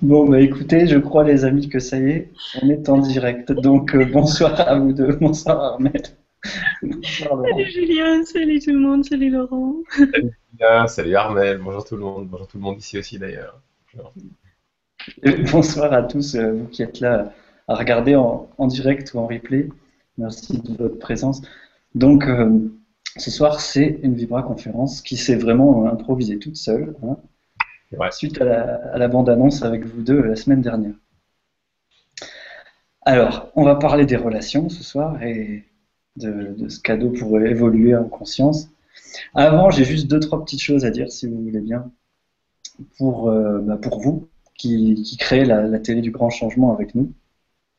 Bon, bah écoutez, je crois les amis que ça y est, on est en direct. Donc euh, bonsoir à vous deux, bonsoir Armel. salut Julien, salut tout le monde, salut Laurent. Salut Julien, salut Armel, bonjour tout le monde, bonjour tout le monde ici aussi d'ailleurs. Bonsoir à tous, euh, vous qui êtes là à regarder en, direct ou en replay. Merci de votre présence. Donc euh, ce soir, c'est une Vibra conférence qui s'est vraiment improvisée toute seule. Hein suite à la, bande-annonce avec vous deux la semaine dernière. Alors, on va parler des relations ce soir et de, ce cadeau pour évoluer en conscience. Avant, j'ai juste deux, trois petites choses à dire, si vous voulez bien, pour, euh, bah, pour vous qui, créez la, télé du grand changement avec nous.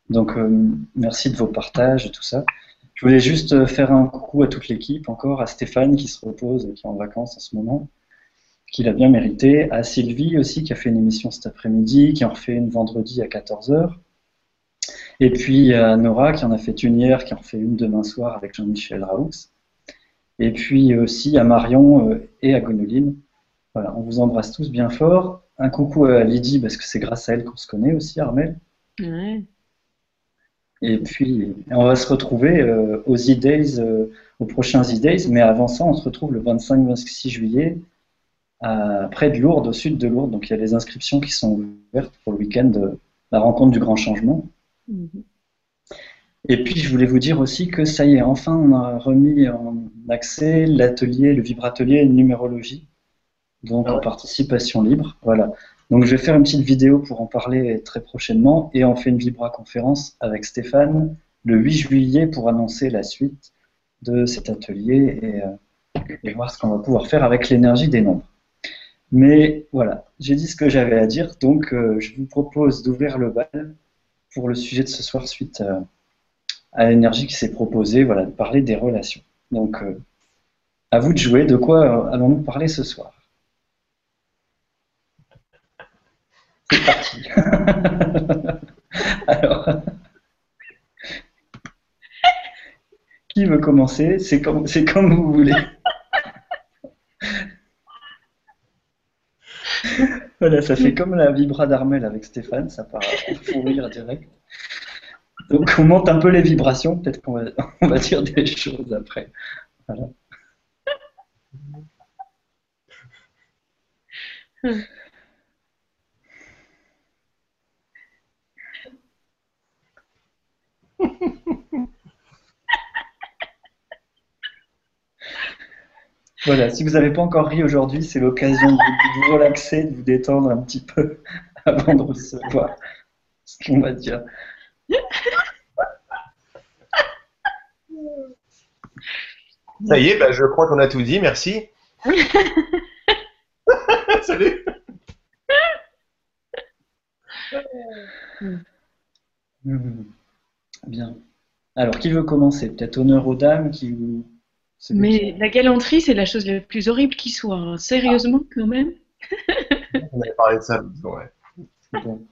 Donc, euh, merci de vos partages et tout ça. Je voulais juste faire un coucou à toute l'équipe, encore à Stéphane qui se repose, qui est en vacances en ce moment, qu'il a bien mérité, à Sylvie aussi qui a fait une émission cet après-midi, qui en refait une vendredi à 14h, et puis à Nora qui en a fait une hier, qui en fait une demain soir avec Jean-Michel Raoux, et puis aussi à Marion euh, et à Gonoline. Voilà, on vous embrasse tous bien fort. Un coucou à Lydie parce que c'est grâce à elle qu'on se connaît aussi, Armel. Ouais. Et puis, on va se retrouver euh, aux E-Days, euh, aux prochains E-Days, mais avant ça, on se retrouve le 25-26 juillet près de Lourdes, au sud de Lourdes. Donc il y a les inscriptions qui sont ouvertes pour le week-end de la rencontre du grand changement. Mhm. Et puis je voulais vous dire aussi que ça y est, enfin on a remis en accès l'atelier, le vibratelier numérologie, donc en participation libre. Voilà. Donc je vais faire une petite vidéo pour en parler très prochainement et on fait une vibra conférence avec Stéphane le 8 juillet pour annoncer la suite de cet atelier et, euh, et voir ce qu'on va pouvoir faire avec l'énergie des nombres. Mais voilà, j'ai dit ce que j'avais à dire, donc euh, je vous propose d'ouvrir le bal pour le sujet de ce soir suite euh, à l'énergie qui s'est proposée, voilà, de parler des relations. Donc, euh, à vous de jouer. De quoi allons-nous parler ce soir? C'est parti. Alors, qui veut commencer? C'est comme, comme vous voulez. Voilà, ça fait comme la vibra d'Armel avec Stéphane, ça part à rire direct. Donc on monte un peu les vibrations, peut-être qu'on va, on va dire des choses après. Voilà. Voilà, si vous n'avez pas encore ri aujourd'hui, c'est l'occasion de vous relaxer, de vous détendre un petit peu avant de recevoir ce qu'on va dire. Ça y est, bah, je crois qu'on a tout dit, merci. Salut. Bien. Alors, qui veut commencer? Peut-être honneur aux dames qui mais la galanterie, c'est la chose la plus horrible qui soit. Hein. Sérieusement, quand même. On avait parlé de ça, ouais. Bon.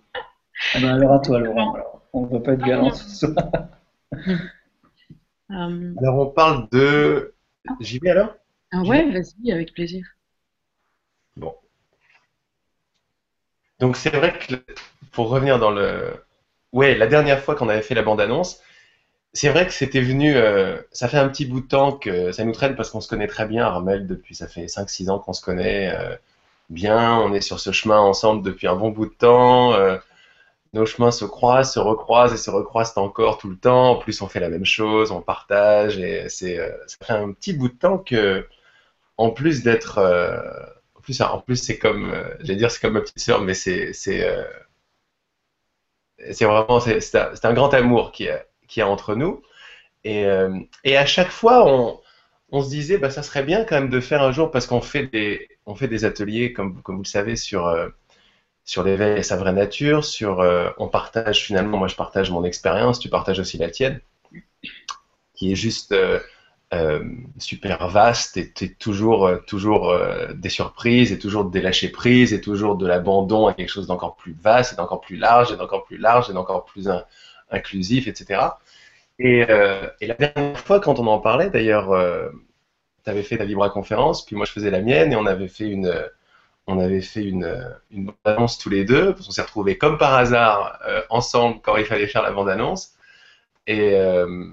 Ah ben alors à toi, Laurent. on ne va pas être galant ce soir. Euh. Alors on parle de. J'y vais alors? Ah ouais, vas-y, avec plaisir. Bon. Donc c'est vrai que pour revenir dans le. Ouais, la dernière fois qu'on avait fait la bande-annonce, c'est vrai que c'était venu, euh, ça fait un petit bout de temps que ça nous traîne parce qu'on se connaît très bien, Armel, depuis ça fait 5-6 ans qu'on se connaît euh, bien, on est sur ce chemin ensemble depuis un bon bout de temps, euh, nos chemins se croisent, se recroisent et se recroisent encore tout le temps, en plus on fait la même chose, on partage, et c'est, ça fait un petit bout de temps que, en plus d'être, en plus, en plus c'est comme, j'allais dire c'est comme ma petite sœur, mais c'est, c'est, c'est vraiment, c'est, c'est un, un, grand amour qui est qu'il y a entre nous. Et, euh, et, à chaque fois, on, on se disait, bah, ça serait bien quand même de faire un jour, parce qu'on fait des, on fait des ateliers, comme, comme vous le savez, sur, euh, sur l'éveil et sa vraie nature, sur, euh, on partage finalement, moi je partage mon expérience, tu partages aussi la tienne, qui est juste super vaste et, toujours, toujours des surprises et toujours des lâcher prise et toujours de l'abandon à quelque chose d'encore plus vaste et d'encore plus large et d'encore plus large et d'encore plus inclusif, etc. Euh, et, la dernière fois, quand on en parlait, d'ailleurs, euh, tu avais fait ta Libra conférence, puis moi je faisais la mienne, et on avait fait une, on avait fait une, une bande-annonce tous les deux. On s'est retrouvés comme par hasard euh, ensemble quand il fallait faire la bande-annonce. Et, euh,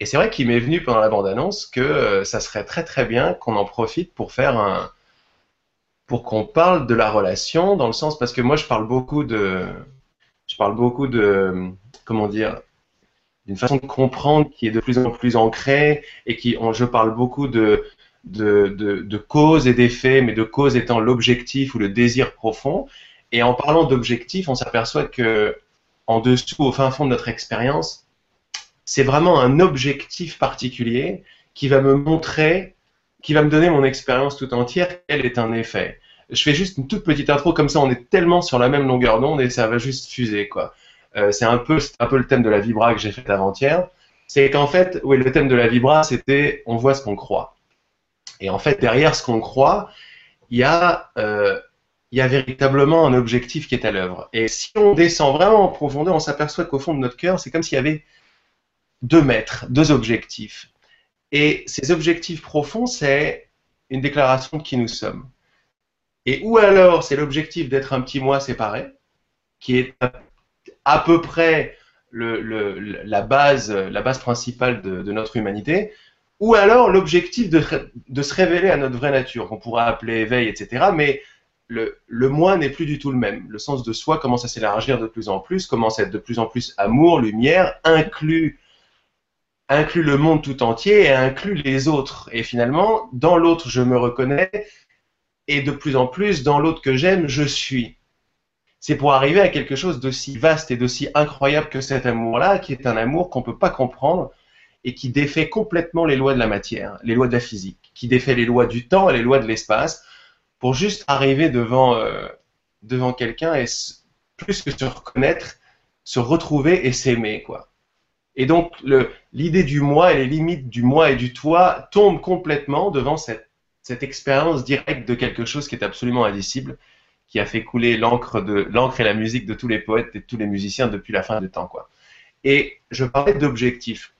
et c'est vrai qu'il m'est venu pendant la bande-annonce que euh, ça serait très très bien qu'on en profite pour faire un. pour qu'on parle de la relation, dans le sens. Parce que moi, je parle beaucoup de. Je parle beaucoup de. Comment dire d'une façon de comprendre qui est de plus en plus ancrée et qui, je parle beaucoup de, de, de, de cause et d'effet, mais de cause étant l'objectif ou le désir profond. Et en parlant d'objectif, on s'aperçoit que en dessous, au fin fond de notre expérience, c'est vraiment un objectif particulier qui va me montrer, qui va me donner mon expérience tout entière, quel est un effet. Je fais juste une toute petite intro, comme ça on est tellement sur la même longueur d'onde et ça va juste fuser, quoi. Euh, c'est un peu, un peu le thème de la vibra que j'ai fait avant-hier. C'est qu'en fait, oui, le thème de la vibra, c'était on voit ce qu'on croit. Et en fait, derrière ce qu'on croit, il y, a, euh, y a véritablement un objectif qui est à l'œuvre. Et si on descend vraiment en profondeur, on s'aperçoit qu'au fond de notre cœur, c'est comme s'il y avait deux maîtres, deux objectifs. Et ces objectifs profonds, c'est une déclaration de qui nous sommes. Et ou alors, c'est l'objectif d'être un petit moi séparé, qui est à peu près la, base, la base principale de, notre humanité, ou alors l'objectif de, se révéler à notre vraie nature, qu'on pourrait appeler éveil, etc. Mais le, le moi n'est plus du tout le même. Le sens de soi commence à s'élargir de plus en plus, commence à être de plus en plus amour, lumière, inclut, inclut le monde tout entier et inclut les autres. Et finalement, dans l'autre, je me reconnais, et de plus en plus, dans l'autre que j'aime, je suis. C'est pour arriver à quelque chose d'aussi vaste et d'aussi incroyable que cet amour-là, qui est un amour qu'on ne peut pas comprendre, et qui défait complètement les lois de la matière, les lois de la physique, qui défait les lois du temps et les lois de l'espace, pour juste arriver devant, euh, devant quelqu'un et plus que se reconnaître, se retrouver et s'aimer, quoi. Et donc, l'idée du moi et les limites du moi et du toi tombent complètement devant cette, cette expérience directe de quelque chose qui est absolument indicible, qui a fait couler l'encre de l'encre et la musique de tous les poètes et de tous les musiciens depuis la fin du temps, quoi. Et je parlais d'objectifs.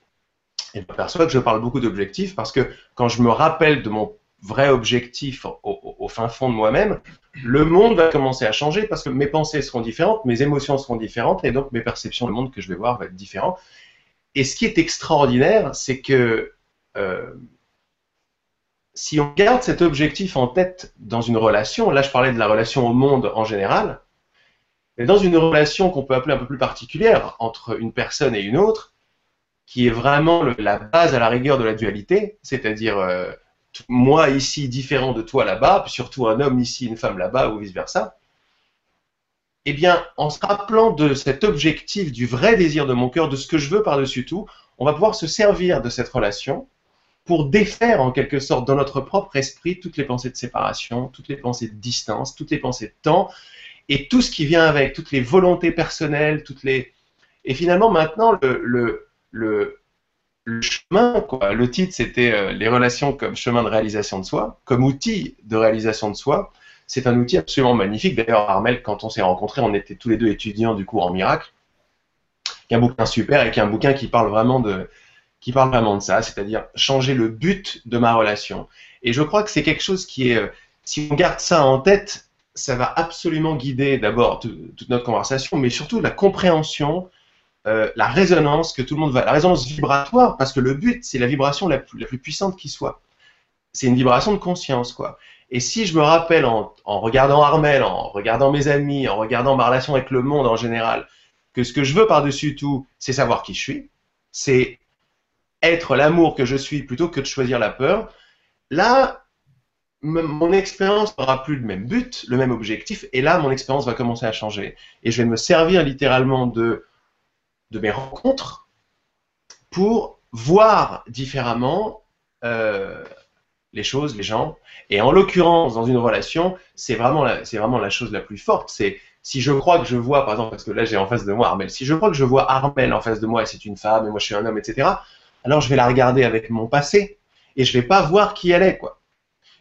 Et je m'aperçois que je parle beaucoup d'objectifs parce que quand je me rappelle de mon vrai objectif au, fin fond de moi-même, le monde va commencer à changer parce que mes pensées seront différentes, mes émotions seront différentes et donc mes perceptions du monde que je vais voir vont être différentes. Et ce qui est extraordinaire, c'est que euh, si on garde cet objectif en tête dans une relation, là je parlais de la relation au monde en général, mais dans une relation qu'on peut appeler un peu plus particulière entre une personne et une autre, qui est vraiment la base à la rigueur de la dualité, c'est-à-dire euh, moi ici différent de toi là-bas, puis surtout un homme ici, une femme là-bas, ou vice-versa, eh bien, en se rappelant de cet objectif, du vrai désir de mon cœur, de ce que je veux par-dessus tout, on va pouvoir se servir de cette relation pour défaire en quelque sorte dans notre propre esprit toutes les pensées de séparation, toutes les pensées de distance, toutes les pensées de temps, et tout ce qui vient avec, toutes les volontés personnelles, toutes les... Et finalement, maintenant, le le, chemin, quoi. Le titre, c'était euh, les relations comme chemin de réalisation de soi, comme outil de réalisation de soi. C'est un outil absolument magnifique. D'ailleurs, Armel, quand on s'est rencontrés, on était tous les deux étudiants du cours en miracle. Qui est un bouquin super et qui est un bouquin qui parle vraiment de, qui parle vraiment de ça, c'est-à-dire changer le but de ma relation. Et je crois que c'est quelque chose qui est, euh, si on garde ça en tête, ça va absolument guider d'abord toute notre conversation, mais surtout la compréhension euh, la résonance que tout le monde va, la résonance vibratoire, parce que le but, c'est la vibration la plus, la plus puissante qui soit. C'est une vibration de conscience, quoi. Et si je me rappelle en, en, regardant Armel, en regardant mes amis, en regardant ma relation avec le monde en général, que ce que je veux par-dessus tout, c'est savoir qui je suis, c'est être l'amour que je suis plutôt que de choisir la peur, là, mon expérience n'aura plus le même but, le même objectif, et là, mon expérience va commencer à changer. Et je vais me servir littéralement de mes rencontres pour voir différemment euh, les choses, les gens. Et en l'occurrence, dans une relation, c'est vraiment, c'est vraiment la chose la plus forte. C'est si je crois que je vois, par exemple, parce que là j'ai en face de moi Armel, si je crois que je vois Armel en face de moi et c'est une femme et moi je suis un homme, etc., alors je vais la regarder avec mon passé et je vais pas voir qui elle est, quoi.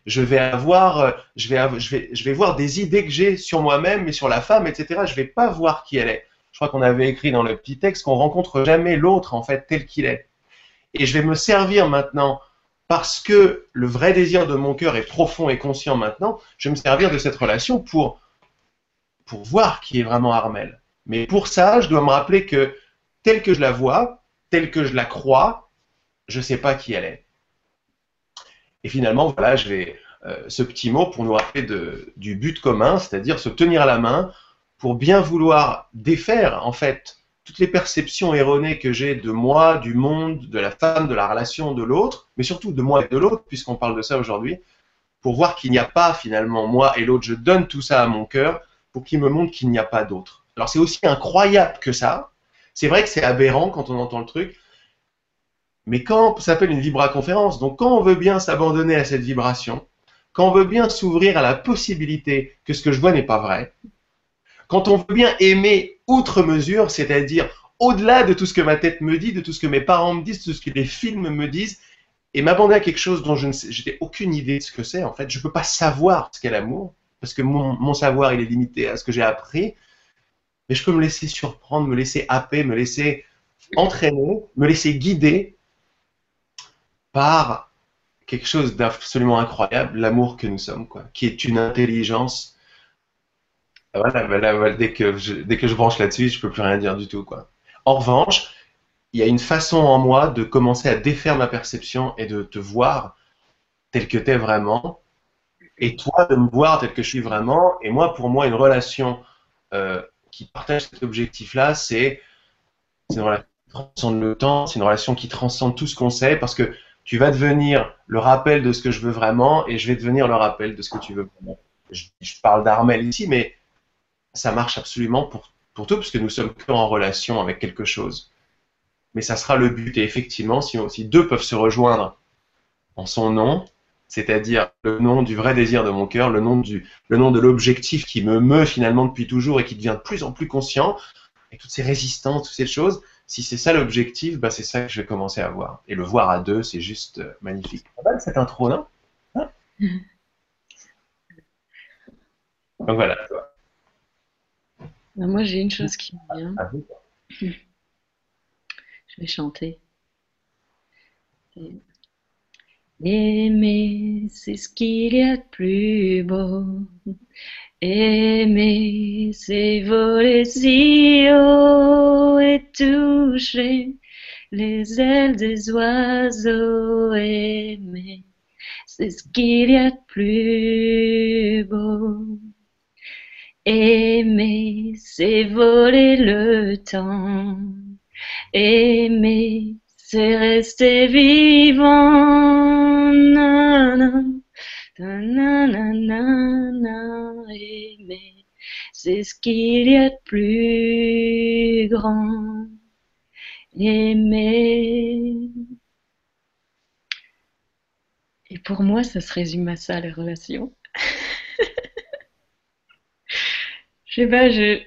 Je vais avoir, euh, je vais, je vais, je vais voir des idées que j'ai sur moi-même et sur la femme, etc. Je vais pas voir qui elle est je crois qu'on avait écrit dans le petit texte qu'on rencontre jamais l'autre en fait tel qu'il est. Et je vais me servir maintenant parce que le vrai désir de mon cœur est profond et conscient maintenant, je vais me servir de cette relation pour, pour voir qui est vraiment Armel. Mais pour ça, je dois me rappeler que telle que je la vois, telle que je la crois, je ne sais pas qui elle est. Et finalement, voilà, je vais euh, ce petit mot pour nous rappeler du but commun, c'est-à-dire se tenir à la main pour bien vouloir défaire en fait toutes les perceptions erronées que j'ai de moi, du monde, de la femme, de la relation de l'autre, mais surtout de moi et de l'autre, puisqu'on parle de ça aujourd'hui, pour voir qu'il n'y a pas finalement moi et l'autre. Je donne tout ça à mon cœur pour qu'il me montre qu'il n'y a pas d'autre. Alors c'est aussi incroyable que ça. C'est vrai que c'est aberrant quand on entend le truc, mais quand ça s'appelle une vibra-conférence, donc quand on veut bien s'abandonner à cette vibration, quand on veut bien s'ouvrir à la possibilité que ce que je vois n'est pas vrai, quand on veut bien aimer outre mesure, c'est-à-dire au-delà de tout ce que ma tête me dit, de tout ce que mes parents me disent, de tout ce que les films me disent, et m'abandonner à quelque chose dont je n'ai aucune idée de ce que c'est, en fait, je ne peux pas savoir ce qu'est l'amour, parce que mon, savoir, il est limité à ce que j'ai appris, mais je peux me laisser surprendre, me laisser happer, me laisser entraîner, me laisser guider par quelque chose d'absolument incroyable, l'amour que nous sommes, quoi, qui est une intelligence voilà, ben dès, que je, dès que je branche là-dessus, je peux plus rien dire du tout. Quoi. En revanche, il y a une façon en moi de commencer à défaire ma perception et de te voir tel que tu es vraiment, et toi de me voir tel que je suis vraiment. Et moi, pour moi, une relation euh, qui partage cet objectif-là, c'est une relation qui transcende le temps, c'est une relation qui transcende tout ce qu'on sait, parce que tu vas devenir le rappel de ce que je veux vraiment, et je vais devenir le rappel de ce que tu veux vraiment. Je, parle d'Armel ici, mais ça marche absolument pour, pour tout, puisque nous sommes en relation avec quelque chose. Mais ça sera le but. Et effectivement, si, si deux peuvent se rejoindre en son nom, c'est-à-dire le nom du vrai désir de mon cœur, le nom, le nom de l'objectif qui me meut finalement depuis toujours et qui devient de plus en plus conscient, et toutes ces résistances, toutes ces choses, si c'est ça l'objectif, bah c'est ça que je vais commencer à voir. Et le voir à deux, c'est juste euh, magnifique. Pas mal cette intro, non? Hein? Donc voilà. Moi, j'ai une chose qui me vient. Je vais chanter. Aimer, c'est ce qu'il y a de plus beau. Aimer, c'est voler si haut et toucher les ailes des oiseaux. Aimer, c'est ce qu'il y a de plus beau. Aimer, c'est voler le temps. Aimer, c'est rester vivant. C'est ce qu'il y a de plus grand. Aimer. Et pour moi, ça se résume à ça, les relations. Je sais pas, je...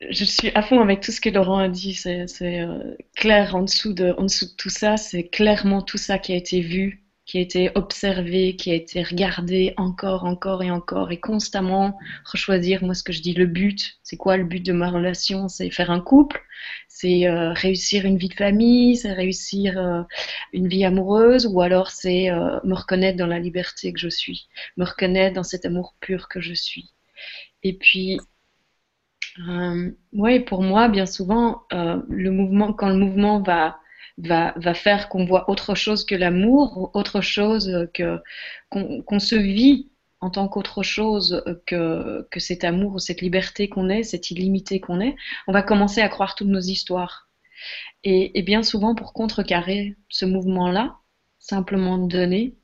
je suis à fond avec tout ce que Laurent a dit. C'est euh, clair en dessous, de, tout ça. C'est clairement tout ça qui a été vu, qui a été observé, qui a été regardé encore, encore et encore et constamment rechoisir. Moi, ce que je dis, le but, c'est quoi le but de ma relation? C'est faire un couple, c'est euh, réussir une vie de famille, c'est réussir euh, une vie amoureuse, ou alors c'est me reconnaître dans la liberté que je suis, me reconnaître dans cet amour pur que je suis. Et puis, ouais, pour moi, bien souvent, mouvement, quand le mouvement va faire qu'on voit autre chose que l'amour, autre chose que qu'on se vit en tant qu'autre chose que, que cet amour ou cette liberté qu'on est, cette illimité qu'on est, on va commencer à croire toutes nos histoires. Et, bien souvent, pour contrecarrer ce mouvement-là, simplement donner,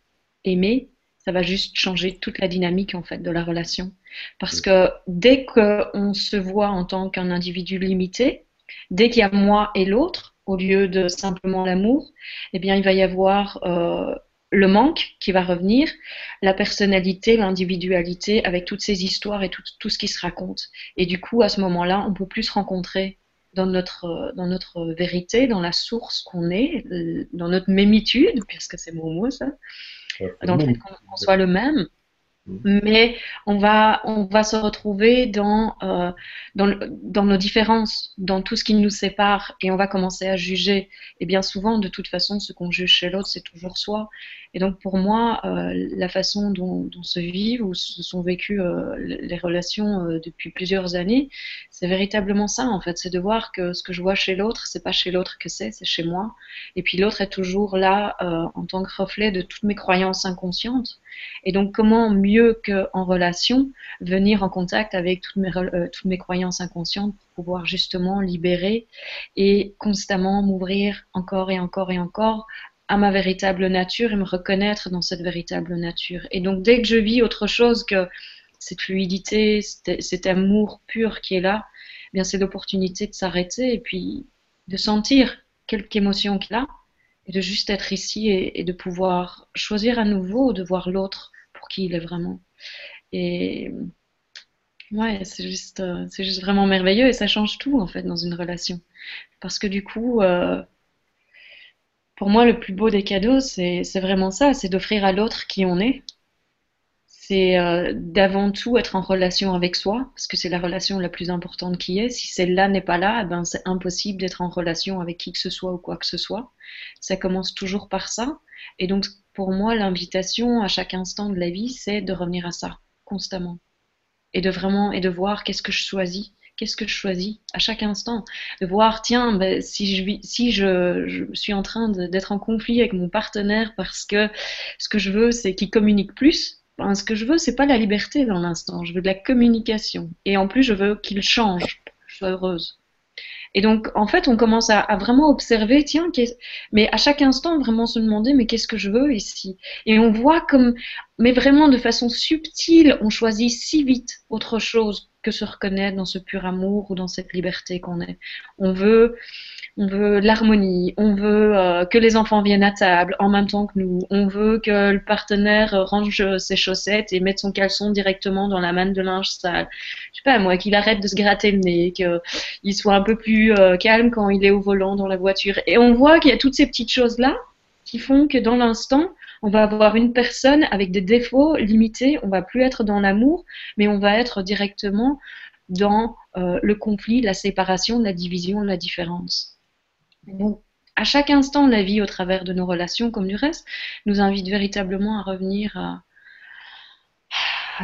aimer, ça va juste changer toute la dynamique en fait de la relation. Parce que dès qu'on se voit en tant qu'un individu limité, dès qu'il y a moi et l'autre, au lieu de simplement l'amour, eh bien il va y avoir euh, le manque qui va revenir, la personnalité, l'individualité, avec toutes ces histoires et tout, tout, ce qui se raconte. Et du coup, à ce moment-là, on peut plus se rencontrer dans notre, dans notre vérité, dans la source qu'on est, dans notre mémitude, puisque c'est mon mot ça, dans le fait qu'on soit le même. Mais on va, se retrouver dans, euh, dans, nos différences, dans tout ce qui nous sépare, et on va commencer à juger. Et bien souvent, de toute façon, ce qu'on juge chez l'autre, c'est toujours soi. Et donc pour moi, euh, la façon dont, se vivent ou se sont vécues euh, les relations euh, depuis plusieurs années, c'est véritablement ça en fait, c'est de voir que ce que je vois chez l'autre, c'est pas chez l'autre que c'est, c'est chez moi. Et puis l'autre est toujours là en tant que reflet de toutes mes croyances inconscientes. Et donc comment mieux qu'en relation venir en contact avec toutes mes, toutes mes croyances inconscientes pour pouvoir justement libérer et constamment m'ouvrir encore et encore et encore à ma véritable nature et me reconnaître dans cette véritable nature. Et donc dès que je vis autre chose que cette fluidité, cet, amour pur qui est là, eh bien c'est l'opportunité de s'arrêter et puis de sentir quelque émotion qu'il a et de juste être ici et, de pouvoir choisir à nouveau de voir l'autre pour qui il est vraiment. Et ouais, c'est juste, c'est juste vraiment merveilleux et ça change tout en fait dans une relation. Parce que du coup, euh, pour moi, le plus beau des cadeaux, c'est vraiment ça, c'est d'offrir à l'autre qui on est. C'est euh, d'avant tout être en relation avec soi, parce que c'est la relation la plus importante qui est. Si celle-là n'est pas là, eh ben, c'est impossible d'être en relation avec qui que ce soit ou quoi que ce soit. Ça commence toujours par ça. Et donc, pour moi, l'invitation à chaque instant de la vie, c'est de revenir à ça, constamment. Et de vraiment, et de voir qu'est-ce que je choisis qu'est-ce que je choisis à chaque instant De voir, tiens, ben, si, je, suis en train d'être en conflit avec mon partenaire parce que ce que je veux, c'est qu'il communique plus, ben, ce que je veux, c'est pas la liberté dans l'instant, je veux de la communication. Et en plus, je veux qu'il change, je sois heureuse. Et donc, en fait, on commence à, vraiment observer, tiens, mais à chaque instant, vraiment se demander, mais qu'est-ce que je veux ici? Et on voit comme, mais vraiment de façon subtile, on choisit si vite autre chose que se reconnaître dans ce pur amour ou dans cette liberté qu'on est. On veut, on veut l'harmonie, on veut euh, que les enfants viennent à table en même temps que nous, on veut que le partenaire range ses chaussettes et mette son caleçon directement dans la manne de linge sale. Je sais pas moi, qu'il arrête de se gratter le nez, qu'il soit un peu plus euh, calme quand il est au volant dans la voiture. Et on voit qu'il y a toutes ces petites choses là qui font que dans l'instant, on va avoir une personne avec des défauts limités, on va plus être dans l'amour, mais on va être directement dans euh, le conflit, la séparation, la division, la différence. À chaque instant, la vie, au travers de nos relations, comme du reste, nous invite véritablement à revenir à,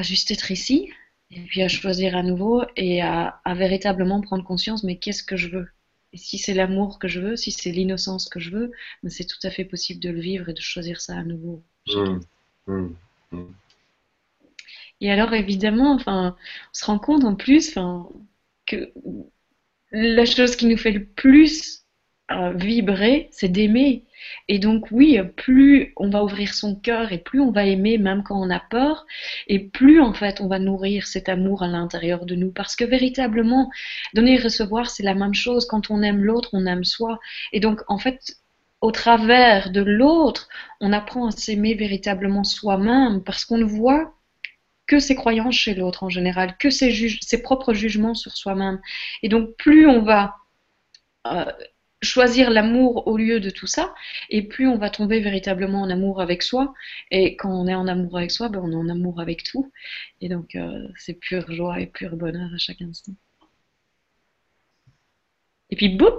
juste être ici, et puis à choisir à nouveau et à véritablement prendre conscience, mais qu'est-ce que je veux? Et si c'est l'amour que je veux, si c'est l'innocence que je veux, ben, c'est tout à fait possible de le vivre et de choisir ça à nouveau. Mmh. Mmh. Mmh. Et alors évidemment, enfin, on se rend compte en plus que la chose qui nous fait le plus vibrer, c'est d'aimer. Et donc oui, plus on va ouvrir son cœur et plus on va aimer même quand on a peur, et plus en fait on va nourrir cet amour à l'intérieur de nous. Parce que véritablement, donner et recevoir, c'est la même chose. Quand on aime l'autre, on aime soi. Et donc en fait, au travers de l'autre, on apprend à s'aimer véritablement soi-même parce qu'on ne voit que ses croyances chez l'autre en général, que ses, ses propres jugements sur soi-même. Et donc plus on va euh, choisir l'amour au lieu de tout ça, et plus on va tomber véritablement en amour avec soi. Et quand on est en amour avec soi, ben on est en amour avec tout. Et donc euh, c'est pure joie et pur bonheur à chaque instant. Et puis, boum,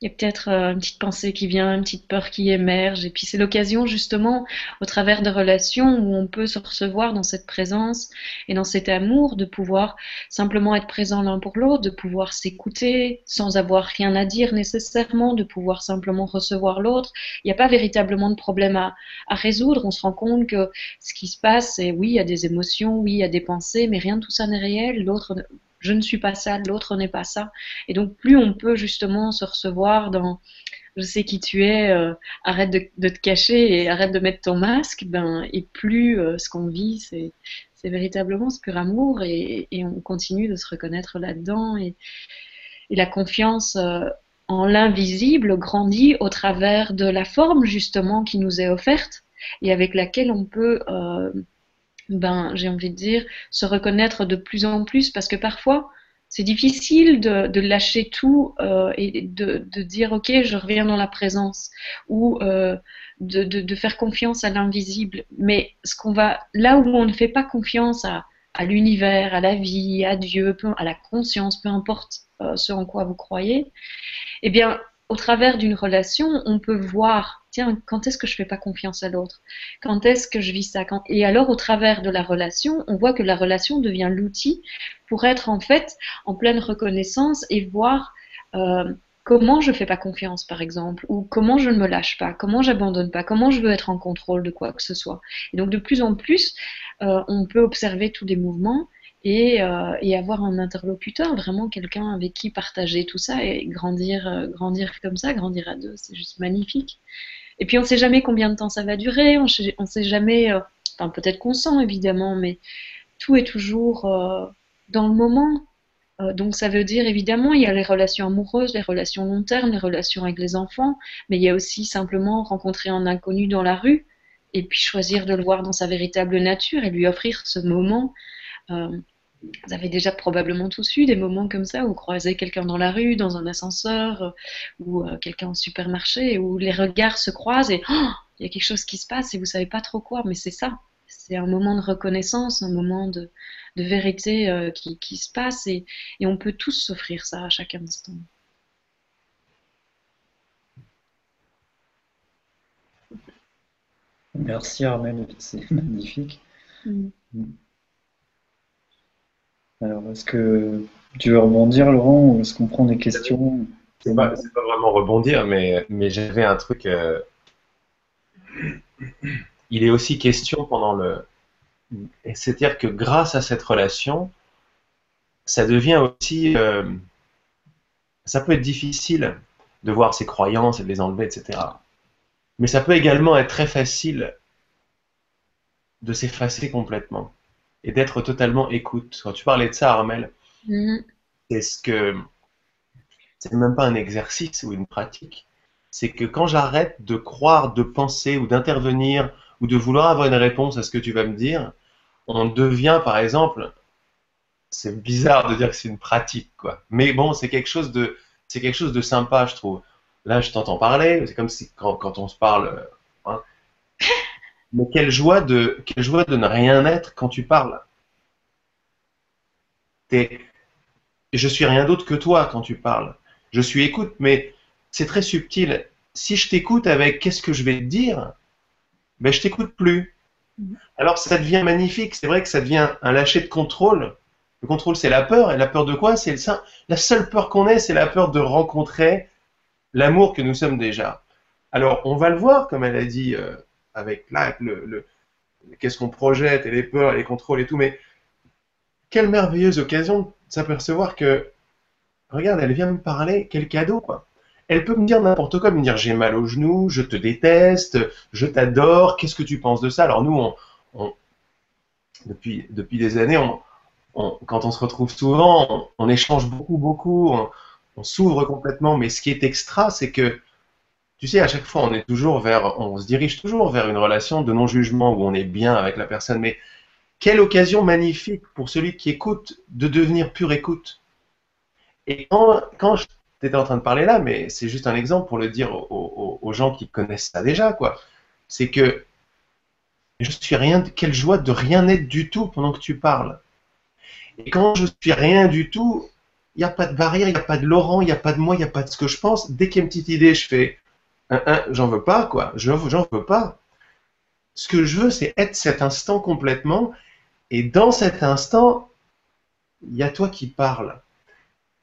il y a peut-être euh, une petite pensée qui vient, une petite peur qui émerge. Et puis, c'est l'occasion, justement, au travers de relations où on peut se recevoir dans cette présence et dans cet amour, de pouvoir simplement être présent l'un pour l'autre, de pouvoir s'écouter sans avoir rien à dire nécessairement, de pouvoir simplement recevoir l'autre. Il n'y a pas véritablement de problème à, à résoudre. On se rend compte que ce qui se passe, c'est oui, il y a des émotions, oui, il y a des pensées, mais rien de tout ça n'est réel. L'autre je ne suis pas ça, l'autre n'est pas ça. Et donc plus on peut justement se recevoir dans je sais qui tu es, euh, arrête de, te cacher et arrête de mettre ton masque, ben, et plus euh, ce qu'on vit, c'est, véritablement ce pur amour et, on continue de se reconnaître là-dedans et, la confiance euh, en l'invisible grandit au travers de la forme justement qui nous est offerte et avec laquelle on peut ben, j'ai envie de dire, se reconnaître de plus en plus, parce que parfois, c'est difficile de, lâcher tout euh, et de, dire ok, je reviens dans la présence ou euh, de, faire confiance à l'invisible. Mais ce qu'on va là où on ne fait pas confiance à, l'univers, à la vie, à Dieu, à la conscience, peu importe euh, ce en quoi vous croyez, eh bien, au travers d'une relation, on peut voir tiens, quand est-ce que je fais pas confiance à l'autre? Quand est-ce que je vis ça? Et alors, au travers de la relation, on voit que la relation devient l'outil pour être en fait en pleine reconnaissance et voir euh, comment je fais pas confiance, par exemple, ou comment je ne me lâche pas, comment j'abandonne pas, comment je veux être en contrôle de quoi que ce soit. Et donc, de plus en plus, euh, on peut observer tous les mouvements et, euh, et, avoir un interlocuteur, vraiment quelqu'un avec qui partager tout ça et grandir, grandir comme ça, grandir à deux, c'est juste magnifique. Et puis on ne sait jamais combien de temps ça va durer, on ne sait jamais, euh, enfin peut-être qu'on sent évidemment, mais tout est toujours euh, dans le moment. Euh, donc ça veut dire évidemment il y a les relations amoureuses, les relations long terme, les relations avec les enfants, mais il y a aussi simplement rencontrer un inconnu dans la rue et puis choisir de le voir dans sa véritable nature et lui offrir ce moment. Vous avez déjà probablement tous eu des moments comme ça où vous croisez quelqu'un dans la rue, dans un ascenseur, ou euh, quelqu'un au supermarché, où les regards se croisent et oh, il y a quelque chose qui se passe et vous savez pas trop quoi, mais c'est ça. C'est un moment de reconnaissance, un moment de, vérité euh, qui, se passe et, on peut tous s'offrir ça à chaque instant. Merci Armel, c'est magnifique. Mm. Alors, est-ce que tu veux rebondir, Laurent, ou est-ce qu'on prend des questions? C'est pas, pas vraiment rebondir, mais, mais j'avais un truc. Euh, il est aussi question pendant le. C'est-à-dire que grâce à cette relation, ça devient aussi. Euh, ça peut être difficile de voir ses croyances et de les enlever, etc. Mais ça peut également être très facile de s'effacer complètement et d'être totalement écoute. Quand tu parlais de ça, Armel, mm-hmm. c'est ce que c'est même pas un exercice ou une pratique? C'est que quand j'arrête de croire, de penser ou d'intervenir ou de vouloir avoir une réponse à ce que tu vas me dire, on devient, par exemple, c'est bizarre de dire que c'est une pratique, quoi. Mais bon, c'est quelque chose de, c'est quelque chose de sympa, je trouve. Là, je t'entends parler, c'est comme si quand, quand, on se parle, euh, hein, mais quelle joie de, quelle joie de ne rien être quand tu parles. Es, je suis rien d'autre que toi quand tu parles. Je suis écoute, mais c'est très subtil. Si je t'écoute avec qu'est-ce que je vais te dire, ben je t'écoute plus. Mm-hmm. Alors ça devient magnifique. C'est vrai que ça devient un lâcher de contrôle. Le contrôle, c'est la peur. Et la peur de quoi? C'est le La seule peur qu'on ait, c'est la peur de rencontrer l'amour que nous sommes déjà. Alors, on va le voir, comme elle a dit euh, avec là, le, qu'est-ce qu'on projette et les peurs et les contrôles et tout, mais quelle merveilleuse occasion de s'apercevoir que, regarde, elle vient me parler, quel cadeau, quoi. Elle peut me dire n'importe quoi, me dire j'ai mal au genou, je te déteste, je t'adore, qu'est-ce que tu penses de ça? Alors nous, on, depuis, depuis des années, on, quand on se retrouve souvent, on, échange beaucoup, beaucoup, on s'ouvre complètement, mais ce qui est extra, c'est que tu sais, à chaque fois, on est toujours vers, on se dirige toujours vers une relation de non-jugement où on est bien avec la personne. Mais quelle occasion magnifique pour celui qui écoute de devenir pure écoute. Et quand, quand tu étais en train de parler là, mais c'est juste un exemple pour le dire aux, gens qui connaissent ça déjà, quoi. C'est que je suis rien, quelle joie de rien être du tout pendant que tu parles. Et quand je suis rien du tout, il n'y a pas de barrière, il n'y a pas de Laurent, il n'y a pas de moi, il n'y a pas de ce que je pense. Dès qu'il y a une petite idée, je fais j'en veux pas, quoi. J'en veux pas. Ce que je veux, c'est être cet instant complètement. Et dans cet instant, il y a toi qui parles.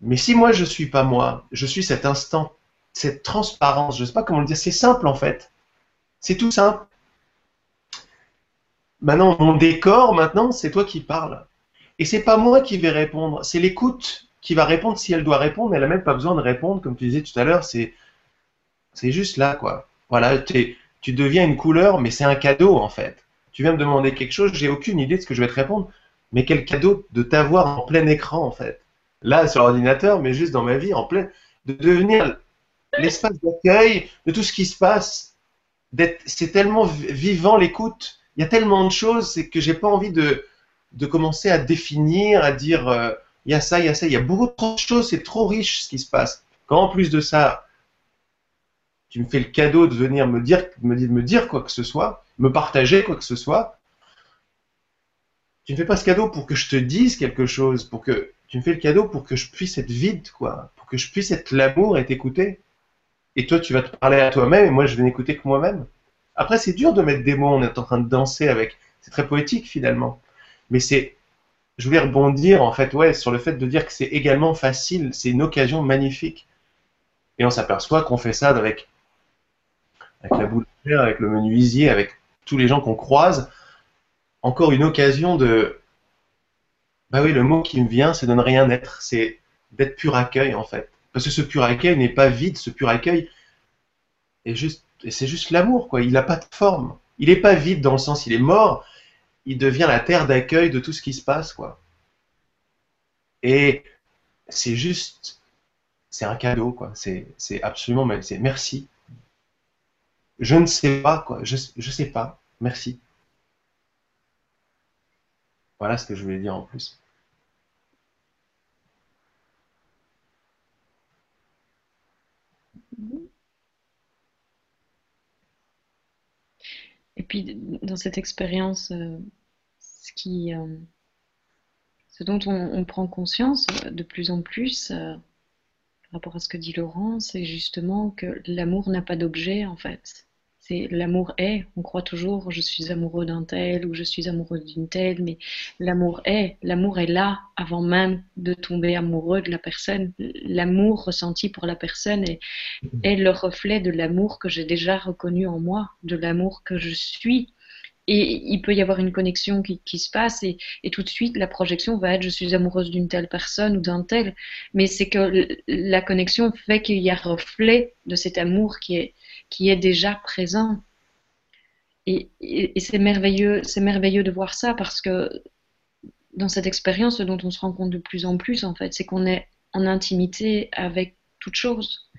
Mais si moi, je suis pas moi, je suis cet instant, cette transparence, je sais pas comment le dire, c'est simple en fait. C'est tout simple. Maintenant, mon décor, maintenant, c'est toi qui parles. Et c'est pas moi qui vais répondre, c'est l'écoute qui va répondre si elle doit répondre. Elle n'a même pas besoin de répondre, comme tu disais tout à l'heure. C'est c'est juste là, quoi. Voilà, tu deviens une couleur, mais c'est un cadeau, en fait. Tu viens me demander quelque chose, j'ai aucune idée de ce que je vais te répondre, mais quel cadeau de t'avoir en plein écran, en fait. Là, sur l'ordinateur, mais juste dans ma vie, en plein. de devenir l'espace d'accueil de tout ce qui se passe. C'est tellement vivant l'écoute. Il y a tellement de choses, que j'ai pas envie de, de commencer à définir, à dire. Euh, il y a ça, il y a ça, il y a beaucoup trop de choses, c'est trop riche ce qui se passe. Quand en plus de ça, tu me fais le cadeau de venir me dire, me dire, me quoi que ce soit, me partager quoi que ce soit, tu ne fais pas ce cadeau pour que je te dise quelque chose, pour que tu me fais le cadeau pour que je puisse être vide, quoi, pour que je puisse être l'amour et t'écouter. Et toi, tu vas te parler à toi-même, et moi, je vais n'écouter que moi-même. Après, c'est dur de mettre des mots, on est en train de danser avec. C'est très poétique finalement. Mais c'est. Je voulais rebondir en fait, ouais, sur le fait de dire que c'est également facile, c'est une occasion magnifique. Et on s'aperçoit qu'on fait ça avec, avec la boulangère, avec le menuisier, avec tous les gens qu'on croise. Encore une occasion de. Bah oui, le mot qui me vient, c'est de ne rien être, c'est d'être pur accueil en fait. Parce que ce pur accueil n'est pas vide, ce pur accueil est juste c'est juste l'amour, quoi. Il n'a pas de forme. Il n'est pas vide dans le sens, il est mort. Il devient la terre d'accueil de tout ce qui se passe, quoi. Et c'est juste, c'est un cadeau, quoi. C'est, c'est absolument, c'est merci. Je ne sais pas, quoi. Je, je sais pas. Merci. Voilà ce que je voulais dire en plus. Et puis, dans cette expérience, euh, ce, qui, euh, ce dont on, prend conscience euh, de plus en plus par rapport à ce que dit Laurent, c'est justement que l'amour n'a pas d'objet en fait l'amour est. On croit toujours je suis amoureux d'un tel ou je suis amoureuse d'une telle, mais l'amour est. L'amour est là avant même de tomber amoureux de la personne. L'amour ressenti pour la personne est, est le reflet de l'amour que j'ai déjà reconnu en moi, de l'amour que je suis. Et il peut y avoir une connexion qui, se passe et, tout de suite la projection va être je suis amoureuse d'une telle personne ou d'un tel. Mais c'est que la connexion fait qu'il y a reflet de cet amour qui est, déjà présent. Et, c'est merveilleux, merveilleux de voir ça parce que dans cette expérience, ce dont on se rend compte de plus en plus, en fait, c'est qu'on est en intimité avec toute chose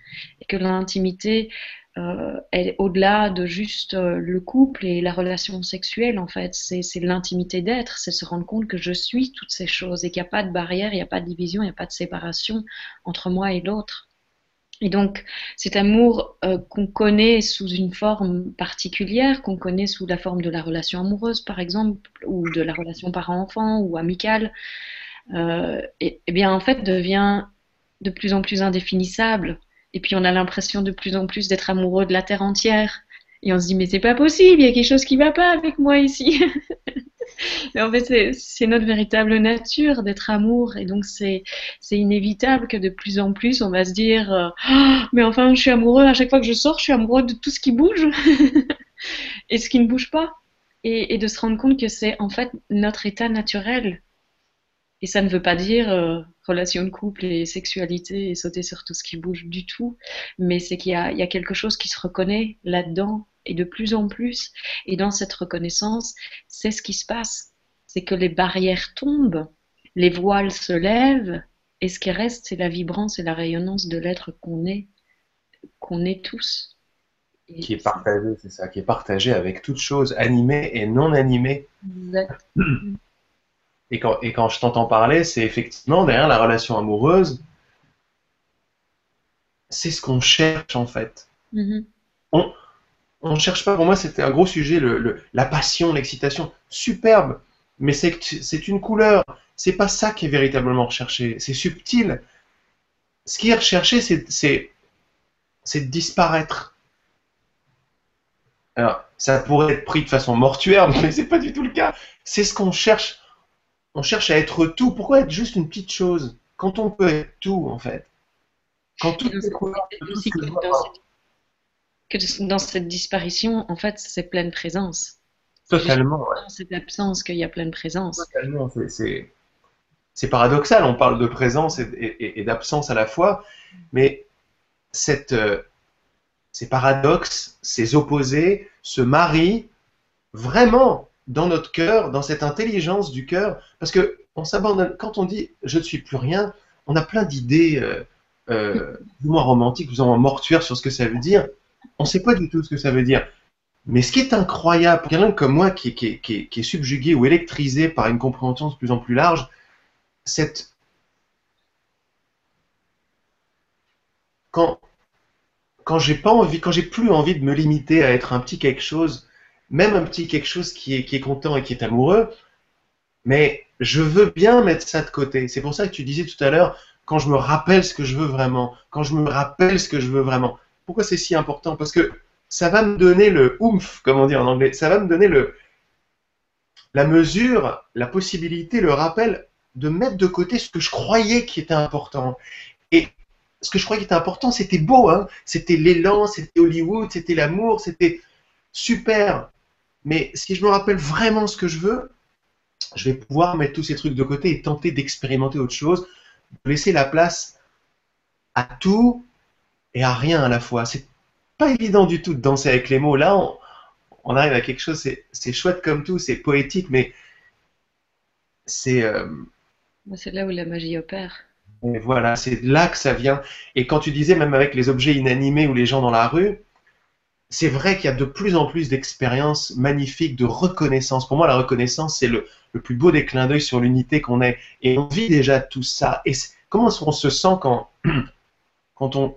et que l'intimité euh, au-delà de juste euh, le couple et la relation sexuelle, en fait. C'est l'intimité d'être, c'est se rendre compte que je suis toutes ces choses et qu'il n'y a pas de barrière, il n'y a pas de division, il n'y a pas de séparation entre moi et l'autre. Et donc, cet amour euh, qu'on connaît sous une forme particulière, qu'on connaît sous la forme de la relation amoureuse, par exemple, ou de la relation parent-enfant ou amicale, euh, et, bien en fait devient de plus en plus indéfinissable. Et puis on a l'impression de plus en plus d'être amoureux de la terre entière. Et on se dit mais c'est pas possible, il y a quelque chose qui va pas avec moi ici. Mais en fait, c'est notre véritable nature d'être amour. Et donc, c'est inévitable que de plus en plus, on va se dire euh, ah, Mais enfin, je suis amoureux, à chaque fois que je sors, je suis amoureux de tout ce qui bouge et ce qui ne bouge pas. Et, de se rendre compte que c'est en fait notre état naturel. Et ça ne veut pas dire euh, relation de couple et sexualité et sauter sur tout ce qui bouge du tout, mais c'est qu'il y, y a, quelque chose qui se reconnaît là-dedans et de plus en plus. Et dans cette reconnaissance, c'est ce qui se passe. C'est que les barrières tombent, les voiles se lèvent, et ce qui reste, c'est la vibrance et la rayonnance de l'être qu'on est, qu'on est tous. qui est partagé, c'est ça, qui est partagé avec toutes choses animées et non animées. Et quand, et quand je t'entends parler, c'est effectivement derrière la relation amoureuse, c'est ce qu'on cherche en fait. Mm-hmm. On, on ne cherche pas, pour moi c'était un gros sujet, le, la passion, l'excitation, superbe, mais c'est une couleur, c'est pas ça qui est véritablement recherché, c'est subtil. Ce qui est recherché, c'est de disparaître. Alors, ça pourrait être pris de façon mortuaire, mais c'est pas du tout le cas. C'est ce qu'on cherche. On cherche à être tout. Pourquoi être juste une petite chose Quand on peut être tout, en fait? Quand tout est couleurs, que dans cette disparition, en fait, c'est pleine présence. Totalement. Dans cette absence qu'il y a pleine présence. Totalement. C'est paradoxal. On parle de présence et, d'absence à la fois, mais cette, euh, ces paradoxes, ces opposés se marient vraiment dans notre cœur, dans cette intelligence du cœur, parce que on s'abandonne. Quand on dit je ne suis plus rien, on a plein d'idées, euh, euh, du moins romantiques, ou en mortuaire sur ce que ça veut dire. On ne sait pas du tout ce que ça veut dire. Mais ce qui est incroyable pour quelqu'un comme moi qui, est subjugué ou électrisé par une compréhension de plus en plus large, cette. Quand, quand j'ai pas envie, quand j'ai plus envie de me limiter à être un petit quelque chose, même un petit quelque chose qui est, qui est content et qui est amoureux, mais je veux bien mettre ça de côté. C'est pour ça que tu disais tout à l'heure, quand je me rappelle ce que je veux vraiment, quand je me rappelle ce que je veux vraiment. Pourquoi c'est si important? Parce que ça va me donner le oomph, comme on dit en anglais, ça va me donner le, la mesure, la possibilité, le rappel de mettre de côté ce que je croyais qui était important. Et ce que je croyais qui était important, c'était beau, hein c'était l'élan, c'était Hollywood, c'était l'amour, c'était super. Mais si je me rappelle vraiment ce que je veux, je vais pouvoir mettre tous ces trucs de côté et tenter d'expérimenter autre chose, de laisser la place à tout et à rien à la fois. C'est pas évident du tout de danser avec les mots. Là, on, arrive à quelque chose, c'est chouette comme tout, c'est poétique, mais c'est. Euh, c'est là où la magie opère. Et voilà, c'est là que ça vient. Et quand tu disais, même avec les objets inanimés ou les gens dans la rue, c'est vrai qu'il y a de plus en plus d'expériences magnifiques de reconnaissance. Pour moi, la reconnaissance, c'est le, plus beau des clins d'œil sur l'unité qu'on est. Et on vit déjà tout ça. Et comment on se sent quand, quand, on,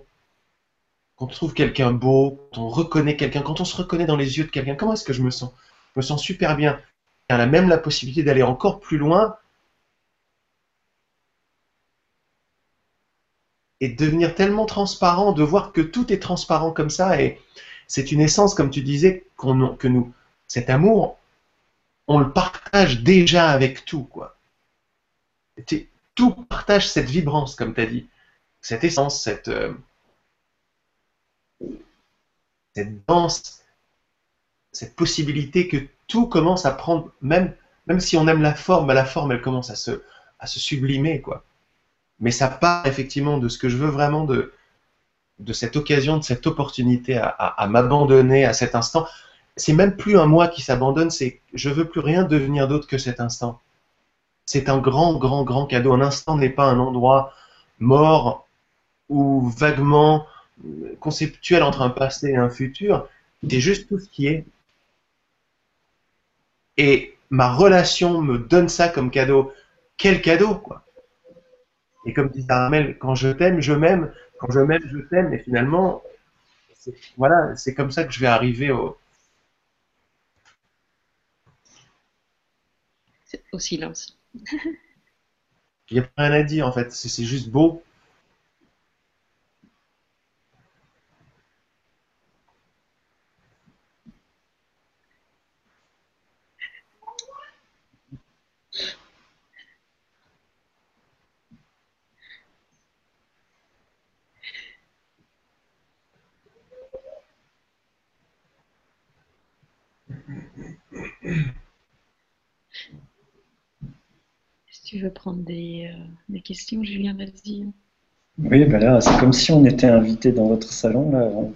on trouve quelqu'un beau, quand on reconnaît quelqu'un, quand on se reconnaît dans les yeux de quelqu'un? Comment est-ce que je me sens? Je me sens super bien. Il y a même la possibilité d'aller encore plus loin et de devenir tellement transparent, de voir que tout est transparent comme ça. Et c'est une essence, comme tu disais, que nous, cet amour, on le partage déjà avec tout, quoi. Tout partage cette vibrance, comme tu as dit, cette essence, cette, euh, cette danse, cette possibilité que tout commence à prendre, même, même si on aime la forme, la forme, elle commence à se, à se sublimer, quoi. Mais ça part effectivement de ce que je veux vraiment de, de cette occasion, de cette opportunité à, m'abandonner à cet instant. C'est même plus un moi qui s'abandonne, c'est je veux plus rien devenir d'autre que cet instant. C'est un grand, grand, grand cadeau. Un instant n'est pas un endroit mort ou vaguement conceptuel entre un passé et un futur. C'est juste tout ce qui est. Et ma relation me donne ça comme cadeau. Quel cadeau, quoi. Et comme dit Armel, quand je t'aime, je m'aime quand je m'aime, je t'aime, et finalement, voilà, c'est comme ça que je vais arriver au. Au silence. Il n'y a rien à dire en fait, c'est juste beau. Si tu veux prendre des, euh, questions, Julien, vas-y. Oui, ben là, c'est comme si on était invité dans votre salon, là. On,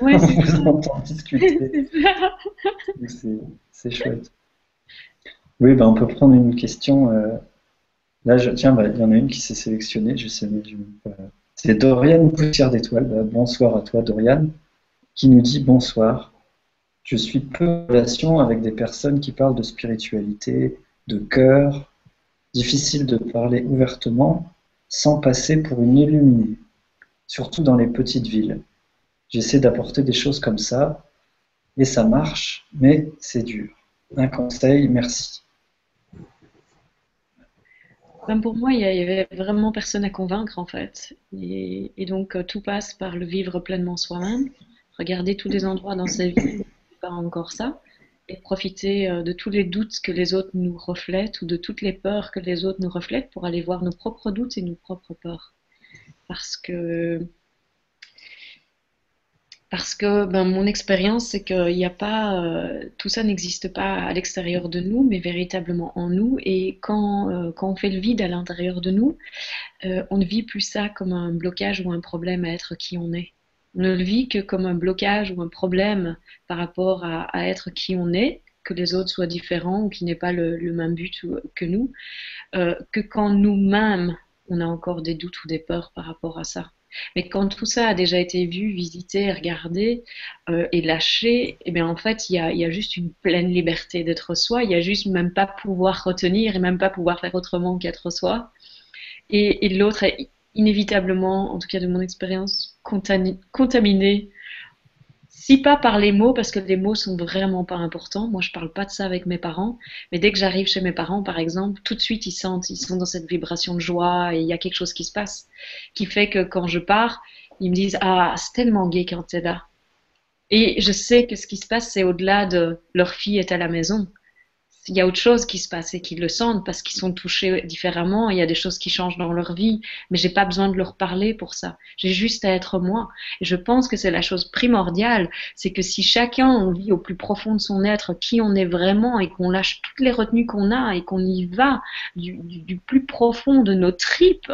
vous entend discuter. c'est chouette. Oui, ben on peut prendre une question. Euh, là, je, tiens, bah, il y en a une qui s'est sélectionnée. Je sais, c'est Dorian Poussière d'étoile. Bonsoir à toi, Dorian, qui nous dit bonsoir. Je suis peu en relation avec des personnes qui parlent de spiritualité, de cœur. Difficile de parler ouvertement sans passer pour une illuminée, surtout dans les petites villes. J'essaie d'apporter des choses comme ça, et ça marche, mais c'est dur. Un conseil, merci. pour moi, il y avait vraiment personne à convaincre en fait. Et, et donc tout passe par le vivre pleinement soi-même, regarder tous les endroits dans sa vie pas encore ça, et profiter euh, de tous les doutes que les autres nous reflètent ou de toutes les peurs que les autres nous reflètent pour aller voir nos propres doutes et nos propres peurs. Parce que, parce que ben, mon expérience, c'est qu'il n'y a pas, euh, tout ça n'existe pas à l'extérieur de nous, mais véritablement en nous. Et quand, euh, quand on fait le vide à l'intérieur de nous, on ne vit plus ça comme un blocage ou un problème à être qui on est ne le vit que comme un blocage ou un problème par rapport à, être qui on est, que les autres soient différents ou qu'ils n'aient pas le, même but que nous, euh, que quand nous-mêmes, on a encore des doutes ou des peurs par rapport à ça. Mais quand tout ça a déjà été vu, visité, regardé euh, et lâché, eh bien en fait, il y a, juste une pleine liberté d'être soi. Il y a juste même pas pouvoir retenir et même pas pouvoir faire autrement qu'être soi. Et, et l'autre inévitablement, en tout cas de mon expérience, contaminé si pas par les mots, parce que les mots sont vraiment pas importants. Moi, je parle pas de ça avec mes parents, mais dès que j'arrive chez mes parents, par exemple, tout de suite, ils sentent, ils sont dans cette vibration de joie et il y a quelque chose qui se passe, qui fait que quand je pars, ils me disent ah c'est tellement gai quand t'es là. Et je sais que ce qui se passe, c'est au-delà de leur fille est à la maison il y a autre chose qui se passe et qu'ils le sentent parce qu'ils sont touchés différemment. Il y a des choses qui changent dans leur vie, mais j'ai pas besoin de leur parler pour ça. J'ai juste à être moi. Et je pense que c'est la chose primordiale, c'est que si chacun vit au plus profond de son être qui on est vraiment et qu'on lâche toutes les retenues qu'on a et qu'on y va du, du, plus profond de nos tripes,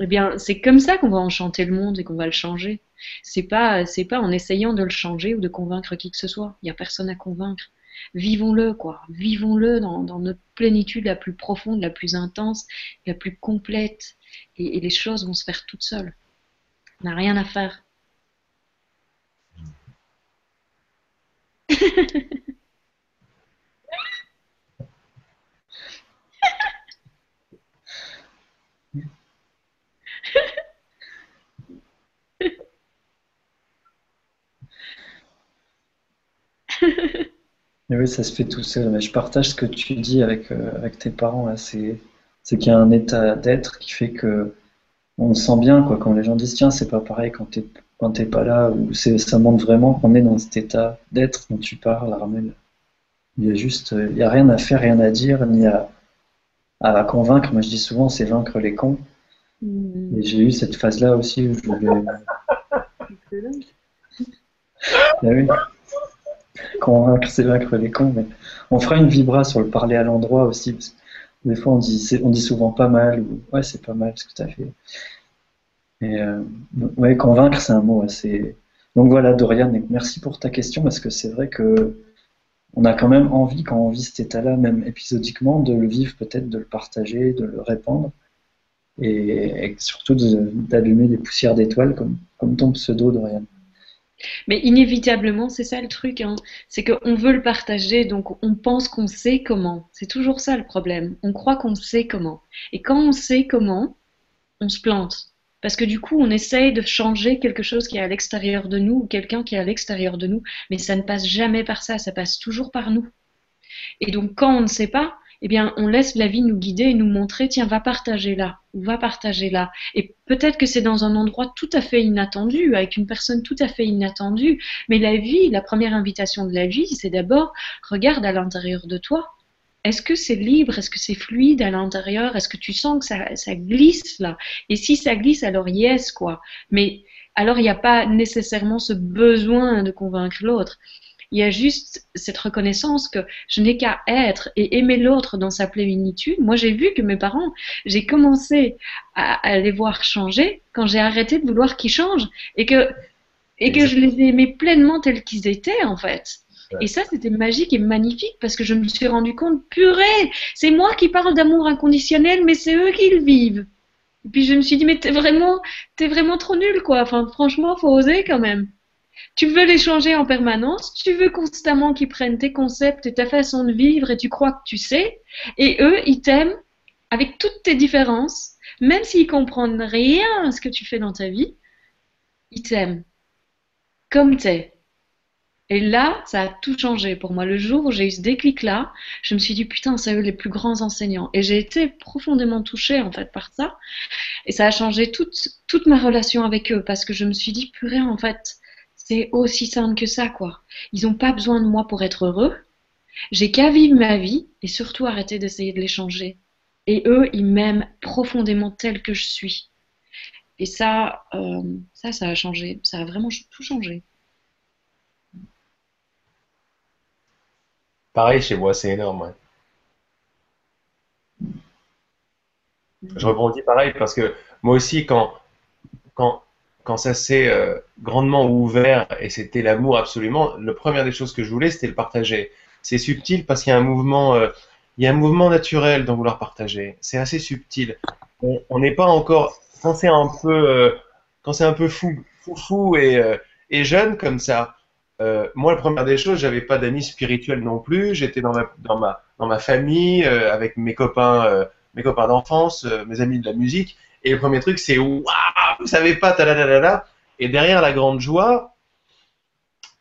eh bien, c'est comme ça qu'on va enchanter le monde et qu'on va le changer. C'est pas, c'est pas en essayant de le changer ou de convaincre qui que ce soit. Il y a personne à convaincre vivons-le, quoi. Vivons-le dans, notre plénitude la plus profonde, la plus intense, la plus complète. Et, les choses vont se faire toutes seules. On n'a rien à faire. oui, ça se fait tout seul. Mais je partage ce que tu dis avec, euh, avec tes parents. C'est, c'est qu'il y a un état d'être qui fait que on sent bien quoi, quand les gens disent tiens, c'est pas pareil quand t'es, quand t'es pas là, ou c'est, ça montre vraiment qu'on est dans cet état d'être dont tu parles, Armel. Il y a juste, il y a rien à faire, rien à dire, ni à, à convaincre. Moi, je dis souvent, c'est vaincre les cons. Mm. Et j'ai eu cette phase-là aussi où je voulais. Ah oui convaincre, c'est vaincre les cons, mais on fera une vibra sur le parler à l'endroit aussi, parce que des fois on dit, on dit souvent pas mal, ou ouais, c'est pas mal ce que tu as fait. Et euh, ouais, convaincre, c'est un mot assez. Donc voilà, Dorian, merci pour ta question, parce que c'est vrai que on a quand même envie, quand on vit cet état-là, même épisodiquement, de le vivre, peut-être de le partager, de le répandre, et, surtout d'allumer des poussières d'étoiles, comme, comme ton pseudo, Dorian. Mais inévitablement, c'est ça le truc, hein. c'est qu'on veut le partager, donc on pense qu'on sait comment. C'est toujours ça le problème. On croit qu'on sait comment. Et quand on sait comment, on se plante. Parce que du coup, on essaye de changer quelque chose qui est à l'extérieur de nous ou quelqu'un qui est à l'extérieur de nous, mais ça ne passe jamais par ça, ça passe toujours par nous. Et donc, quand on ne sait pas, eh bien, on laisse la vie nous guider et nous montrer, tiens, va partager là, ou va partager là. Et peut-être que c'est dans un endroit tout à fait inattendu, avec une personne tout à fait inattendue, mais la vie, la première invitation de la vie, c'est d'abord, regarde à l'intérieur de toi. Est-ce que c'est libre? Est-ce que c'est fluide à l'intérieur? Est-ce que tu sens que ça, glisse là? Et si ça glisse, alors yes, quoi. Mais alors il n'y a pas nécessairement ce besoin de convaincre l'autre. Il y a juste cette reconnaissance que je n'ai qu'à être et aimer l'autre dans sa plénitude. Moi, j'ai vu que mes parents, j'ai commencé à, les voir changer quand j'ai arrêté de vouloir qu'ils changent et que, et que je les aimais pleinement tels qu'ils étaient, en fait. Et ça, c'était magique et magnifique parce que je me suis rendu compte, purée, c'est moi qui parle d'amour inconditionnel, mais c'est eux qui le vivent. Et puis je me suis dit, mais t'es vraiment, t'es vraiment trop nul, quoi. Enfin, franchement, faut oser quand même. Tu veux les changer en permanence, tu veux constamment qu'ils prennent tes concepts et ta façon de vivre et tu crois que tu sais, et eux, ils t'aiment avec toutes tes différences, même s'ils comprennent rien à ce que tu fais dans ta vie, ils t'aiment comme t'es. Et là, ça a tout changé pour moi. Le jour où j'ai eu ce déclic-là, je me suis dit, putain, c'est eux les plus grands enseignants. Et j'ai été profondément touchée, en fait, par ça. Et ça a changé toute, toute ma relation avec eux, parce que je me suis dit, purée, en fait, c'est aussi simple que ça, quoi. Ils n'ont pas besoin de moi pour être heureux. J'ai qu'à vivre ma vie et surtout arrêter d'essayer de les changer. Et eux, ils m'aiment profondément tel que je suis. Et ça, euh, ça, ça a changé. Ça a vraiment tout changé. Pareil chez moi, c'est énorme. Je rebondis pareil parce que moi aussi, quand, quand quand ça s'est euh, grandement ouvert et c'était l'amour absolument, la première des choses que je voulais, c'était le partager. C'est subtil parce qu'il y a un mouvement, euh, il y a un mouvement naturel dans vouloir partager. C'est assez subtil. On n'est pas encore quand c'est un peu, euh, quand c'est un peu fou, fou, et jeune comme ça. moi, la première des choses, j'avais pas d'amis spirituels non plus. J'étais dans ma, dans ma, dans ma famille avec mes copains, mes copains d'enfance, mes amis de la musique Et le premier truc, c'est waouh, vous savez pas, ta Et derrière la grande joie,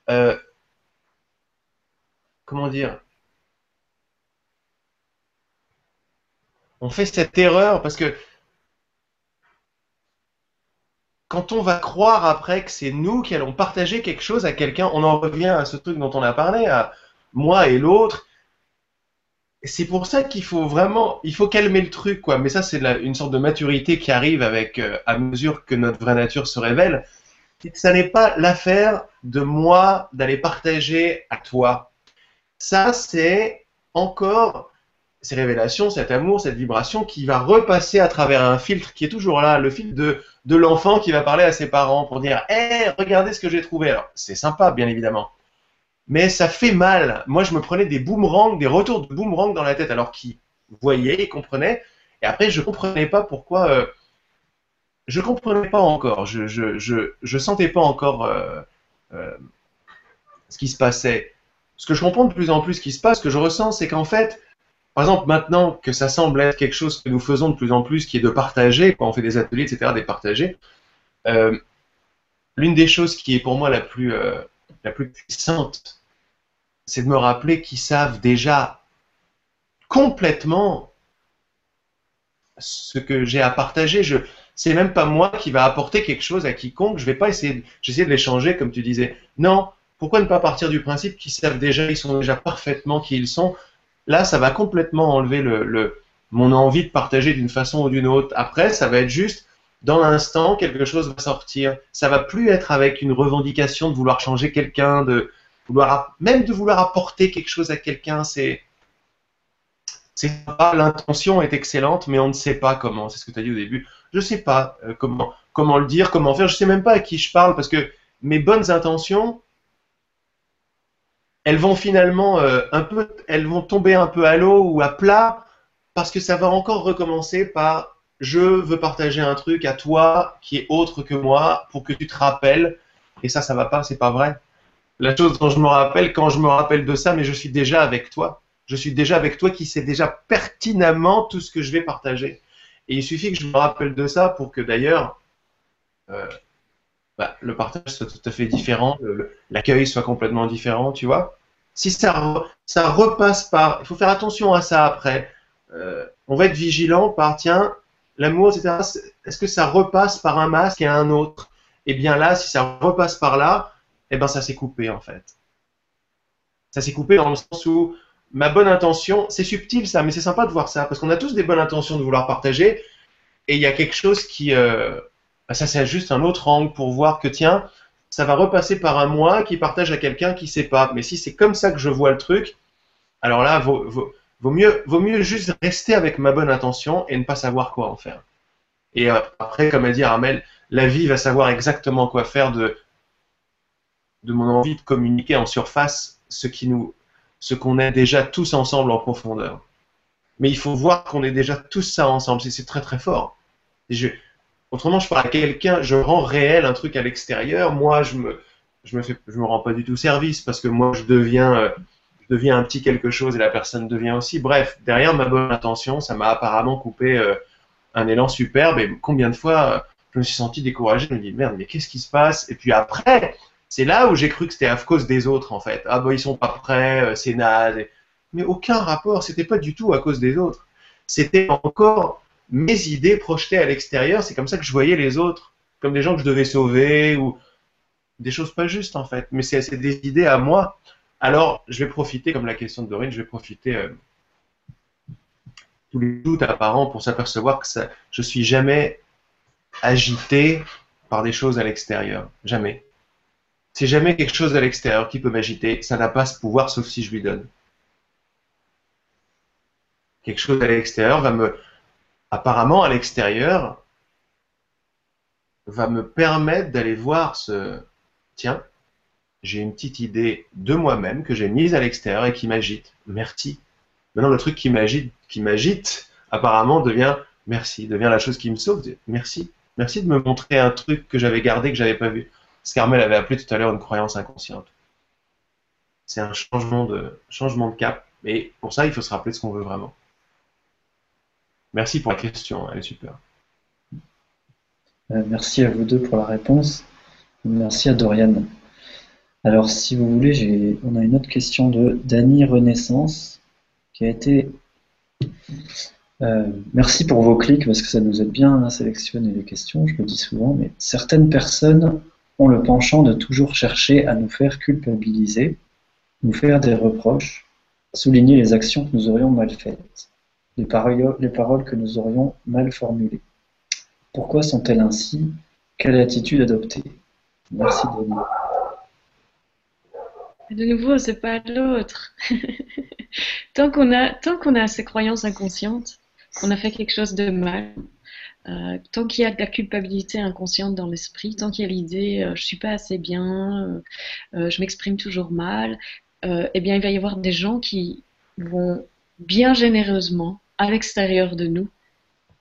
euh, comment dire? On fait cette erreur parce que quand on va croire après que c'est nous qui allons partager quelque chose à quelqu'un, on en revient à ce truc dont on a parlé, à moi et l'autre. C'est pour ça qu'il faut vraiment, il faut calmer le truc, quoi. Mais ça, c'est une sorte de maturité qui arrive avec, euh, à mesure que notre vraie nature se révèle. Ça n'est pas l'affaire de moi d'aller partager à toi. Ça, c'est encore ces révélations, cet amour, cette vibration qui va repasser à travers un filtre qui est toujours là, le filtre de, de l'enfant qui va parler à ses parents pour dire Hé, regardez ce que j'ai trouvé. Alors, c'est sympa, bien évidemment. Mais ça fait mal. Moi, je me prenais des boomerangs, des retours de boomerangs dans la tête, alors qu'ils voyaient et comprenaient. Et après, je comprenais pas pourquoi. Euh, je comprenais pas encore. Je, je, je, je sentais pas encore euh, euh, ce qui se passait. Ce que je comprends de plus en plus, ce qui se passe, ce que je ressens, c'est qu'en fait, par exemple, maintenant que ça semble être quelque chose que nous faisons de plus en plus, qui est de partager, quand on fait des ateliers, etc., des partager, euh, l'une des choses qui est pour moi la plus, la plus puissante, c'est de me rappeler qu'ils savent déjà complètement ce que j'ai à partager. Je, c'est même pas moi qui va apporter quelque chose à quiconque. Je vais pas essayer, j'essaie de l'échanger comme tu disais. Non. Pourquoi ne pas partir du principe qu'ils savent déjà, ils sont déjà parfaitement qui ils sont? Là, ça va complètement enlever le, mon envie de partager d'une façon ou d'une autre. Après, ça va être juste dans l'instant, quelque chose va sortir. Ça va plus être avec une revendication de vouloir changer quelqu'un, de vouloir même de vouloir apporter quelque chose à quelqu'un. C'est c'est pas l'intention est excellente, mais on ne sait pas comment. C'est ce que tu as dit au début. Je sais pas euh, comment comment le dire, comment faire. Je sais même pas à qui je parle parce que mes bonnes intentions, elles vont finalement euh, un peu, elles vont tomber un peu à l'eau ou à plat parce que ça va encore recommencer par je veux partager un truc à toi qui est autre que moi pour que tu te rappelles et ça ça va pas c'est pas vrai la chose dont je me rappelle quand je me rappelle de ça mais je suis déjà avec toi je suis déjà avec toi qui sais déjà pertinemment tout ce que je vais partager et il suffit que je me rappelle de ça pour que d'ailleurs euh, bah, le partage soit tout à fait différent, l'accueil soit complètement différent, tu vois. Si ça, ça repasse par... Il faut faire attention à ça après. Euh, on va être vigilant par, tiens, l'amour, etc. Est-ce que ça repasse par un masque et un autre? Eh bien là, si ça repasse par là, eh ben ça s'est coupé en fait. Ça s'est coupé dans le sens où ma bonne intention, c'est subtil ça, mais c'est sympa de voir ça, parce qu'on a tous des bonnes intentions de vouloir partager, et il y a quelque chose qui... Euh, bah, ça c'est juste un autre angle pour voir que tiens, ça va repasser par un moi qui partage à quelqu'un qui sait pas. Mais si c'est comme ça que je vois le truc, alors là, vaut, vaut, mieux, vaut mieux juste rester avec ma bonne intention et ne pas savoir quoi en faire. Et euh, après, comme a dit Armel, la vie va savoir exactement quoi faire de, de mon envie de communiquer en surface ce qui nous, ce qu'on est déjà tous ensemble en profondeur. Mais il faut voir qu'on est déjà tous ça ensemble. C'est très très fort. Autrement, je parle à quelqu'un, je rends réel un truc à l'extérieur. Moi, je me, je me me rends pas du tout service parce que moi, je deviens, euh, je deviens un petit quelque chose et la personne devient aussi. Bref, derrière ma bonne intention, ça m'a apparemment coupé euh, un élan superbe. Et combien de fois euh, je me suis senti découragé, je me dis merde, mais qu'est-ce qui se passe? Et puis après, c'est là où j'ai cru que c'était à cause des autres en fait. Ah bah ils sont pas prêts, c'est naze. Mais aucun rapport, c'était pas du tout à cause des autres. C'était encore mes idées projetées à l'extérieur, c'est comme ça que je voyais les autres, comme des gens que je devais sauver ou des choses pas justes en fait. Mais c'est des idées à moi. Alors, je vais profiter, comme la question de Dorine, je vais profiter euh, tous les doutes apparents pour s'apercevoir que ça, je suis jamais agité par des choses à l'extérieur. Jamais. C'est jamais quelque chose à l'extérieur qui peut m'agiter. Ça n'a pas ce pouvoir sauf si je lui donne. Quelque chose à l'extérieur va me, apparemment à l'extérieur va me permettre d'aller voir ce tiens, j'ai une petite idée de moi-même que j'ai mise à l'extérieur et qui m'agite. Merci. Maintenant, le truc qui m'agite, qui m'agite, apparemment devient merci, devient la chose qui me sauve. Merci. Merci de me montrer un truc que j'avais gardé, que j'avais pas vu. Ce qu'Armel avait appelé tout à l'heure une croyance inconsciente. C'est un changement de, changement de cap. Et pour ça, il faut se rappeler ce qu'on veut vraiment. Merci pour la question, elle est super. Euh, merci à vous deux pour la réponse. Merci à Dorian. Alors, si vous voulez, on a une autre question de Dany Renaissance qui a été. Euh, merci pour vos clics parce que ça nous aide bien à sélectionner les questions, je le dis souvent, mais certaines personnes ont le penchant de toujours chercher à nous faire culpabiliser, nous faire des reproches, souligner les actions que nous aurions mal faites, les paroles, les paroles que nous aurions mal formulées. Pourquoi sont-elles ainsi? Quelle attitude adopter? Merci Denis. De nouveau, c'est pas l'autre. tant qu'on a, tant qu'on a ces croyances inconscientes, qu'on a fait quelque chose de mal, euh, tant qu'il y a de la culpabilité inconsciente dans l'esprit, tant qu'il y a l'idée euh, je suis pas assez bien, euh, je m'exprime toujours mal, eh bien il va y avoir des gens qui vont bien généreusement à l'extérieur de nous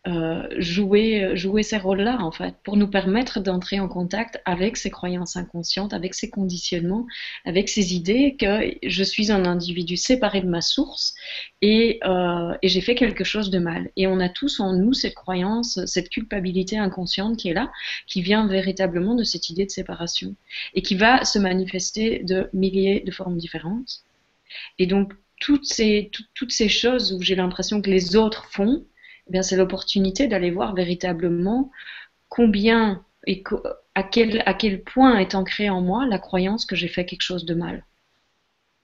euh, jouer, jouer ces rôles-là, en fait, pour nous permettre d'entrer en contact avec ces croyances inconscientes, avec ces conditionnements, avec ces idées que je suis un individu séparé de ma source et, euh, et j'ai fait quelque chose de mal. Et on a tous en nous cette croyance, cette culpabilité inconsciente qui est là, qui vient véritablement de cette idée de séparation et qui va se manifester de milliers de formes différentes. Et donc, toutes ces, toutes ces choses où j'ai l'impression que les autres font, eh c'est l'opportunité d'aller voir véritablement combien et à quel, point est ancrée en moi la croyance que j'ai fait quelque chose de mal.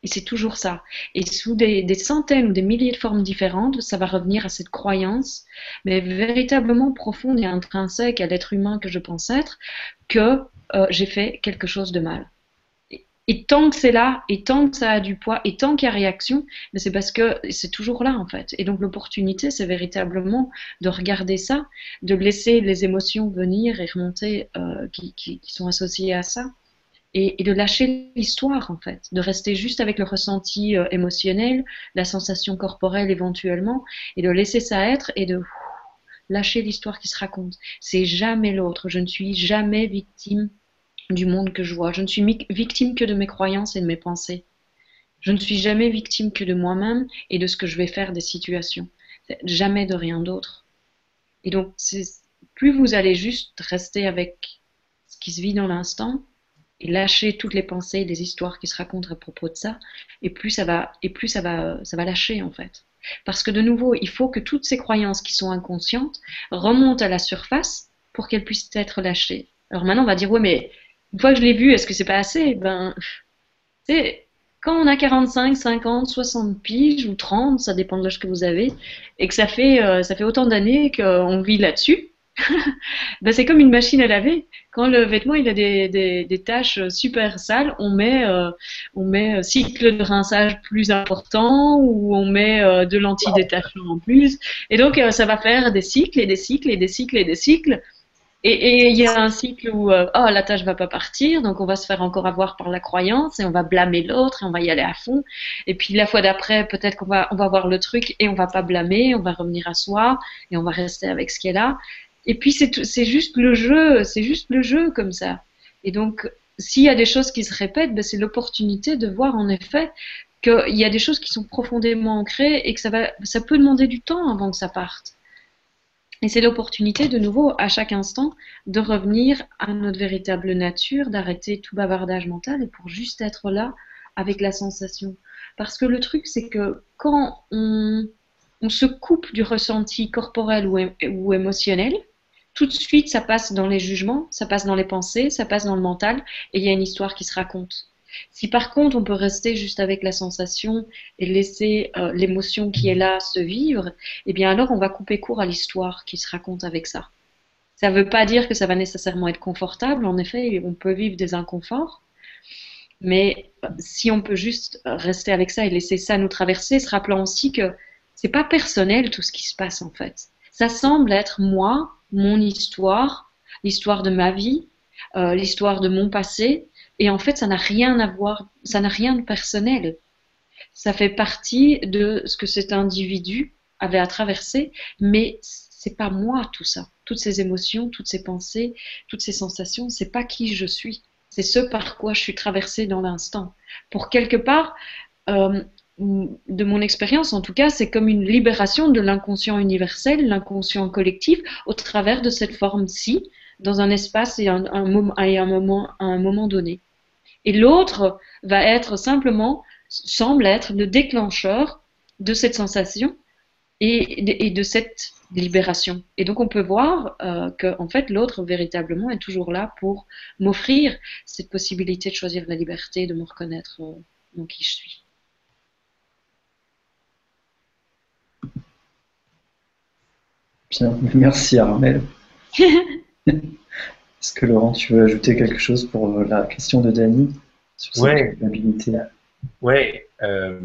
Et c'est toujours ça. Et sous des, centaines ou des milliers de formes différentes, ça va revenir à cette croyance, mais véritablement profonde et intrinsèque à l'être humain que je pense être, que euh, j'ai fait quelque chose de mal. Et tant que c'est là, et tant que ça a du poids, et tant qu'il y a réaction, c'est parce que c'est toujours là en fait. Et donc l'opportunité, c'est véritablement de regarder ça, de laisser les émotions venir et remonter euh, qui, qui, sont associées à ça, et, de lâcher l'histoire en fait, de rester juste avec le ressenti euh, émotionnel, la sensation corporelle éventuellement, et de laisser ça être et de lâcher l'histoire qui se raconte. C'est jamais l'autre. Je ne suis jamais victime du monde que je vois. Je ne suis victime que de mes croyances et de mes pensées. Je ne suis jamais victime que de moi-même et de ce que je vais faire des situations. Jamais de rien d'autre. Et donc, plus vous allez juste rester avec ce qui se vit dans l'instant et lâcher toutes les pensées, les histoires qui se racontent à propos de ça, et plus ça va, et plus ça va, ça va lâcher en fait. Parce que de nouveau, il faut que toutes ces croyances qui sont inconscientes remontent à la surface pour qu'elles puissent être lâchées. Alors maintenant, on va dire, ouais, mais une fois que je l'ai vu, est-ce que c'est pas assez? Ben, tu quand on a 45, 50, 60 piges ou 30, ça dépend de l'âge que vous avez, et que ça fait, euh, ça fait autant d'années qu'on vit là-dessus, ben c'est comme une machine à laver. Quand le vêtement il a des, des, taches super sales, on met, euh, on met cycle de rinçage plus important ou on met euh, de l'anti-détachement en plus. Et donc ça va faire des cycles et des cycles et des cycles et des cycles. Et il y a un cycle où euh, oh, la tâche va pas partir, donc on va se faire encore avoir par la croyance et on va blâmer l'autre et on va y aller à fond. Et puis la fois d'après, peut-être qu'on va on va voir le truc et on va pas blâmer, on va revenir à soi et on va rester avec ce qui est là. Et puis c'est juste le jeu, c'est juste le jeu comme ça. Et donc s'il y a des choses qui se répètent, ben, c'est l'opportunité de voir en effet qu'il y a des choses qui sont profondément ancrées et que ça va ça peut demander du temps avant que ça parte. Et c'est l'opportunité de nouveau à chaque instant de revenir à notre véritable nature, d'arrêter tout bavardage mental et pour juste être là avec la sensation. Parce que le truc, c'est que quand on, se coupe du ressenti corporel ou, émotionnel, tout de suite, ça passe dans les jugements, ça passe dans les pensées, ça passe dans le mental, et il y a une histoire qui se raconte. Si par contre on peut rester juste avec la sensation et laisser euh, l'émotion qui est là se vivre, eh bien alors on va couper court à l'histoire qui se raconte avec ça. Ça ne veut pas dire que ça va nécessairement être confortable, en effet, on peut vivre des inconforts, mais euh, si on peut juste rester avec ça et laisser ça nous traverser, se rappelant aussi que c'est pas personnel tout ce qui se passe en fait. Ça semble être moi, mon histoire, l'histoire de ma vie, euh, l'histoire de mon passé, et en fait, ça n'a rien à voir, ça n'a rien de personnel. Ça fait partie de ce que cet individu avait à traverser, mais c'est pas moi tout ça. Toutes ces émotions, toutes ces pensées, toutes ces sensations, c'est pas qui je suis. C'est ce par quoi je suis traversée dans l'instant. Pour quelque part, euh, de mon expérience en tout cas, c'est comme une libération de l'inconscient universel, l'inconscient collectif, au travers de cette forme-ci dans un espace et et un moment, à un moment donné. Et l'autre va être simplement, semble être le déclencheur de cette sensation et, et de cette libération. Et donc on peut voir euh, que en fait l'autre véritablement est toujours là pour m'offrir cette possibilité de choisir la liberté, de me reconnaître euh, dans qui je suis. Bien, merci Armel. Est-ce que Laurent, tu veux ajouter quelque chose pour la question de Dany sur cette Ouais. culpabilité Ouais, euh,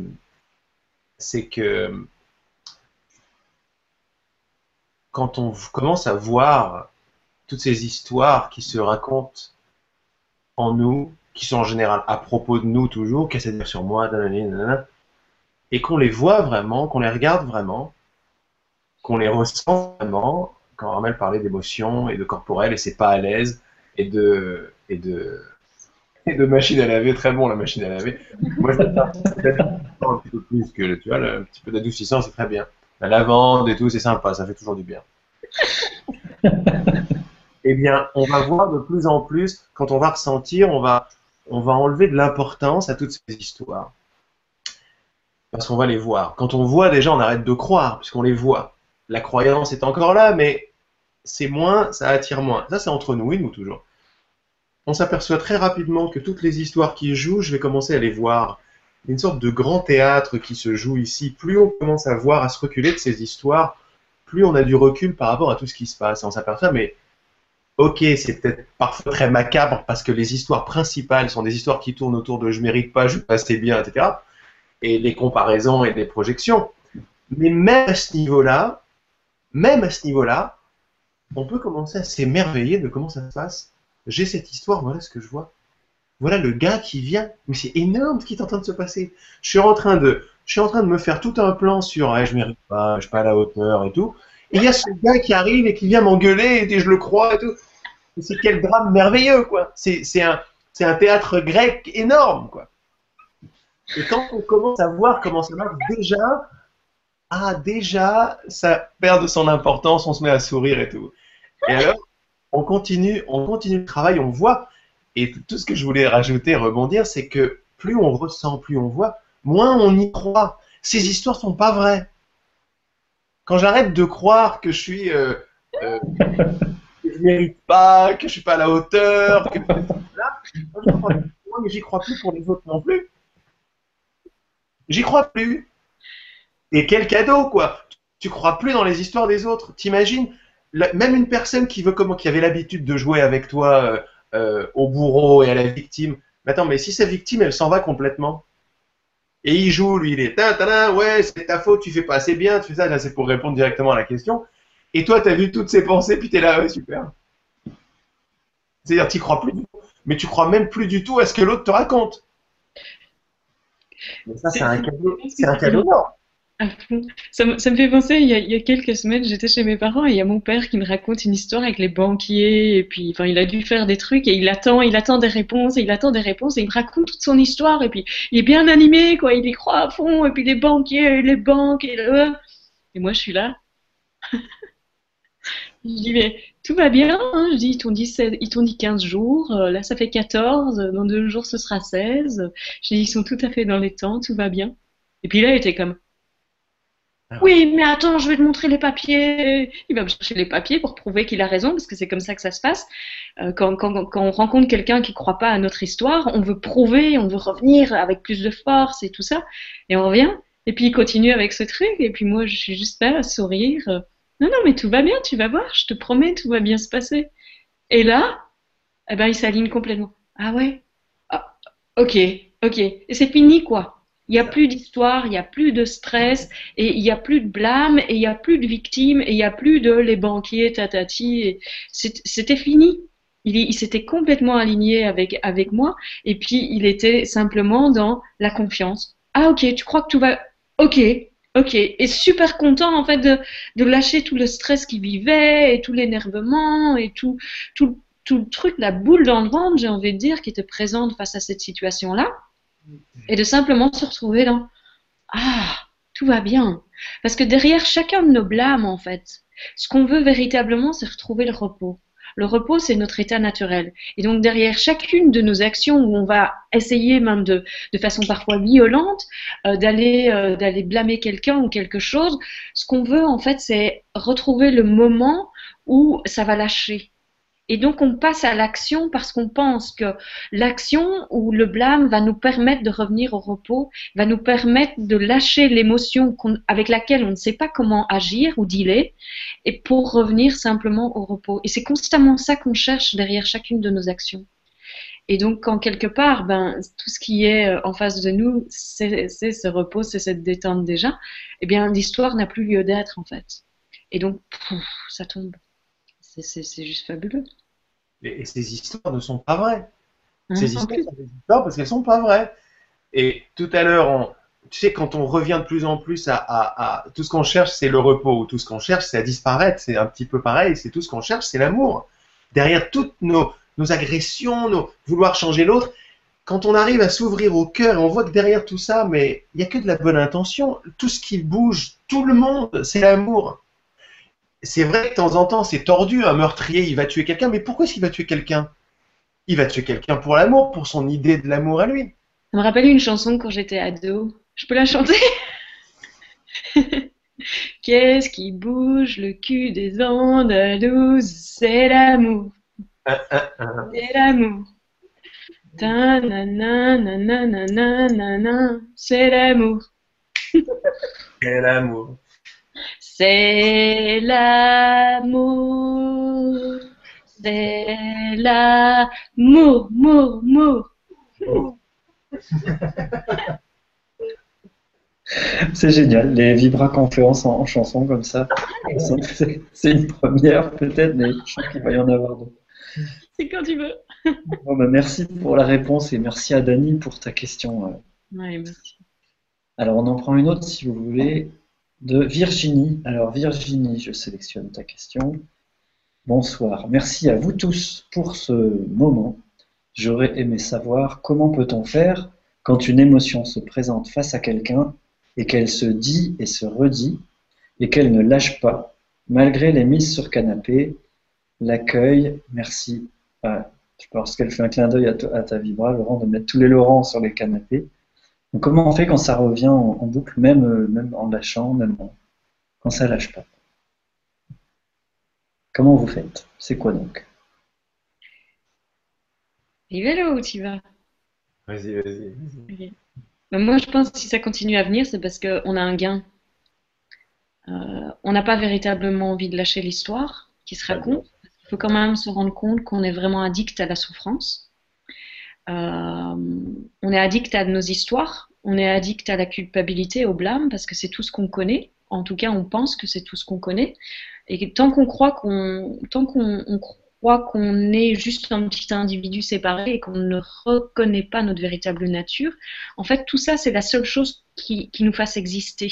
c'est que quand on commence à voir toutes ces histoires qui se racontent en nous, qui sont en général à propos de nous toujours, qu'est-ce à dire sur moi, et qu'on les voit vraiment, qu'on les regarde vraiment, qu'on les ressent vraiment, quand Armel parlait d'émotions et de corporel et c'est pas à l'aise, et de, et de, et de machine à laver, très bon la machine à laver. Moi, je un petit peu plus que, tu vois, le- un petit peu d'adoucissant, c'est très bien. La lavande et tout, c'est sympa, ça fait toujours du bien. eh bien, on va voir de plus en plus, quand on va ressentir, on va, on va enlever de l'importance à toutes ces histoires. Parce qu'on va les voir. Quand on voit déjà, on arrête de croire, puisqu'on les voit. La croyance est encore là, mais c'est moins, ça attire moins. Ça, c'est entre nous et nous toujours. On s'aperçoit très rapidement que toutes les histoires qui jouent, je vais commencer à les voir. Une sorte de grand théâtre qui se joue ici. Plus on commence à voir, à se reculer de ces histoires, plus on a du recul par rapport à tout ce qui se passe. On s'aperçoit, mais ok, c'est peut-être parfois très macabre parce que les histoires principales sont des histoires qui tournent autour de je mérite pas, je passe bien, etc. Et les comparaisons et les projections. Mais même à ce niveau-là, même à ce niveau-là, on peut commencer à s'émerveiller de comment ça se passe. J'ai cette histoire, voilà ce que je vois. Voilà le gars qui vient. Mais c'est énorme ce qui est en train de se passer. Je suis en train de, je suis en train de me faire tout un plan sur, ouais, je mérite pas, je suis pas à la hauteur et tout. Et il y a ce gars qui arrive et qui vient m'engueuler et je le crois et tout. C'est quel drame merveilleux, quoi. C'est, un, un théâtre grec énorme, quoi. Et quand on commence à voir comment ça marche, déjà, ah, déjà, ça perd de son importance, on se met à sourire et tout. Et alors, on continue, on continue le travail, on voit. Et tout ce que je voulais rajouter, rebondir, c'est que plus on ressent, plus on voit, moins on y croit. Ces histoires sont pas vraies. Quand j'arrête de croire que je suis, euh, euh, que je mérite pas, que je suis pas à la hauteur, que crois j'y crois plus pour les autres non plus. J'y crois plus. Et quel cadeau, quoi. Tu crois plus dans les histoires des autres. T'imagines, même une personne qui veut comment, qui avait l'habitude de jouer avec toi euh, euh, au bourreau et à la victime. Mais attends, mais si sa victime, elle s'en va complètement? Et il joue, lui, il est ta ta ta, ouais, c'est ta faute, tu fais pas assez bien, tu fais ça, là c'est pour répondre directement à la question. Et toi, t'as vu toutes ses pensées, puis t'es là, ouais, super. C'est-à-dire, t'y crois plus du tout. Mais tu crois même plus du tout à ce que l'autre te raconte. Mais ça, c'est un cadeau, c'est un cadeau. Ça, me- fait penser, il y a, quelques semaines, j'étais chez mes parents et il y a mon père qui me raconte une histoire avec les banquiers et puis, enfin, il a dû faire des trucs et il attend, il attend des réponses et il attend des réponses et il me raconte toute son histoire et puis il est bien animé, quoi, il y croit à fond et puis les banquiers, et les banques et le... Et moi, je suis là. Je dis, mais tout va bien, hein. Je dis, ils t'ont dit, 16 ils t'ont dit 15 jours, euh, là ça fait 14, euh, dans deux jours ce sera 16. Je dis, ils sont tout à fait dans les temps, tout va bien. Et puis là, il était comme, oui, mais attends, je vais te montrer les papiers. Il va me chercher les papiers pour prouver qu'il a raison, parce que c'est comme ça que ça se passe. Euh, quand, quand, quand on rencontre quelqu'un qui ne croit pas à notre histoire, on veut prouver, on veut revenir avec plus de force et tout ça. Et on revient, et puis il continue avec ce truc, et puis moi je suis juste là à sourire. Non, non, mais tout va bien, tu vas voir, je te promets, tout va bien se passer. Et là, eh ben, il s'aligne complètement. Ah ouais? Ah, ok, ok. Et c'est fini, quoi. Il n'y a plus d'histoire, il n'y a plus de stress, et il n'y a plus de blâme, et il n'y a plus de victimes, et il n'y a plus de les banquiers, tatati. C'était fini. Il, s'était complètement aligné avec, avec moi, et puis il était simplement dans la confiance. Ah ok, tu crois que tout va... Ok, ok. Et super content en fait de, de lâcher tout le stress qu'il vivait, et tout l'énervement, et tout, tout, tout le truc, la boule dans le ventre, j'ai envie de dire, qui était présente face à cette situation-là et de simplement se retrouver dans Ah, tout va bien. Parce que derrière chacun de nos blâmes, en fait, ce qu'on veut véritablement, c'est retrouver le repos. Le repos, c'est notre état naturel. Et donc derrière chacune de nos actions où on va essayer même de, de façon parfois violente euh, d'aller euh, d'aller blâmer quelqu'un ou quelque chose, ce qu'on veut en fait, c'est retrouver le moment où ça va lâcher. Et donc on passe à l'action parce qu'on pense que l'action ou le blâme va nous permettre de revenir au repos, va nous permettre de lâcher l'émotion avec laquelle on ne sait pas comment agir ou dealer, et pour revenir simplement au repos. Et c'est constamment ça qu'on cherche derrière chacune de nos actions. Et donc, quand quelque part, ben, tout ce qui est euh, en face de nous, c'est ce repos, c'est cette détente déjà, eh bien, l'histoire n'a plus lieu d'être, en fait. Et donc, ça tombe. C'est juste fabuleux. Et, ces histoires ne sont pas vraies. Hein, ces histoires sont des histoires parce qu'elles sont pas vraies. Et tout à l'heure, tu sais, quand on revient de plus en plus à, à, tout ce qu'on cherche, c'est le repos, ou tout ce qu'on cherche, c'est à disparaître, c'est un petit peu pareil, c'est tout ce qu'on cherche, c'est l'amour. Derrière toutes nos, nos agressions, nos vouloir changer l'autre, quand on arrive à s'ouvrir au cœur, on voit que derrière tout ça, mais il n'y a que de la bonne intention. Tout ce qui bouge, tout le monde, c'est l'amour c'est vrai que de temps en temps, c'est tordu, un meurtrier, il va tuer quelqu'un, mais pourquoi est-ce qu'il va tuer quelqu'un? Il va tuer quelqu'un pour l'amour, pour son idée de l'amour à lui. Ça me rappelle une chanson quand j'étais ado. Je peux la chanter? Qu'est-ce qui bouge le cul des Andalouses? C'est l'amour. C'est l'amour. C'est l'amour. C'est l'amour. C'est l'amour, c'est l'amour, mour, mour. C'est génial, les vibra-conférences en, chanson comme ça. C'est une première peut-être, mais je crois qu'il va y en avoir d'autres. C'est quand tu veux. Bon, bah, merci pour la réponse et merci à Dani pour ta question. Euh. Oui, merci. Alors on en prend une autre si vous voulez de Virginie. Alors Virginie, je sélectionne ta question. Bonsoir. Merci à vous tous pour ce moment. J'aurais aimé savoir comment peut-on faire quand une émotion se présente face à quelqu'un et qu'elle se dit et se redit et qu'elle ne lâche pas, malgré les mises sur canapé, l'accueil, merci. Je pense qu'elle fait un clin d'œil à, ta vibra, Laurent, de mettre tous les Laurents sur les canapés comment on fait quand ça revient en, boucle, même, euh, même en lâchant, même quand ça lâche pas? Comment vous faites? C'est quoi donc? Il va là où tu vas Vas-y, vas-y. Ben, moi, je pense que si ça continue à venir, c'est parce qu'on a un gain. Euh, on n'a pas véritablement envie de lâcher l'histoire qui se raconte. Il faut quand même se rendre compte qu'on est vraiment addict à la souffrance. Euh, on est addict à nos histoires, on est addict à la culpabilité, au blâme, parce que c'est tout ce qu'on connaît. En tout cas, on pense que c'est tout ce qu'on connaît. Et tant qu'on croit qu'on, tant qu'on croit qu'on est juste un petit individu séparé et qu'on ne reconnaît pas notre véritable nature, en fait, tout ça, c'est la seule chose qui, qui nous fasse exister.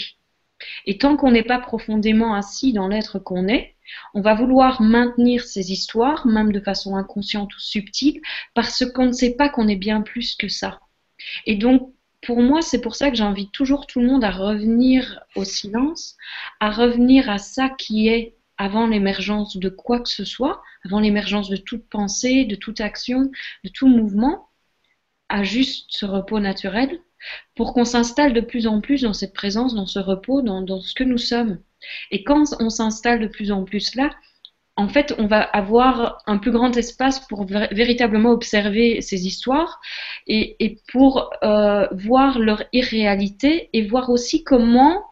Et tant qu'on n'est pas profondément assis dans l'être qu'on est, on va vouloir maintenir ces histoires, même de façon inconsciente ou subtile, parce qu'on ne sait pas qu'on est bien plus que ça. Et donc, pour moi, c'est pour ça que j'invite toujours tout le monde à revenir au silence, à revenir à ça qui est avant l'émergence de quoi que ce soit, avant l'émergence de toute pensée, de toute action, de tout mouvement, à juste ce repos naturel, pour qu'on s'installe de plus en plus dans cette présence, dans ce repos, dans, dans ce que nous sommes. Et quand on s'installe de plus en plus là, en fait, on va avoir un plus grand espace pour véritablement observer ces histoires et, pour euh, voir leur irréalité et voir aussi comment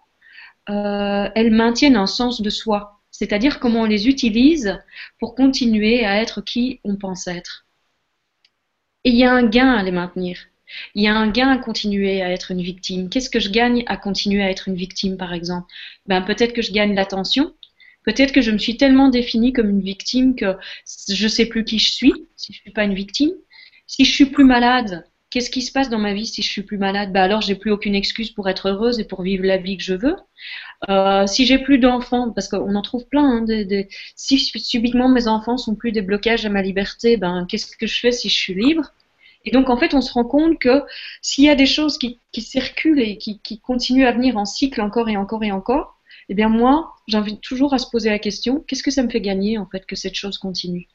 euh, elles maintiennent un sens de soi, c'est-à-dire comment on les utilise pour continuer à être qui on pense être. Et il y a un gain à les maintenir. Il y a un gain à continuer à être une victime. Qu'est-ce que je gagne à continuer à être une victime, par exemple? Ben, Peut-être que je gagne l'attention. Peut-être que je me suis tellement définie comme une victime que je ne sais plus qui je suis si je ne suis pas une victime. Si je suis plus malade, qu'est-ce qui se passe dans ma vie si je suis plus malade? Ben alors j'ai plus aucune excuse pour être heureuse et pour vivre la vie que je veux. Euh, si j'ai plus d'enfants, parce qu'on en trouve plein, hein, si subitement mes enfants sont plus des blocages à ma liberté, ben qu'est-ce que je fais si je suis libre? Et donc, en fait, on se rend compte que s'il y a des choses qui, circulent et qui, continuent à venir en cycle encore et encore et encore, eh bien, moi, j'invite toujours à se poser la question qu'est-ce que ça me fait gagner, en fait, que cette chose continue?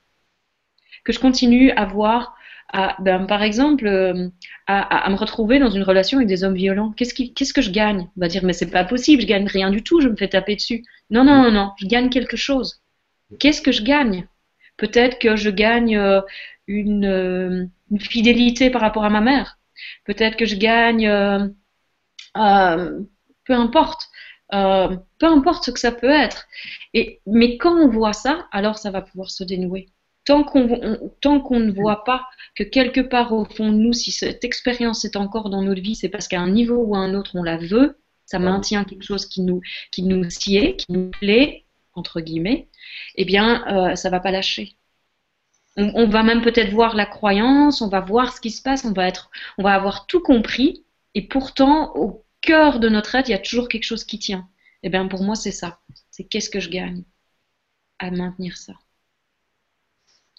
Que je continue à voir, ben, par exemple, euh, à, me retrouver dans une relation avec des hommes violents. Qu'est-ce que je gagne? On va dire, mais c'est pas possible, je gagne rien du tout, je me fais taper dessus. Non, non, non, non, je gagne quelque chose. Qu'est-ce que je gagne? Peut-être que je gagne euh, une, euh, une, fidélité par rapport à ma mère. Peut-être que je gagne, euh, peu importe, peu importe ce que ça peut être. Et, mais quand on voit ça, alors ça va pouvoir se dénouer. Tant qu'on tant qu'on ne voit pas que quelque part au fond de nous, si cette expérience est encore dans notre vie, c'est parce qu'à un niveau ou à un autre on la veut, ça maintient quelque chose qui nous qui nous sied, qui nous plaît entre guillemets, eh bien euh, ça va pas lâcher. On, on va même peut-être voir la croyance, on va voir ce qui se passe, on va être, on va avoir tout compris, et pourtant au cœur de notre être, il y a toujours quelque chose qui tient. Eh bien pour moi c'est ça, c'est qu'est-ce que je gagne à maintenir ça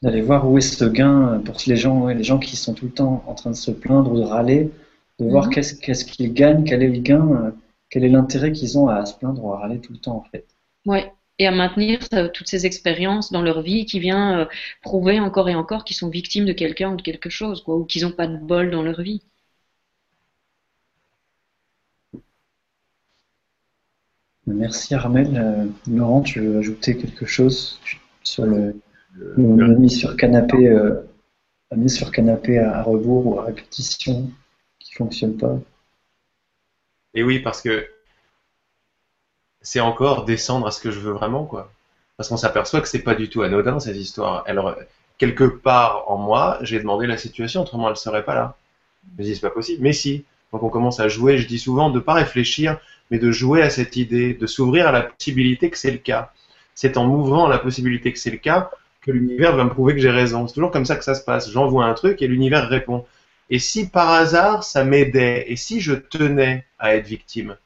d'aller voir où est ce gain pour les gens, les gens qui sont tout le temps en train de se plaindre ou de râler, de voir mhm. qu'est-ce qu'ils gagnent, quel est le gain, euh, quel est l'intérêt qu'ils ont à se plaindre ou à râler tout le temps en fait. Ouais. Et à maintenir euh, toutes ces expériences dans leur vie qui vient euh, prouver encore et encore qu'ils sont victimes de quelqu'un ou de quelque chose, quoi, ou qu'ils n'ont pas de bol dans leur vie. Merci Armel. Laurent, tu veux ajouter quelque chose? Sur le, on l'a mis sur canapé, euh, mis sur canapé à, rebours ou à répétition qui fonctionne pas? Et oui, parce que c'est encore descendre à ce que je veux vraiment, quoi. Parce qu'on s'aperçoit que c'est pas du tout anodin cette histoire. Alors, quelque part en moi, j'ai demandé la situation, autrement elle serait pas là. Je dis c'est pas possible, mais si. Donc on commence à jouer, je dis souvent de pas réfléchir, mais de jouer à cette idée, de s'ouvrir à la possibilité que c'est le cas. C'est en m'ouvrant à la possibilité que c'est le cas que l'univers va me prouver que j'ai raison. C'est toujours comme ça que ça se passe. J'envoie un truc et l'univers répond. Et si par hasard ça m'aidait, et si je tenais à être victime,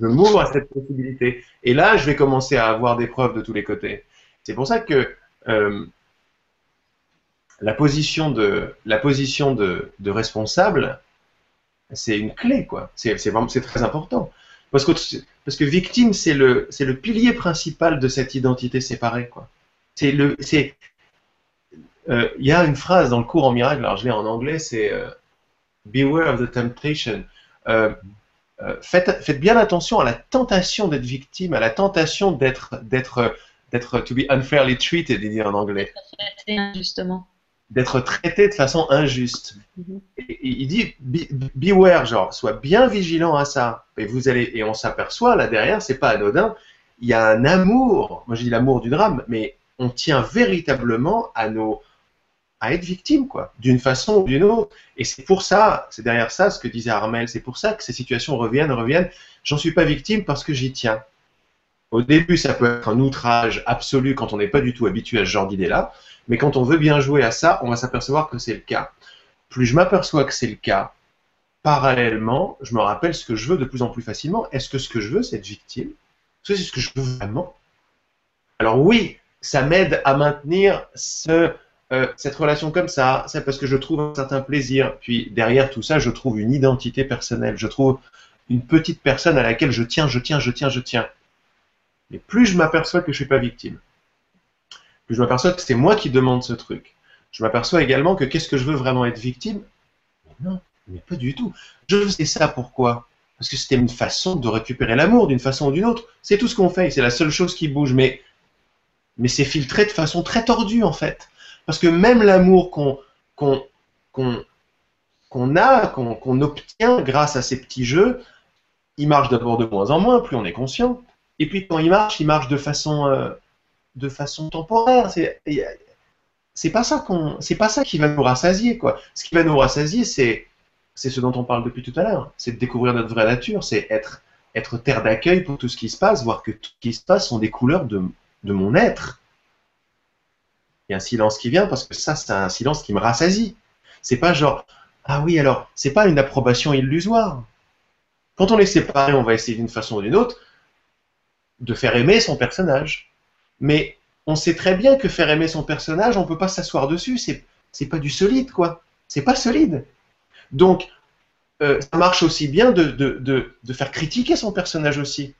je m'ouvre à cette possibilité. Et là, je vais commencer à avoir des preuves de tous les côtés. C'est pour ça que euh, la position de, la position de, responsable, c'est une clé, quoi. C'est très important. Parce que, parce que victime, c'est le, le pilier principal de cette identité séparée, quoi. Euh, il y a une phrase dans le cours en miracle, alors je l'ai en anglais, c'est euh, Beware of the temptation. Euh, faites, faites, bien attention à la tentation d'être victime, à la tentation d'être, d'être, d'être to be unfairly treated, il dit en anglais. Injustement. D'être traité de façon injuste. Mm-hmm. et, il dit beware, genre, sois bien vigilant à ça. Et vous allez, et on s'aperçoit là derrière, c'est pas anodin. Il y a un amour. Moi, je dis l'amour du drame, mais on tient véritablement à nos être victime, quoi, d'une façon ou d'une autre. Et c'est pour ça, c'est derrière ça ce que disait Armel, c'est pour ça que ces situations reviennent, reviennent. J'en suis pas victime parce que j'y tiens. Au début, ça peut être un outrage absolu quand on n'est pas du tout habitué à ce genre d'idée-là, mais quand on veut bien jouer à ça, on va s'apercevoir que c'est le cas. Plus je m'aperçois que c'est le cas, parallèlement, je me rappelle ce que je veux de plus en plus facilement. Est-ce que ce que je veux, c'est être victime? Est-ce que c'est ce que je veux vraiment? Alors oui, ça m'aide à maintenir ce, euh, cette relation comme ça. C'est parce que je trouve un certain plaisir. Puis derrière tout ça, je trouve une identité personnelle. Je trouve une petite personne à laquelle je tiens, je tiens, je tiens, je tiens. Mais plus je m'aperçois que je ne suis pas victime, plus je m'aperçois que c'est moi qui demande ce truc. Je m'aperçois également que qu'est-ce que je veux vraiment être victime? Non, mais pas du tout. Je faisais ça pourquoi? Parce que c'était une façon de récupérer l'amour d'une façon ou d'une autre. C'est tout ce qu'on fait. C'est la seule chose qui bouge. Mais mais c'est filtré de façon très tordue en fait. Parce que même l'amour qu'on qu'on a, qu'on obtient grâce à ces petits jeux, il marche d'abord de moins en moins, plus on est conscient. Et puis quand il marche, il marche de façon, euh, de façon temporaire. C'est pas ça qu'on, c'est pas ça qui va nous rassasier quoi. Ce qui va nous rassasier, c'est c'est ce dont on parle depuis tout à l'heure. C'est de découvrir notre vraie nature, c'est être être terre d'accueil pour tout ce qui se passe, voir que tout ce qui se passe sont des couleurs de, de mon être. Il y a un silence qui vient parce que ça, c'est un silence qui me rassasie. C'est pas genre, ah oui, alors, c'est pas une approbation illusoire. Quand on est séparé, on va essayer d'une façon ou d'une autre de faire aimer son personnage. Mais on sait très bien que faire aimer son personnage, on peut pas s'asseoir dessus. C'est, pas du solide, quoi. C'est pas solide. Donc, euh, ça marche aussi bien de, de faire critiquer son personnage aussi.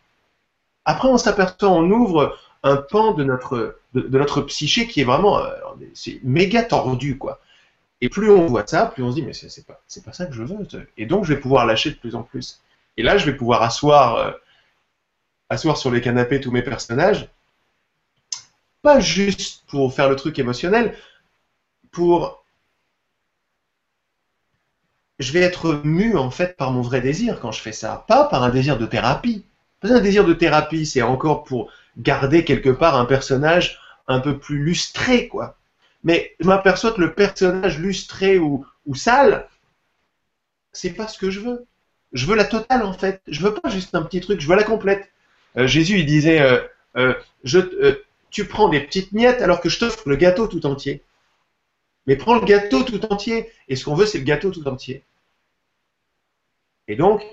Après, on s'aperçoit, on ouvre un pan de notre, de, notre psyché qui est vraiment euh, c'est méga tordu, quoi. Et plus on voit ça, plus on se dit, mais c'est pas, pas ça que je veux. Et donc, je vais pouvoir lâcher de plus en plus. Et là, je vais pouvoir asseoir, euh, asseoir sur les canapés tous mes personnages, pas juste pour faire le truc émotionnel, pour je vais être mu en fait par mon vrai désir quand je fais ça, pas par un désir de thérapie. Parce un désir de thérapie, c'est encore pour garder quelque part un personnage un peu plus lustré, quoi. Mais je m'aperçois que le personnage lustré ou, ou sale, c'est pas ce que je veux. Je veux la totale en fait. Je veux pas juste un petit truc, je veux la complète. Euh, Jésus il disait, euh, euh, tu prends des petites miettes alors que je t'offre le gâteau tout entier. Mais prends le gâteau tout entier. Et ce qu'on veut, c'est le gâteau tout entier. Et donc,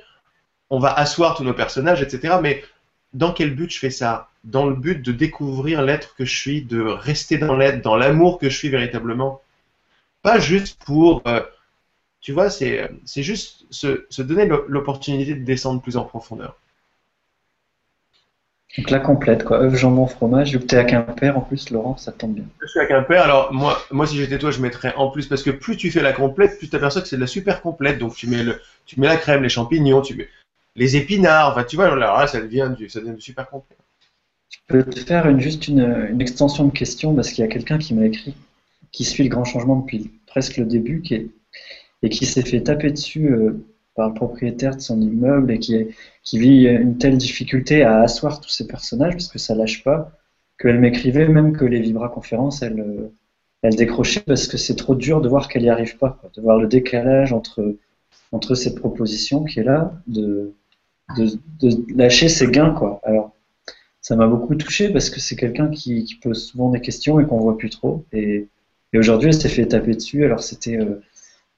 on va asseoir tous nos personnages, etc. Mais dans quel but je fais ça? Dans le but de découvrir l'être que je suis, de rester dans l'être, dans l'amour que je suis véritablement. Pas juste pour... Euh, tu vois, c'est juste se donner l'opportunité de descendre plus en profondeur. Donc la complète, quoi. œuf, jambon, fromage. Vu que tu es à Quimper, en plus, Laurent, ça tombe bien. Je suis à Quimper, alors moi, moi si j'étais toi, je mettrais en plus, parce que plus tu fais la complète, plus tu aperçois que c'est de la super complète. Donc tu mets, le, tu mets la crème, les champignons, tu mets les épinards, enfin tu vois, alors là, ça devient du, ça devient du super complet. Je peux te faire une, juste une, extension de question, parce qu'il y a quelqu'un qui m'a écrit, qui suit le grand changement depuis presque le début, qui est, et qui s'est fait taper dessus euh, par le propriétaire de son immeuble et qui, vit une telle difficulté à asseoir tous ces personnages parce que ça lâche pas, qu'elle m'écrivait même que les Vibra conférences, elle, euh, décrochait parce que c'est trop dur de voir qu'elle n'y arrive pas, de voir le décalage entre, entre cette proposition qui est là, de, de, lâcher ses gains. Quoi. Alors, ça m'a beaucoup touché parce que c'est quelqu'un qui, pose souvent des questions et qu'on voit plus trop. Et, aujourd'hui, elle s'est fait taper dessus. Alors, c'était. Euh,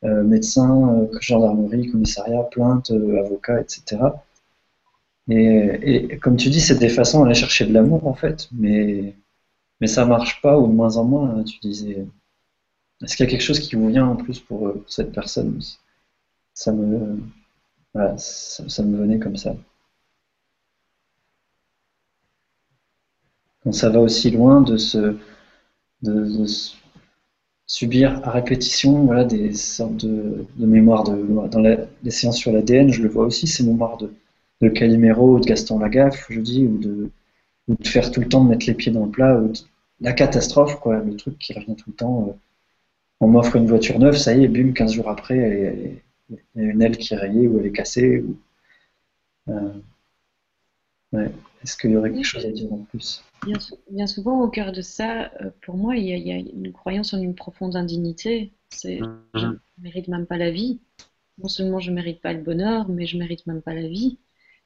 euh, médecins, euh, gendarmerie, commissariat, plainte, avocat, etc. Et, comme tu dis, c'est des façons d'aller chercher de l'amour en fait, mais, mais ça marche pas ou de moins en moins. Hein, tu disais, est-ce qu'il y a quelque chose qui vous vient en plus pour, cette personne? Ça me, ça, me venait comme ça. Ça va aussi loin de se, de, subir à répétition voilà, des sortes de, de mémoires. De, dans les séances sur l'ADN, je le vois aussi, ces mémoires de, de Calimero ou de Gaston Lagaffe, je dis, ou de, de faire tout le temps de mettre les pieds dans le plat, ou la catastrophe, quoi, le truc qui revient tout le temps. Euh, on m'offre une voiture neuve, ça y est, bim, 15 jours après, il y a une aile qui est rayée ou elle est cassée. Ou, euh, ouais. Est-ce qu'il y aurait quelque chose à dire en plus? Bien, souvent, au cœur de ça, euh, pour moi, il y, a, une croyance en une profonde indignité. C'est je ne mérite même pas la vie. Non seulement je ne mérite pas le bonheur, mais je ne mérite même pas la vie.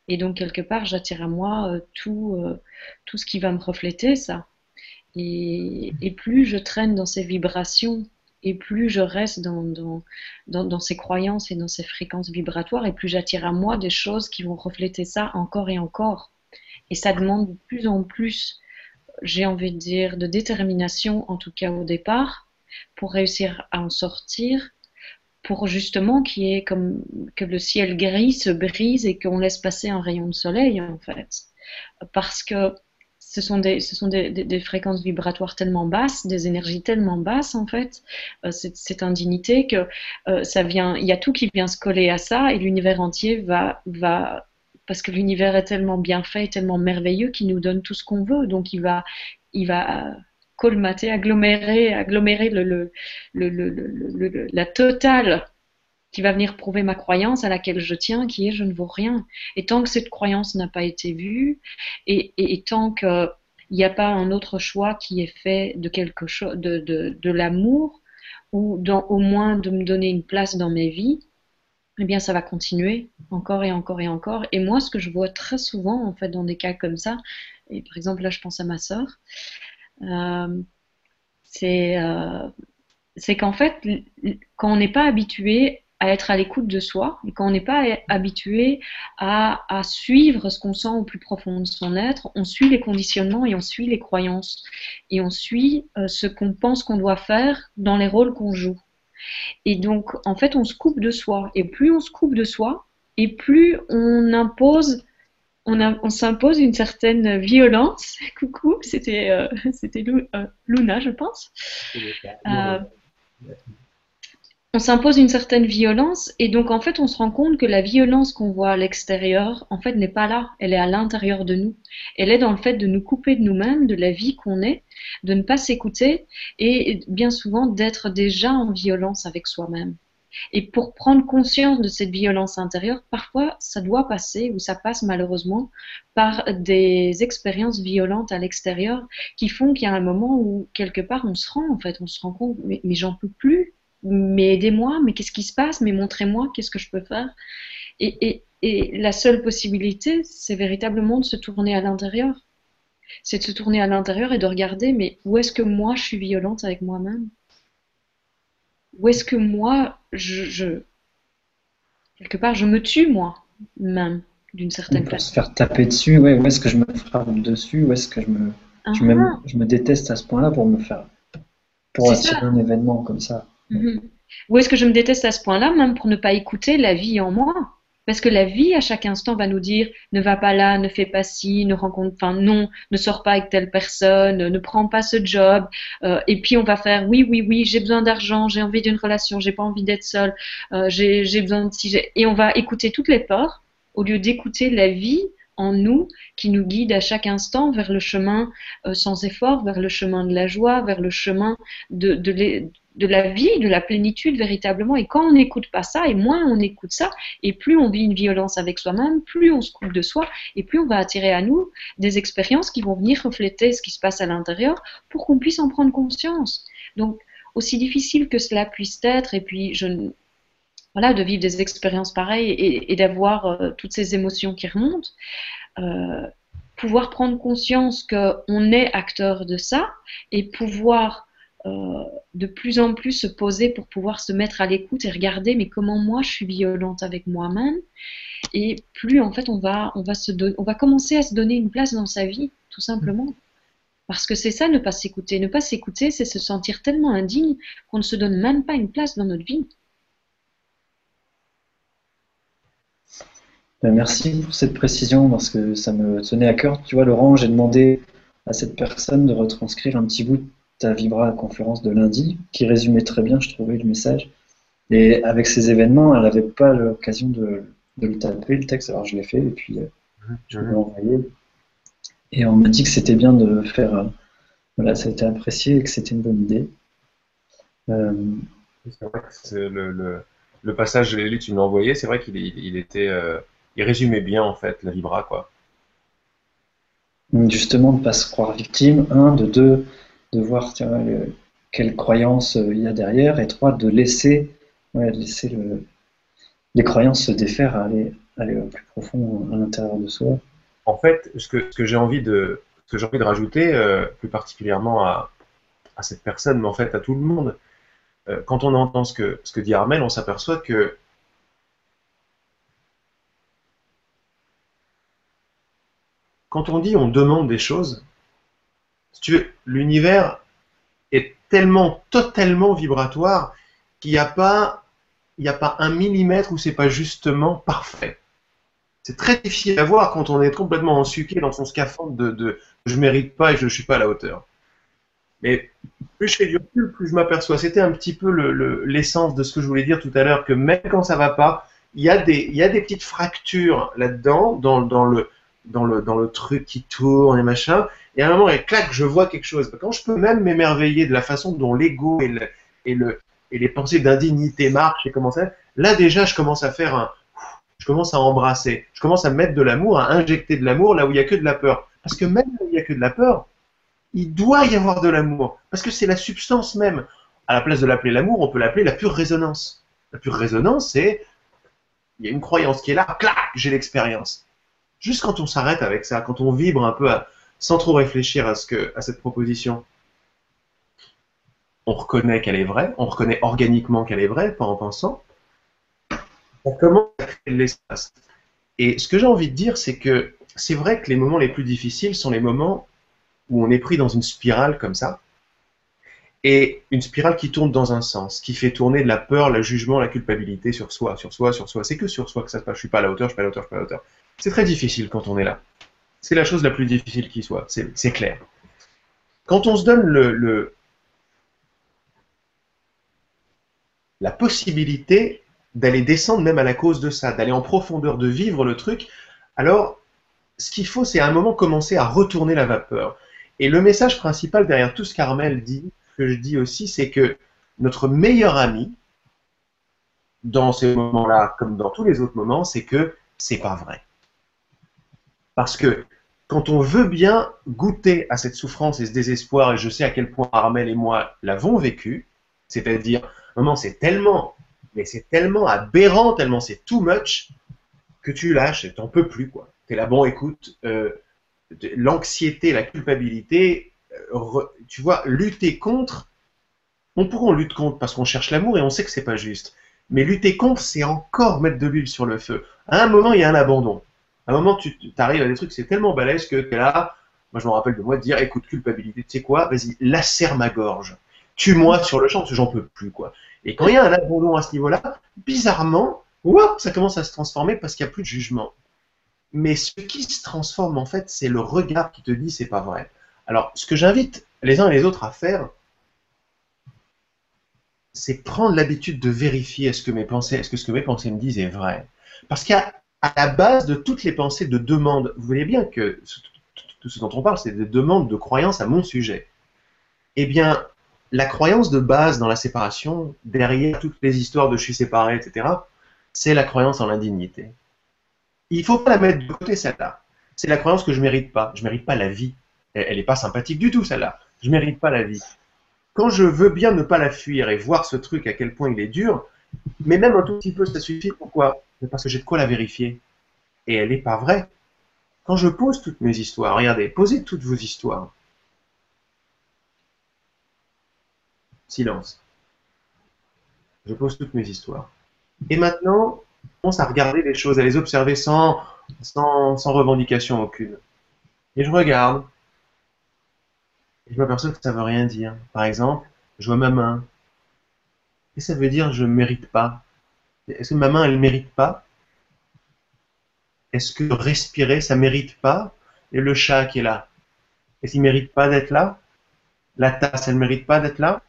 Et donc, quelque part, j'attire à moi euh, tout, euh, tout ce qui va me refléter ça. Et, plus je traîne dans ces vibrations, et plus je reste dans, dans, dans, ces croyances et dans ces fréquences vibratoires, et plus j'attire à moi des choses qui vont refléter ça encore et encore. Et ça demande de plus en plus j'ai envie de dire, de détermination, en tout cas au départ, pour réussir à en sortir, pour justement qu'il y ait comme que le ciel gris se brise et qu'on laisse passer un rayon de soleil, en fait. Parce que ce sont, des, ce sont des, des, fréquences vibratoires tellement basses, des énergies tellement basses en fait, euh, cette indignité que euh, ça vient, il y a tout qui vient se coller à ça et l'univers entier va, va parce que l'univers est tellement bien fait, tellement merveilleux qu'il nous donne tout ce qu'on veut. Donc il va, il va colmater, agglomérer, agglomérer le, la totale qui va venir prouver ma croyance à laquelle je tiens, qui est je ne vaux rien. Et tant que cette croyance n'a pas été vue, et, tant qu'il n'y a pas un autre choix qui est fait de quelque chose, de, de l'amour, ou dans, au moins de me donner une place dans mes vies, eh bien, ça va continuer encore et encore et encore. Et moi, ce que je vois très souvent, en fait, dans des cas comme ça, et par exemple, là, je pense à ma sœur, euh, euh, c'est qu'en fait, quand on n'est pas habitué à être à l'écoute de soi, et quand on n'est pas habitué à, suivre ce qu'on sent au plus profond de son être, on suit les conditionnements et on suit les croyances, et on suit euh, ce qu'on pense qu'on doit faire dans les rôles qu'on joue. Et donc, en fait, on se coupe de soi. Et plus on se coupe de soi, et plus on impose on, s'impose une certaine violence. Coucou, c'était euh, euh, Luna, je pense. Euh, on s'impose une certaine violence et donc en fait on se rend compte que la violence qu'on voit à l'extérieur en fait n'est pas là, elle est à l'intérieur de nous. Elle est dans le fait de nous couper de nous-mêmes, de la vie qu'on est, de ne pas s'écouter et bien souvent d'être déjà en violence avec soi-même. Et pour prendre conscience de cette violence intérieure, parfois ça doit passer, ou ça passe malheureusement, par des expériences violentes à l'extérieur qui font qu'il y a un moment où quelque part on se rend en fait, on se rend compte, mais, j'en peux plus, mais aidez-moi, mais qu'est-ce qui se passe, mais montrez-moi, qu'est-ce que je peux faire? Et, et la seule possibilité, c'est véritablement de se tourner à l'intérieur. C'est de se tourner à l'intérieur et de regarder, mais où est-ce que moi je suis violente avec moi-même? Où est-ce que moi, je, quelque part, je me tue moi-même d'une certaine façon. Pour se faire taper dessus, ouais, où est-ce que je me frappe dessus, où est-ce que je me, je, me, ah. je me déteste à ce point-là pour me faire, pour attirer un événement comme ça. Mhm. Où est-ce que je me déteste à ce point-là, même pour ne pas écouter la vie en moi? Parce que la vie, à chaque instant, va nous dire ne va pas là, ne fais pas ci, ne rencontre, enfin non, ne sors pas avec telle personne, ne prends pas ce job. Euh, et puis on va faire oui, oui, oui, j'ai besoin d'argent, j'ai envie d'une relation, j'ai pas envie d'être seule, euh, j'ai besoin de si et on va écouter toutes les peurs au lieu d'écouter la vie en nous qui nous guide à chaque instant vers le chemin euh, sans effort, vers le chemin de la joie, vers le chemin de, de, de la vie, de la plénitude véritablement. Et quand on n'écoute pas ça, et moins on écoute ça, et plus on vit une violence avec soi-même, plus on se coupe de soi, et plus on va attirer à nous des expériences qui vont venir refléter ce qui se passe à l'intérieur pour qu'on puisse en prendre conscience. Donc, aussi difficile que cela puisse être, et puis je, voilà, de vivre des expériences pareilles et, d'avoir euh, toutes ces émotions qui remontent, euh, pouvoir prendre conscience qu'on est acteur de ça et pouvoir de plus en plus se poser pour pouvoir se mettre à l'écoute et regarder mais comment moi je suis violente avec moi-même. Et plus en fait on va on va se on va commencer à se donner une place dans sa vie tout simplement. Parce que c'est ça ne pas s'écouter. Ne pas s'écouter c'est se sentir tellement indigne qu'on ne se donne même pas une place dans notre vie. Ben, Merci pour cette précision parce que ça me tenait à cœur. Tu vois, Laurent, j'ai demandé à cette personne de retranscrire un petit bout ta Vibra conférence de lundi, qui résumait très bien, je trouvais, le message. Et avec ces événements, elle n'avait pas l'occasion de, de, le taper, le texte, alors je l'ai fait, et puis euh, je l'ai envoyé. Et on m'a dit que c'était bien de faire. Euh, voilà, ça a été apprécié et que c'était une bonne idée. Euh, c'est vrai que le, le, le, passage, Lélie, tu m'as envoyé, c'est vrai qu'il il était. il résumait bien, en fait, la Vibra, quoi. Justement, de ne pas se croire victime, un, de deux, de voir tiens, quelle croyance euh, il y a derrière, et trois, de laisser, laisser le, les croyances se défaire, aller, aller plus profond à l'intérieur de soi. En fait, ce que, ce que j'ai envie de, envie de rajouter, euh, plus particulièrement à, à, cette personne, mais en fait à tout le monde, euh, quand on entend ce que, ce que dit Armel, on s'aperçoit que quand on dit on demande des choses, l'univers est tellement totalement vibratoire qu'il n'y a pas un millimètre où c'est pas justement parfait. C'est très difficile à voir quand on est complètement ensuqué dans son scaphandre de, de je mérite pas et je ne suis pas à la hauteur. Mais plus je fais du recul, plus je m'aperçois. C'était un petit peu l'essence de ce que je voulais dire tout à l'heure, que même quand ça va pas, il y a des, petites fractures là-dedans, dans le truc qui tourne et machin et à un moment, et clac, je vois quelque chose. Quand je peux même m'émerveiller de la façon dont l'ego et, le, et, le, et les pensées d'indignité marchent et comment ça, là déjà, je commence à faire un, je commence à embrasser, je commence à mettre de l'amour, à injecter de l'amour là où il n'y a que de la peur. Parce que même où il n'y a que de la peur, il doit y avoir de l'amour. Parce que c'est la substance même. À la place de l'appeler l'amour, on peut l'appeler la pure résonance. La pure résonance, c'est il y a une croyance qui est là, clac, j'ai l'expérience. Juste quand on s'arrête avec ça, quand on vibre un peu à, sans trop réfléchir à, ce que, à cette proposition, on reconnaît qu'elle est vraie, on reconnaît organiquement qu'elle est vraie, pas en pensant, on commence à créer de l'espace. Et ce que j'ai envie de dire, c'est que c'est vrai que les moments les plus difficiles sont les moments où on est pris dans une spirale comme ça, et une spirale qui tourne dans un sens, qui fait tourner de la peur, le jugement, la culpabilité sur soi, sur soi, sur soi. C'est que sur soi que ça se passe. Je suis pas à la hauteur, je suis pas à la hauteur, je suis pas à la hauteur. C'est très difficile quand on est là. C'est la chose la plus difficile qui soit, c'est clair. Quand on se donne la possibilité d'aller descendre même à la cause de ça, d'aller en profondeur, de vivre le truc, alors ce qu'il faut, c'est à un moment commencer à retourner la vapeur. Et le message principal derrière tout ce qu'Armel dit, que je dis aussi, c'est que notre meilleur ami, dans ces moments-là, comme dans tous les autres moments, c'est que c'est pas vrai. Parce que quand on veut bien goûter à cette souffrance et ce désespoir, et je sais à quel point Armel et moi l'avons vécu, c'est-à-dire, moment c'est tellement, mais c'est tellement aberrant, tellement c'est too much, que tu lâches t'en peux plus, quoi. T'es là, bon, écoute, euh, l'anxiété, la culpabilité, euh, tu vois, lutter contre, on pourra en lutter contre parce qu'on cherche l'amour et on sait que c'est pas juste. Mais lutter contre, c'est encore mettre de l'huile sur le feu. À un moment, il y a un abandon. À un moment, tu arrives à des trucs, c'est tellement balèze que es là. Moi, je me rappelle de moi dire écoute, culpabilité, tu sais quoi, vas-y, lacère ma gorge. Tue-moi sur le champ, parce que j'en peux plus, quoi. Et quand il y a un abandon à ce niveau-là, bizarrement, ça commence à se transformer parce qu'il n'y a plus de jugement. Mais ce qui se transforme, en fait, c'est le regard qui te dit c'est pas vrai. Alors, ce que j'invite les uns et les autres à faire, c'est prendre l'habitude de vérifier est-ce que mes pensées, est-ce que ce que mes pensées me disent est vrai. Parce qu'à la base de toutes les pensées de demande, vous voyez bien que tout ce dont on parle, c'est des demandes de croyances à mon sujet. Eh bien, la croyance de base dans la séparation, derrière toutes les histoires de je suis séparé, etc., c'est la croyance en l'indignité. Il ne faut pas la mettre de côté, celle-là. C'est la croyance que je ne mérite pas. Je ne mérite pas la vie. Elle n'est pas sympathique du tout, celle-là. Je ne mérite pas la vie. Quand je veux bien ne pas la fuir et voir ce truc à quel point il est dur, mais même un tout petit peu, ça suffit. Pourquoi? Parce que j'ai de quoi la vérifier. Et elle n'est pas vraie. Quand je pose toutes mes histoires, regardez, posez toutes vos histoires. Silence. Je pose toutes mes histoires. Et maintenant, on commence à regarder les choses, à les observer sans, sans, revendication aucune. Et je regarde. Et je m'aperçois que ça ne veut rien dire. Par exemple, je vois ma main. Et ça veut dire je ne mérite pas. Est-ce que ma main, elle ne mérite pas? Est-ce que respirer, ça ne mérite pas? Et le chat qui est là, est-ce qu'il ne mérite pas d'être là? La tasse, elle ne mérite pas d'être là?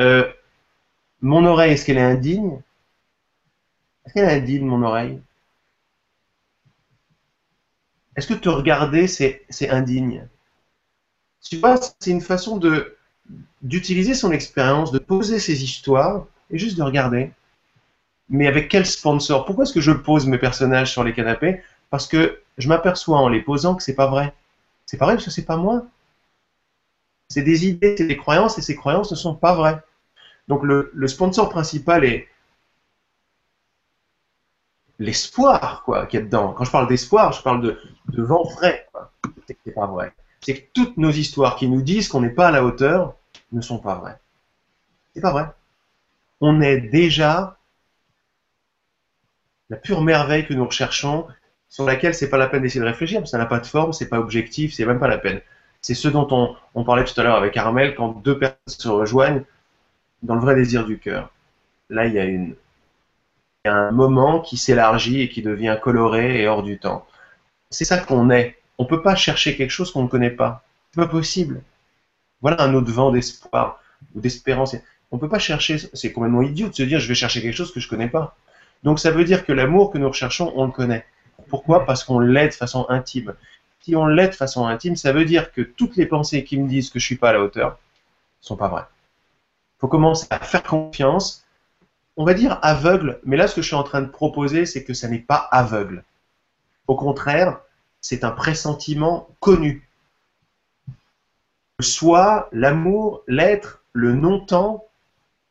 Euh, Mon oreille, est-ce qu'elle est indigne? Est-ce qu'elle est indigne, mon oreille? Est-ce que te regarder, c'est indigne? Tu vois, c'est une façon d'utiliser son expérience, de poser ses histoires et juste de regarder. Mais avec quel sponsor? Pourquoi est-ce que je pose mes personnages sur les canapés? Parce que je m'aperçois en les posant que c'est pas vrai. C'est pas vrai parce que c'est pas moi. C'est des idées, c'est des croyances et ces croyances ne sont pas vraies. Donc le, sponsor principal est l'espoir quoi qu'il y a dedans. Quand je parle d'espoir, je parle de, de vent frais. C'est pas vrai. C'est que toutes nos histoires qui nous disent qu'on n'est pas à la hauteur ne sont pas vraies. C'est pas vrai. On est déjà la pure merveille que nous recherchons, sur laquelle c'est pas la peine d'essayer de réfléchir, parce que ça n'a pas de forme, c'est pas objectif, c'est même pas la peine. C'est ce dont on, parlait tout à l'heure avec Armel, quand deux personnes se rejoignent dans le vrai désir du cœur. Là, il y a une, il y a un moment qui s'élargit et qui devient coloré et hors du temps. C'est ça qu'on est. On ne peut pas chercher quelque chose qu'on ne connaît pas. C'est pas possible. Voilà un autre vent d'espoir ou d'espérance. On ne peut pas chercher, c'est complètement idiot de se dire je vais chercher quelque chose que je ne connais pas. Donc ça veut dire que l'amour que nous recherchons, on le connaît. Pourquoi? Parce qu'on l'aide de façon intime. Si on l'aide de façon intime, ça veut dire que toutes les pensées qui me disent que je ne suis pas à la hauteur ne sont pas vraies. Il faut commencer à faire confiance. On va dire aveugle, mais là ce que je suis en train de proposer, c'est que ça n'est pas aveugle. Au contraire, c'est un pressentiment connu. Le soi, l'amour, l'être, le non-temps,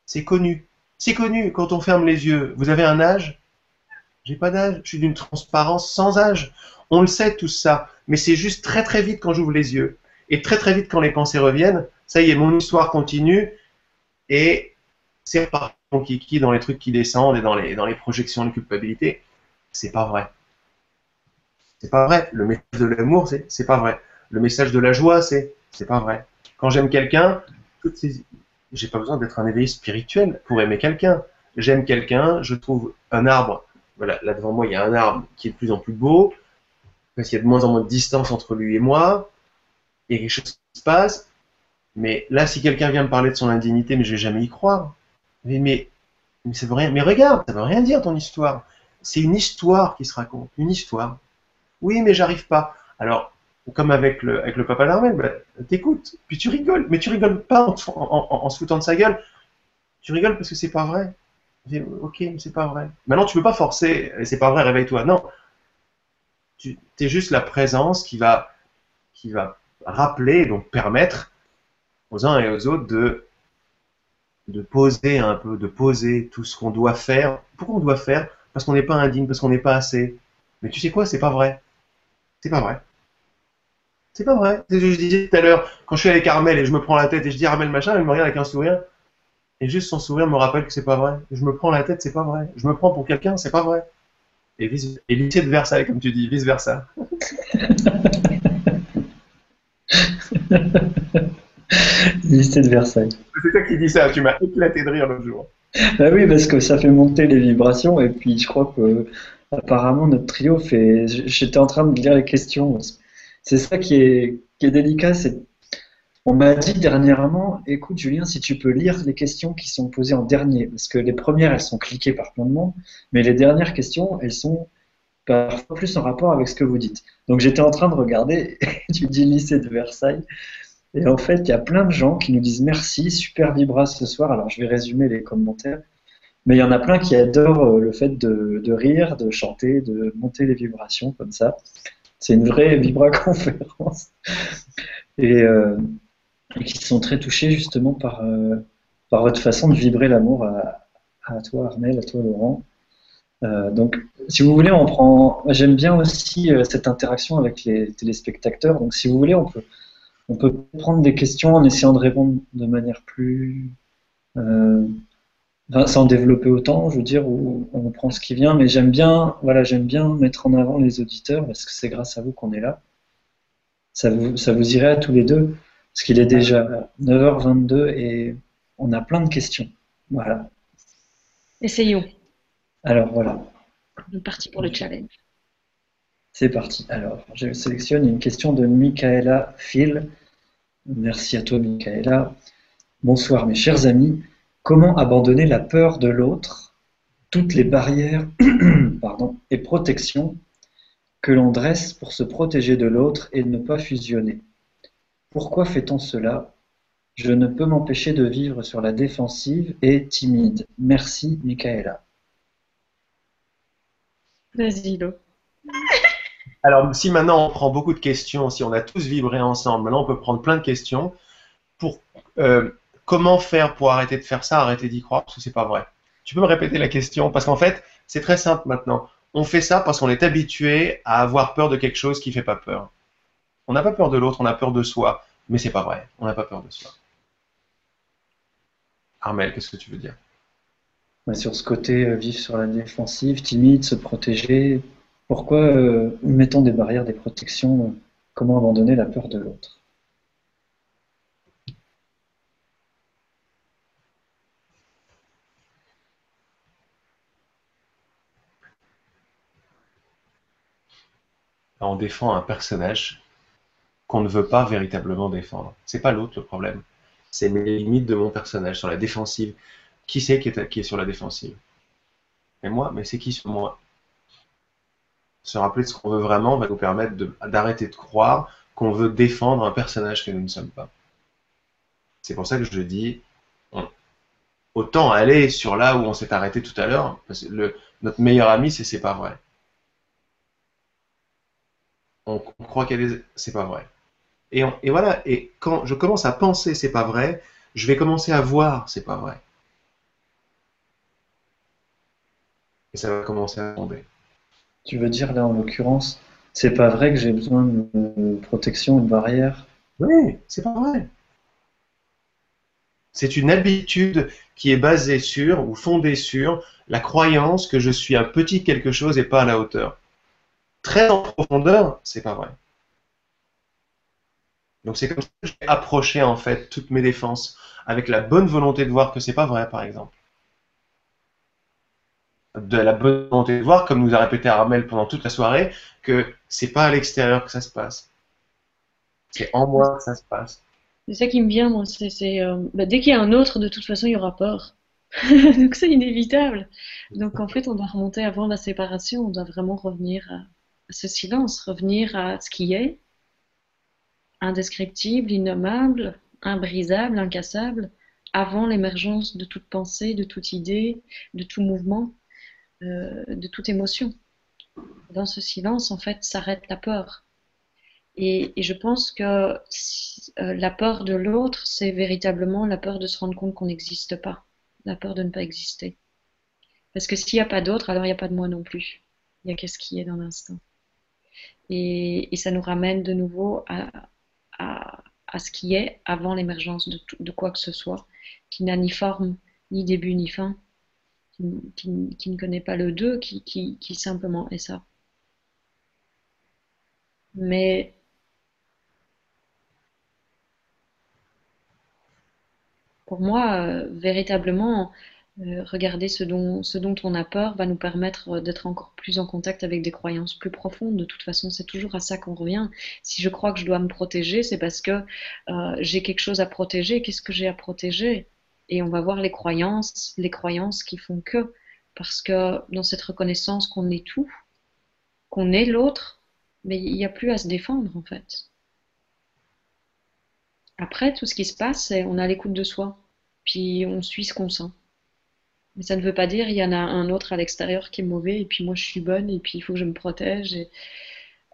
c'est connu. C'est connu quand on ferme les yeux. Vous avez un âge? J'ai pas d'âge. Je suis d'une transparence sans âge. On le sait tout ça. Mais c'est juste très très vite quand j'ouvre les yeux. Et très très vite quand les pensées reviennent. Ça y est, mon histoire continue. Et c'est reparti mon kiki dans les trucs qui descendent et dans les, projections de culpabilité. C'est pas vrai. C'est pas vrai. Le message de l'amour, c'est, pas vrai. Le message de la joie, c'est, c'est pas vrai. Quand j'aime quelqu'un, ces... j'ai pas besoin d'être un éveillé spirituel pour aimer quelqu'un. J'aime quelqu'un, je trouve un arbre. Voilà, là devant moi, il y a un arbre qui est de plus en plus beau. parce qu'il y a de moins en moins de distance entre lui et moi, il y a quelque chose qui se passe, mais là, si quelqu'un vient me parler de son indignité, mais je vais jamais y croire. Mais, mais, mais, ça veut rien, mais regarde, ça veut rien dire ton histoire. C'est une histoire qui se raconte, une histoire. Oui, mais j'arrive pas. Alors, comme avec le, papa d'Armel, bah, t'écoutes, puis tu rigoles, mais tu rigoles pas en, se foutant de sa gueule. Tu rigoles parce que c'est pas vrai. Ok, mais c'est pas vrai. Maintenant, tu peux pas forcer, c'est pas vrai, réveille-toi. Non. Tu es juste la présence qui va, qui va rappeler, donc permettre aux uns et aux autres de, de poser un peu, de poser tout ce qu'on doit faire. Pourquoi on doit faire? Parce qu'on n'est pas indigne, parce qu'on n'est pas assez. Mais tu sais quoi, c'est pas vrai. C'est pas vrai. C'est pas vrai. C'est ce que je disais tout à l'heure, quand je suis avec Armel et je me prends la tête et je dis Armel machin, elle me regarde avec un sourire. Et juste son sourire me rappelle que c'est pas vrai. Je me prends la tête, c'est pas vrai. Je me prends pour quelqu'un, c'est pas vrai. Et, vice et lycée de Versailles, comme tu dis, vice versa. lycée de Versailles. C'est toi qui dis ça, tu m'as éclaté de rire l'autre jour. Bah oui, parce que ça fait monter les vibrations et puis je crois que apparemment notre trio fait. J'étais en train de lire les questions. C'est ça qui est, délicat, on m'a dit dernièrement, écoute Julien, si tu peux lire les questions qui sont posées en dernier, parce que les premières, elles sont cliquées par plein de monde, mais les dernières questions, elles sont parfois plus en rapport avec ce que vous dites. Donc j'étais en train de regarder, tu dis lycée de Versailles, et en fait, il y a plein de gens qui nous disent merci, super vibra ce soir. Alors je vais résumer les commentaires, mais il y en a plein qui adorent euh, le fait de, rire, de chanter, de monter les vibrations comme ça. C'est une vraie vibra conférence. Et, euh, et qui sont très touchés justement par, euh, par votre façon de vibrer l'amour à, toi Armel, à toi Laurent. Euh, donc, si vous voulez, on prend. J'aime bien aussi cette interaction avec les téléspectateurs. Donc, si vous voulez, on peut, on peut prendre des questions en essayant de répondre de manière plus. Euh, sans développer autant, je veux dire, où on prend ce qui vient. Mais j'aime bien, voilà, j'aime bien mettre en avant les auditeurs parce que c'est grâce à vous qu'on est là. Ça vous, ça vous irait à tous les deux. Parce qu'il est déjà 9h22 et on a plein de questions. Voilà. Essayons. Alors voilà. On est parti pour le challenge. C'est parti. Alors, je sélectionne une question de Michaela Phil. Merci à toi, Michaela. Bonsoir, mes chers amis. Comment abandonner la peur de l'autre, toutes les barrières pardon, et protections que l'on dresse pour se protéger de l'autre et ne pas fusionner? Pourquoi fait-on cela? Je ne peux m'empêcher de vivre sur la défensive et timide. Merci, Michaela. Vas-y, Lo. Alors, si maintenant on prend beaucoup de questions, si on a tous vibré ensemble, maintenant on peut prendre plein de questions. Pour euh, comment faire pour arrêter de faire ça, arrêter d'y croire, parce que c'est pas vrai. Tu peux me répéter la question? Parce qu'en fait, c'est très simple maintenant. On fait ça parce qu'on est habitué à avoir peur de quelque chose qui fait pas peur. On n'a pas peur de l'autre, on a peur de soi. Mais c'est pas vrai, on n'a pas peur de soi. Armel, qu'est-ce que tu veux dire? Sur ce côté, euh, vivre sur la défensive, timide, se protéger, pourquoi euh, mettons des barrières, des protections euh, Comment abandonner la peur de l'autre? On défend un personnage qu'on ne veut pas véritablement défendre. C'est pas l'autre le problème. C'est mes limites de mon personnage sur la défensive. Qui c'est qui est, qui sur la défensive? Et moi, mais c'est qui sur moi? Se rappeler de ce qu'on veut vraiment va nous permettre d'arrêter de, croire qu'on veut défendre un personnage que nous ne sommes pas. C'est pour ça que je dis, autant aller sur là où on s'est arrêté tout à l'heure, notre meilleur ami, c'est c'est pas vrai. On, croit qu'elle est, c'est pas vrai. Et, voilà, et quand je commence à penser c'est pas vrai, je vais commencer à voir c'est pas vrai. Et ça va commencer à tomber. Tu veux dire là en l'occurrence, c'est pas vrai que j'ai besoin de protection, de barrière? Oui, c'est pas vrai. C'est une habitude qui est basée sur ou fondée sur la croyance que je suis un petit quelque chose et pas à la hauteur. Très en profondeur, c'est pas vrai. Donc c'est comme ça que j'ai approché en fait toutes mes défenses avec la bonne volonté de voir que c'est pas vrai par exemple. de la bonne volonté de voir, comme nous a répété Armel pendant toute la soirée, que c'est pas à l'extérieur que ça se passe. C'est en moi que ça se passe. C'est ça qui me vient, moi. C'est, euh, bah, dès qu'il y a un autre, de toute façon, il y aura peur. Donc c'est inévitable. Donc en fait, on doit remonter avant la séparation, on doit vraiment revenir à ce silence, revenir à ce qui est, indescriptible, innommable, imbrisable, incassable, avant l'émergence de toute pensée, de toute idée, de tout mouvement, euh, de toute émotion. Dans ce silence, en fait, s'arrête la peur. Et, je pense que euh, la peur de l'autre, c'est véritablement la peur de se rendre compte qu'on n'existe pas, la peur de ne pas exister. Parce que s'il n'y a pas d'autre, alors il n'y a pas de moi non plus. Il n'y a qu'est-ce qui est dans l'instant. Et, ça nous ramène de nouveau à, à, ce qui est avant l'émergence de, de, quoi que ce soit, qui n'a ni forme, ni début, ni fin, qui, ne connaît pas le deux, qui, qui, qui simplement est ça. Mais pour moi, euh, véritablement, euh, regarder ce dont, on a peur va nous permettre d'être encore plus en contact avec des croyances plus profondes. De toute façon, c'est toujours à ça qu'on revient. Si je crois que je dois me protéger, c'est parce que euh, j'ai quelque chose à protéger. Qu'est-ce que j'ai à protéger? Et on va voir les croyances, les croyances qui font que. Parce que dans cette reconnaissance qu'on est tout, qu'on est l'autre, mais il n'y a plus à se défendre en fait. Après, tout ce qui se passe, c'est on a l'écoute de soi, puis on suit ce qu'on sent. Mais ça ne veut pas dire il y en a un autre à l'extérieur qui est mauvais et puis moi je suis bonne et puis il faut que je me protège.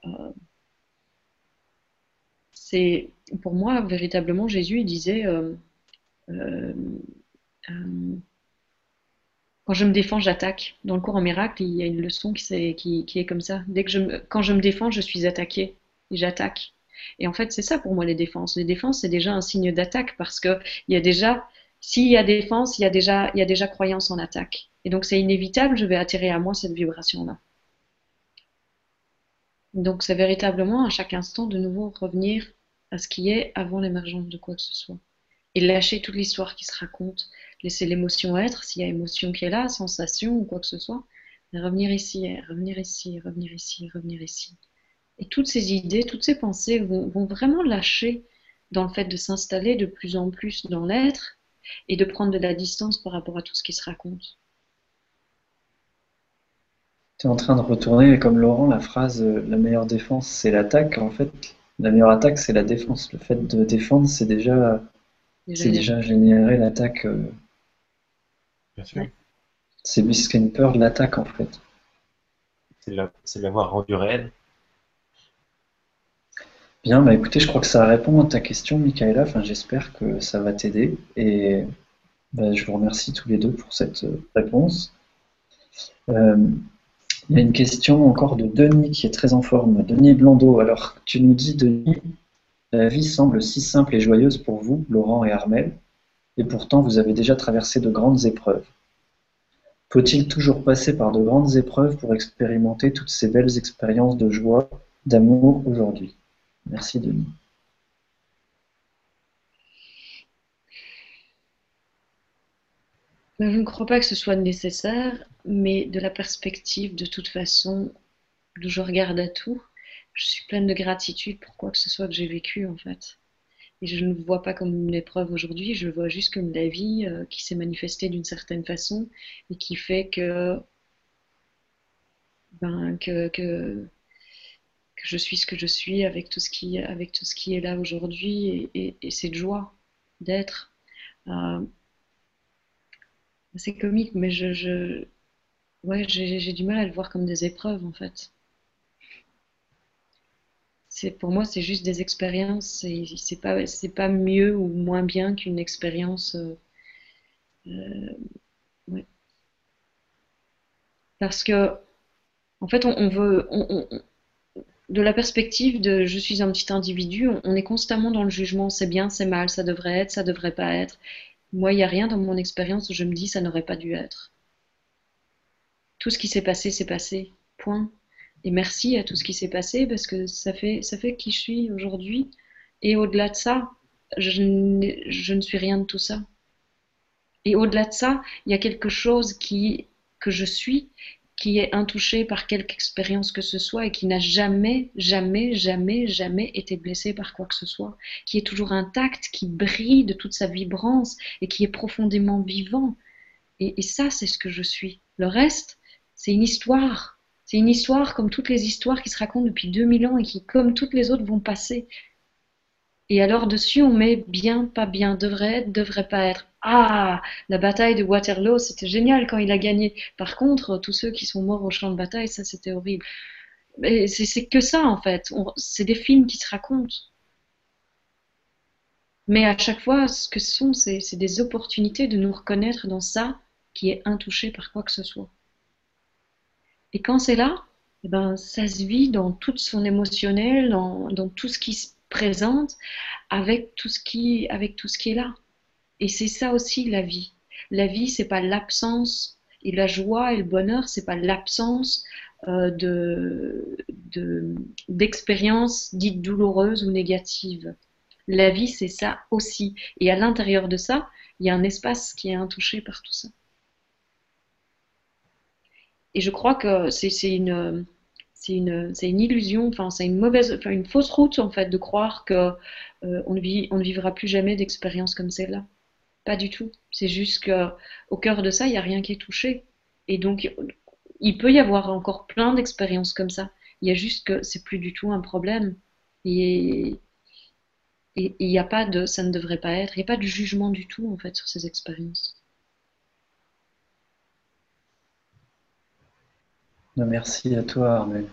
Euh, c'est pour moi véritablement Jésus disait euh, euh, quand je me défends j'attaque. Dans le cours en miracle il y a une leçon qui, est, comme ça. Dès que je quand je me défends je suis attaqué et j'attaque. Et en fait c'est ça pour moi les défenses. Les défenses c'est déjà un signe d'attaque parce que il y a déjà s'il y a défense, il y a déjà, croyance en attaque. Et donc c'est inévitable, je vais attirer à moi cette vibration-là. Donc c'est véritablement à chaque instant de nouveau revenir à ce qui est avant l'émergence de quoi que ce soit. Et lâcher toute l'histoire qui se raconte, laisser l'émotion être, s'il y a émotion qui est là, sensation ou quoi que ce soit, et revenir ici, revenir ici, revenir ici, revenir ici. Et toutes ces idées, toutes ces pensées vont vraiment lâcher dans le fait de s'installer de plus en plus dans l'être et de prendre de la distance par rapport à tout ce qui se raconte. Tu es en train de retourner, comme Laurent, la phrase euh, la meilleure défense, c'est l'attaque. En fait, la meilleure attaque, c'est la défense. Le fait de défendre, c'est déjà, c'est déjà générer l'attaque. Euh, Bien sûr. C'est busquer une peur de l'attaque, en fait. C'est l'avoir rendu réel. Bien, bah écoutez, je crois que ça répond à ta question, Michaela. Enfin, j'espère que ça va t'aider. Et bah, je vous remercie tous les deux pour cette euh, réponse. Euh, il y a une question encore de Denis qui est très en forme. Denis Blondeau. Alors, tu nous dis, Denis, la vie semble si simple et joyeuse pour vous, Laurent et Armel, et pourtant vous avez déjà traversé de grandes épreuves. Faut-il toujours passer par de grandes épreuves pour expérimenter toutes ces belles expériences de joie, d'amour aujourd'hui? Merci Denis. Ben, je ne crois pas que ce soit nécessaire, mais de la perspective, de toute façon, d'où je regarde à tout, je suis pleine de gratitude pour quoi que ce soit que j'ai vécu en fait. Et je ne le vois pas comme une épreuve aujourd'hui, je le vois juste comme la vie euh, qui s'est manifestée d'une certaine façon et qui fait que, ben, que, que, que je suis ce que je suis avec tout ce qui, avec tout ce qui est là aujourd'hui et, et, cette joie d'être. Euh, c'est comique, mais je, ouais, j'ai du mal à le voir comme des épreuves en fait. C'est pour moi, c'est juste des expériences. C'est pas, c'est pas mieux ou moins bien qu'une expérience. Euh, euh. Parce que, en fait, on, veut, de la perspective de je suis un petit individu, on, est constamment dans le jugement, c'est bien, c'est mal, ça devrait être, ça devrait pas être. Moi, il n'y a rien dans mon expérience où je me dis ça n'aurait pas dû être. Tout ce qui s'est passé, s'est passé. Point. Et merci à tout ce qui s'est passé parce que ça fait, ça fait qui je suis aujourd'hui. Et au-delà de ça, je, je ne suis rien de tout ça. Et au-delà de ça, il y a quelque chose qui que je suis, qui est intouché par quelque expérience que ce soit et qui n'a jamais, jamais, jamais, jamais été blessé par quoi que ce soit, qui est toujours intact, qui brille de toute sa vibrance et qui est profondément vivant. Et, ça, c'est ce que je suis. Le reste, c'est une histoire. C'est une histoire comme toutes les histoires qui se racontent depuis 2000 ans et qui, comme toutes les autres, vont passer. Et alors dessus, on met bien, pas bien, devrait être, devrait pas être. Ah, la bataille de Waterloo, c'était génial quand il a gagné. Par contre, tous ceux qui sont morts au champ de bataille, ça c'était horrible. Mais c'est que ça en fait. C'est des films qui se racontent. Mais à chaque fois, ce que sont, c'est des opportunités de nous reconnaître dans ça qui est intouché par quoi que ce soit. Et quand c'est là, eh ben, ça se vit dans tout son émotionnel, dans, dans tout ce qui se présente, avec tout ce qui, avec tout ce qui est là. Et c'est ça aussi la vie. La vie, c'est pas l'absence et la joie et le bonheur, c'est pas l'absence euh, de d'expériences dites douloureuses ou négatives. La vie, c'est ça aussi. Et à l'intérieur de ça, il y a un espace qui est intouché par tout ça. Et je crois que c'est une, c'est une, une, illusion, enfin c'est une mauvaise, enfin une fausse route en fait de croire que euh, on, ne vivra plus jamais d'expériences comme celle-là. Pas du tout. C'est juste qu'au cœur de ça, il n'y a rien qui est touché. Et donc, il peut y avoir encore plein d'expériences comme ça. Il y a juste que c'est plus du tout un problème. Et il n'y a pas de, ça ne devrait pas être, il n'y a pas de jugement du tout en fait sur ces expériences. Merci à toi, Armel.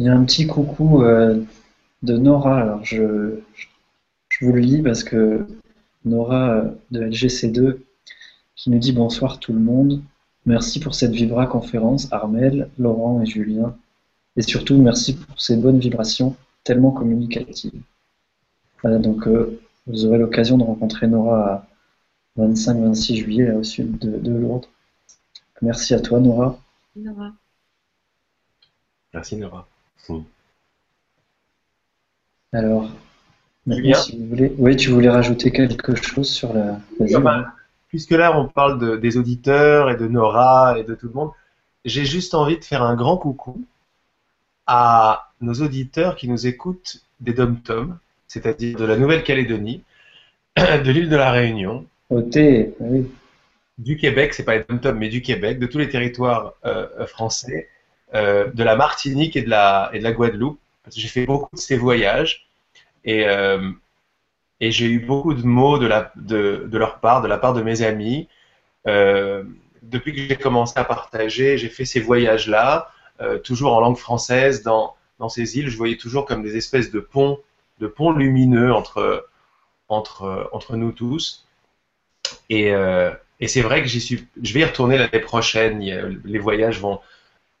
Il y a un petit coucou euh, de Nora. Alors je, je, vous le lis parce que Nora euh, de LGC2 qui nous dit bonsoir tout le monde. Merci pour cette Vibra conférence, Armel, Laurent et Julien. Et surtout, merci pour ces bonnes vibrations tellement communicatives. Voilà, donc euh, vous aurez l'occasion de rencontrer Nora à 25-26 juillet au sud de, de, Lourdes. Merci à toi, Nora. Nora. Merci, Nora. Alors, si vous voulez, oui, tu voulais rajouter quelque chose sur la. puisque là, on parle des auditeurs et de Nora et de tout le monde, j'ai juste envie de faire un grand coucou à nos auditeurs qui nous écoutent des dom-tom, c'est-à-dire de la Nouvelle-Calédonie, de l'île de la Réunion, oui. du Québec, c'est pas les dom-tom, mais du Québec, de tous les territoires euh, français, euh, de la Martinique et de la, et de la Guadeloupe. J'ai fait beaucoup de ces voyages et, euh, et j'ai eu beaucoup de mots de, la, de, de, leur part, de la part de mes amis. Euh, depuis que j'ai commencé à partager, j'ai fait ces voyages-là, toujours en langue française, dans, dans ces îles. Je voyais toujours comme des espèces de ponts, de ponts lumineux entre, entre, entre nous tous. Et, et c'est vrai que j'y suis, je vais y retourner l'année prochaine. Les voyages vont,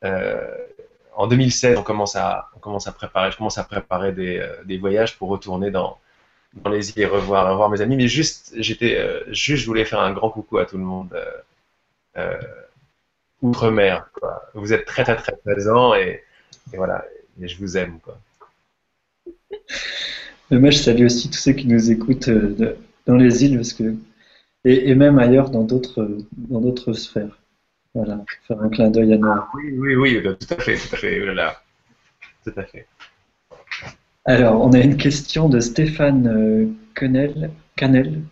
en 2016, on commence à, préparer, je commence à préparer des, euh, voyages pour retourner dans, les îles et revoir, mes amis. Mais juste, j'étais, euh, juste, je voulais faire un grand coucou à tout le monde outre-mer. Vous êtes très, très, très présents et, et voilà, et je vous aime. Quoi. Moi, je salue aussi tous ceux qui nous écoutent dans les îles parce que, et, et même ailleurs dans d'autres, dans d'autres sphères. Voilà, faire un clin d'œil à nous. Ah, oui, oui, oui, tout à fait, tout à fait, voilà. Tout à fait. Alors, on a une question de Stéphane euh, Canel. Canel.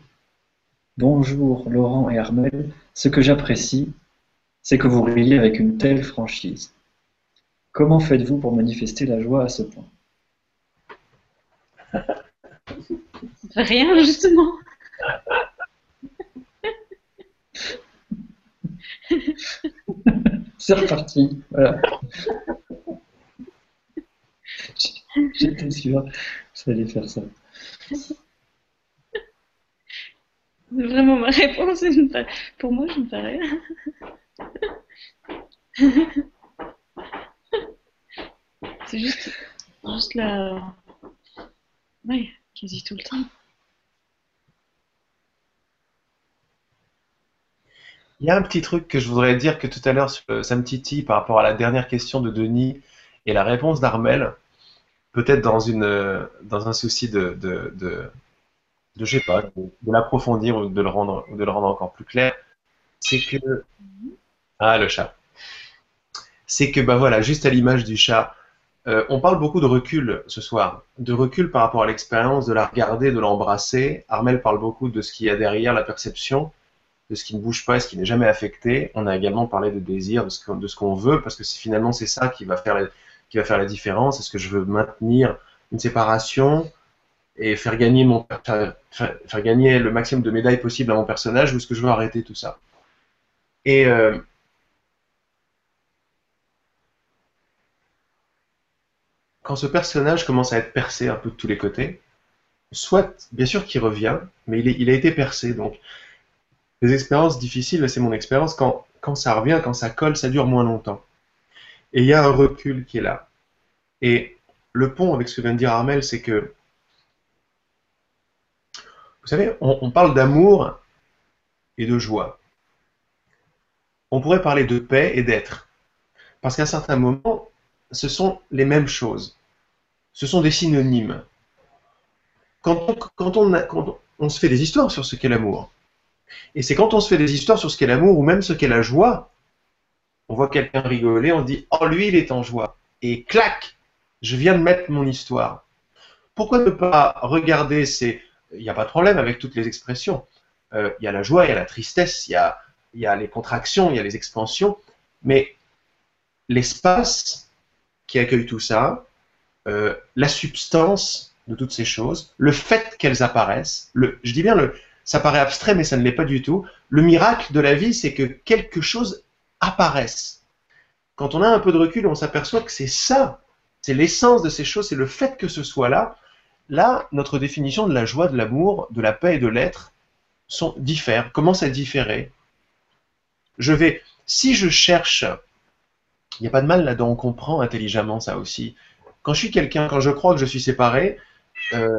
Bonjour Laurent et Armel. Ce que j'apprécie, c'est que vous riez avec une telle franchise. Comment faites-vous pour manifester la joie à ce point? Rien, justement. C'est reparti. Voilà. J'étais sûr que ça allait faire ça. Vraiment, ma réponse, pour moi, je ne fais rien. C'est juste, juste la. Oui, quasi tout le temps. Il y a un petit truc que je voudrais dire que tout à l'heure, ça me titille par rapport à la dernière question de Denis et la réponse d'Armel, peut-être dans, un souci de, de, de je sais pas, de, l'approfondir ou de le rendre, de le rendre encore plus clair, c'est que ah le chat, c'est que bah voilà, juste à l'image du chat, euh, on parle beaucoup de recul ce soir, de recul par rapport à l'expérience, de la regarder, de l'embrasser. Armel parle beaucoup de ce qu'il y a derrière la perception, de ce qui ne bouge pas, ce qui n'est jamais affecté. On a également parlé de désir, de ce qu'on veut, parce que finalement c'est ça qui va faire la, faire différence. Est-ce que je veux maintenir une séparation et faire gagner mon faire, gagner le maximum de médailles possible à mon personnage, ou est-ce que je veux arrêter tout ça? Et euh, quand ce personnage commence à être percé un peu de tous les côtés, soit, bien sûr qu'il revient, mais il, a été percé. Donc, les expériences difficiles, c'est mon expérience, quand, ça revient, quand ça colle, ça dure moins longtemps. Et il y a un recul qui est là. Et le pont avec ce que vient de dire Armel, c'est que, vous savez, on parle d'amour et de joie. On pourrait parler de paix et d'être. Parce qu'à un certain moment, ce sont les mêmes choses ce sont des synonymes. Quand on, se fait des histoires sur ce qu'est l'amour, et c'est quand on se fait des histoires sur ce qu'est l'amour ou même ce qu'est la joie, on voit quelqu'un rigoler, on dit Oh, lui, il est en joie. Et clac Je viens de mettre mon histoire. Pourquoi ne pas regarder ces. Il n'y a pas de problème avec toutes les expressions. Euh, il y a la joie, il y a la tristesse, il y a, y a les contractions, il y a les expansions, mais l'espace qui accueille tout ça, euh, la substance de toutes ces choses, le fait qu'elles apparaissent, le, je dis bien, le, ça paraît abstrait, mais ça ne l'est pas du tout. Le miracle de la vie, c'est que quelque chose apparaisse. Quand on a un peu de recul, on s'aperçoit que c'est ça, c'est l'essence de ces choses, c'est le fait que ce soit là. Là, notre définition de la joie, de l'amour, de la paix et de l'être sont diffèrent, commencent à différer. Je vais, si je cherche, il n'y a pas de mal là-dedans, on comprend intelligemment ça aussi. Quand je suis quelqu'un, quand je crois que je suis séparé, euh,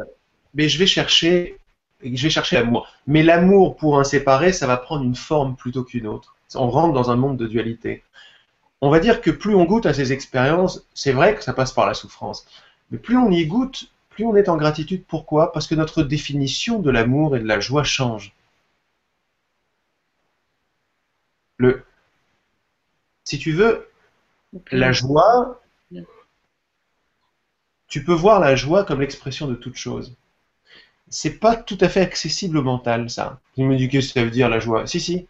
mais je vais chercher, je vais chercher l'amour. Mais l'amour pour un séparé, ça va prendre une forme plutôt qu'une autre. On rentre dans un monde de dualité. On va dire que plus on goûte à ces expériences, c'est vrai que ça passe par la souffrance. Mais plus on y goûte, plus on est en gratitude. Pourquoi? Parce que notre définition de l'amour et de la joie change. Le, si tu veux, la joie, tu peux voir la joie comme l'expression de toute chose. C'est pas tout à fait accessible au mental, ça. Tu me dis que ça veut dire la joie. Si, si.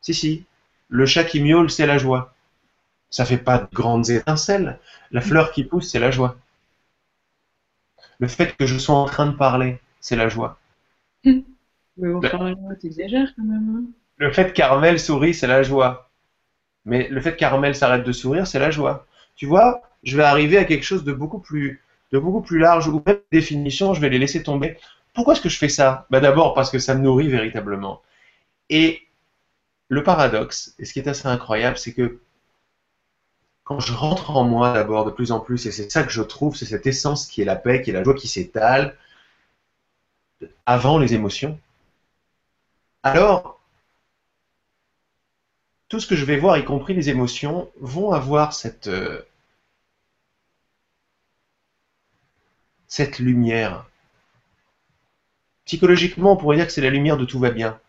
Si, si. Le chat qui miaule, c'est la joie. Ça fait pas de grandes étincelles. La fleur qui pousse, c'est la joie. Le fait que je sois en train de parler, c'est la joie. Mais enfin, t'exagères quand même. Hein. Le fait que Carmel sourit, c'est la joie. Mais le fait que Carmel s'arrête de sourire, c'est la joie. Tu vois, je vais arriver à quelque chose de beaucoup plus, de beaucoup plus large, ou même définition, je vais les laisser tomber. Pourquoi est-ce que je fais ça? Bah, D'abord parce que ça me nourrit véritablement. Et le paradoxe, et ce qui est assez incroyable, c'est que quand je rentre en moi d'abord de plus en plus, et c'est ça que je trouve, c'est cette essence qui est la paix, qui est la joie qui s'étale avant les émotions, alors tout ce que je vais voir, y compris les émotions, vont avoir cette, euh, cette lumière. Psychologiquement, on pourrait dire que c'est la lumière de tout va bien.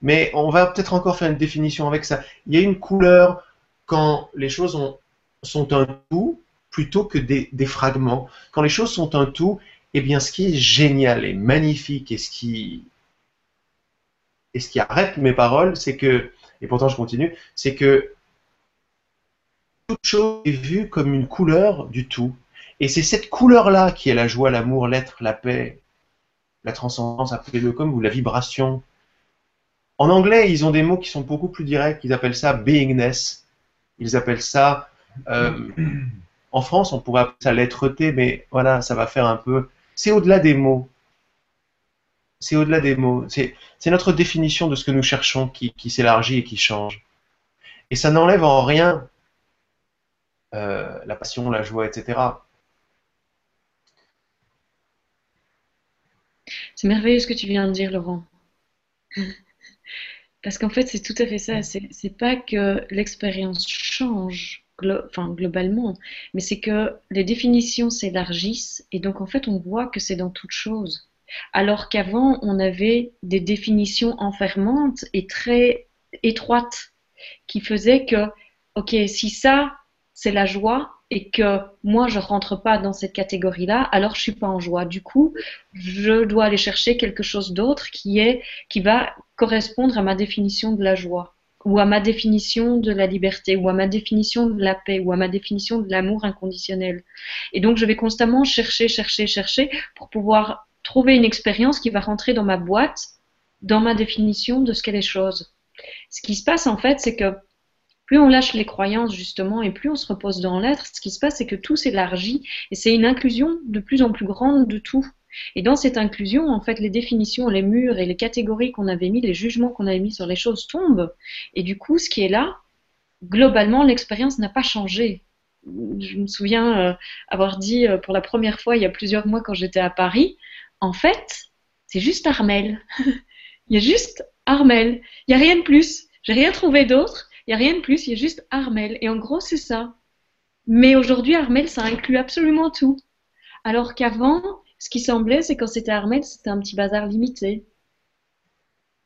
Mais on va peut-être encore faire une définition avec ça. Il y a une couleur quand les choses sont un tout plutôt que des, fragments. Quand les choses sont un tout, eh bien, ce qui est génial et magnifique et et ce qui arrête mes paroles, c'est que, et pourtant je continue, c'est que toute chose est vue comme une couleur du tout. Et c'est cette couleur-là qui est la joie, l'amour, l'être, la paix, la transcendance, appelez-le comme ou la vibration. En anglais, ils ont des mots qui sont beaucoup plus directs. Ils appellent ça beingness. Ils appellent ça. Euh, en France, on pourrait appeler ça l'être-té, mais voilà, ça va faire un peu. C'est au-delà des mots. C'est au-delà des mots. C'est notre définition de ce que nous cherchons qui, s'élargit et qui change. Et ça n'enlève en rien euh, la passion, la joie, etc. C'est merveilleux ce que tu viens de dire, Laurent. Parce qu'en fait, c'est tout à fait ça. C'est pas que l'expérience change enfin, globalement, mais c'est que les définitions s'élargissent et donc en fait, on voit que c'est dans toute chose. Alors qu'avant, on avait des définitions enfermantes et très étroites qui faisaient que, ok, si ça, c'est la joie, et que moi je rentre pas dans cette catégorie-là, alors je suis pas en joie. Du coup, je dois aller chercher quelque chose d'autre qui est qui va correspondre à ma définition de la joie ou à ma définition de la liberté ou à ma définition de la paix ou à ma définition de l'amour inconditionnel. Et donc je vais constamment chercher, chercher, chercher pour pouvoir trouver une expérience qui va rentrer dans ma boîte, dans ma définition de ce qu'est les choses. Ce qui se passe en fait, c'est que plus on lâche les croyances justement et plus on se repose dans l'être, ce qui se passe c'est que tout s'élargit et c'est une inclusion de plus en plus grande de tout. Et dans cette inclusion, en fait, les définitions, les murs et les catégories qu'on avait mis, les jugements qu'on avait mis sur les choses tombent. Et du coup, ce qui est là, globalement, l'expérience n'a pas changé. Je me souviens euh, avoir dit euh, pour la première fois il y a plusieurs mois quand j'étais à Paris, en fait, c'est juste Armel. il y a juste Armel. Il n'y a rien de plus. J'ai rien trouvé d'autre. Il n'y a rien de plus, il y a juste Armel. Et en gros, c'est ça. Mais aujourd'hui, Armel, ça inclut absolument tout. Alors qu'avant, ce qui semblait, c'est quand c'était Armel, c'était un petit bazar limité.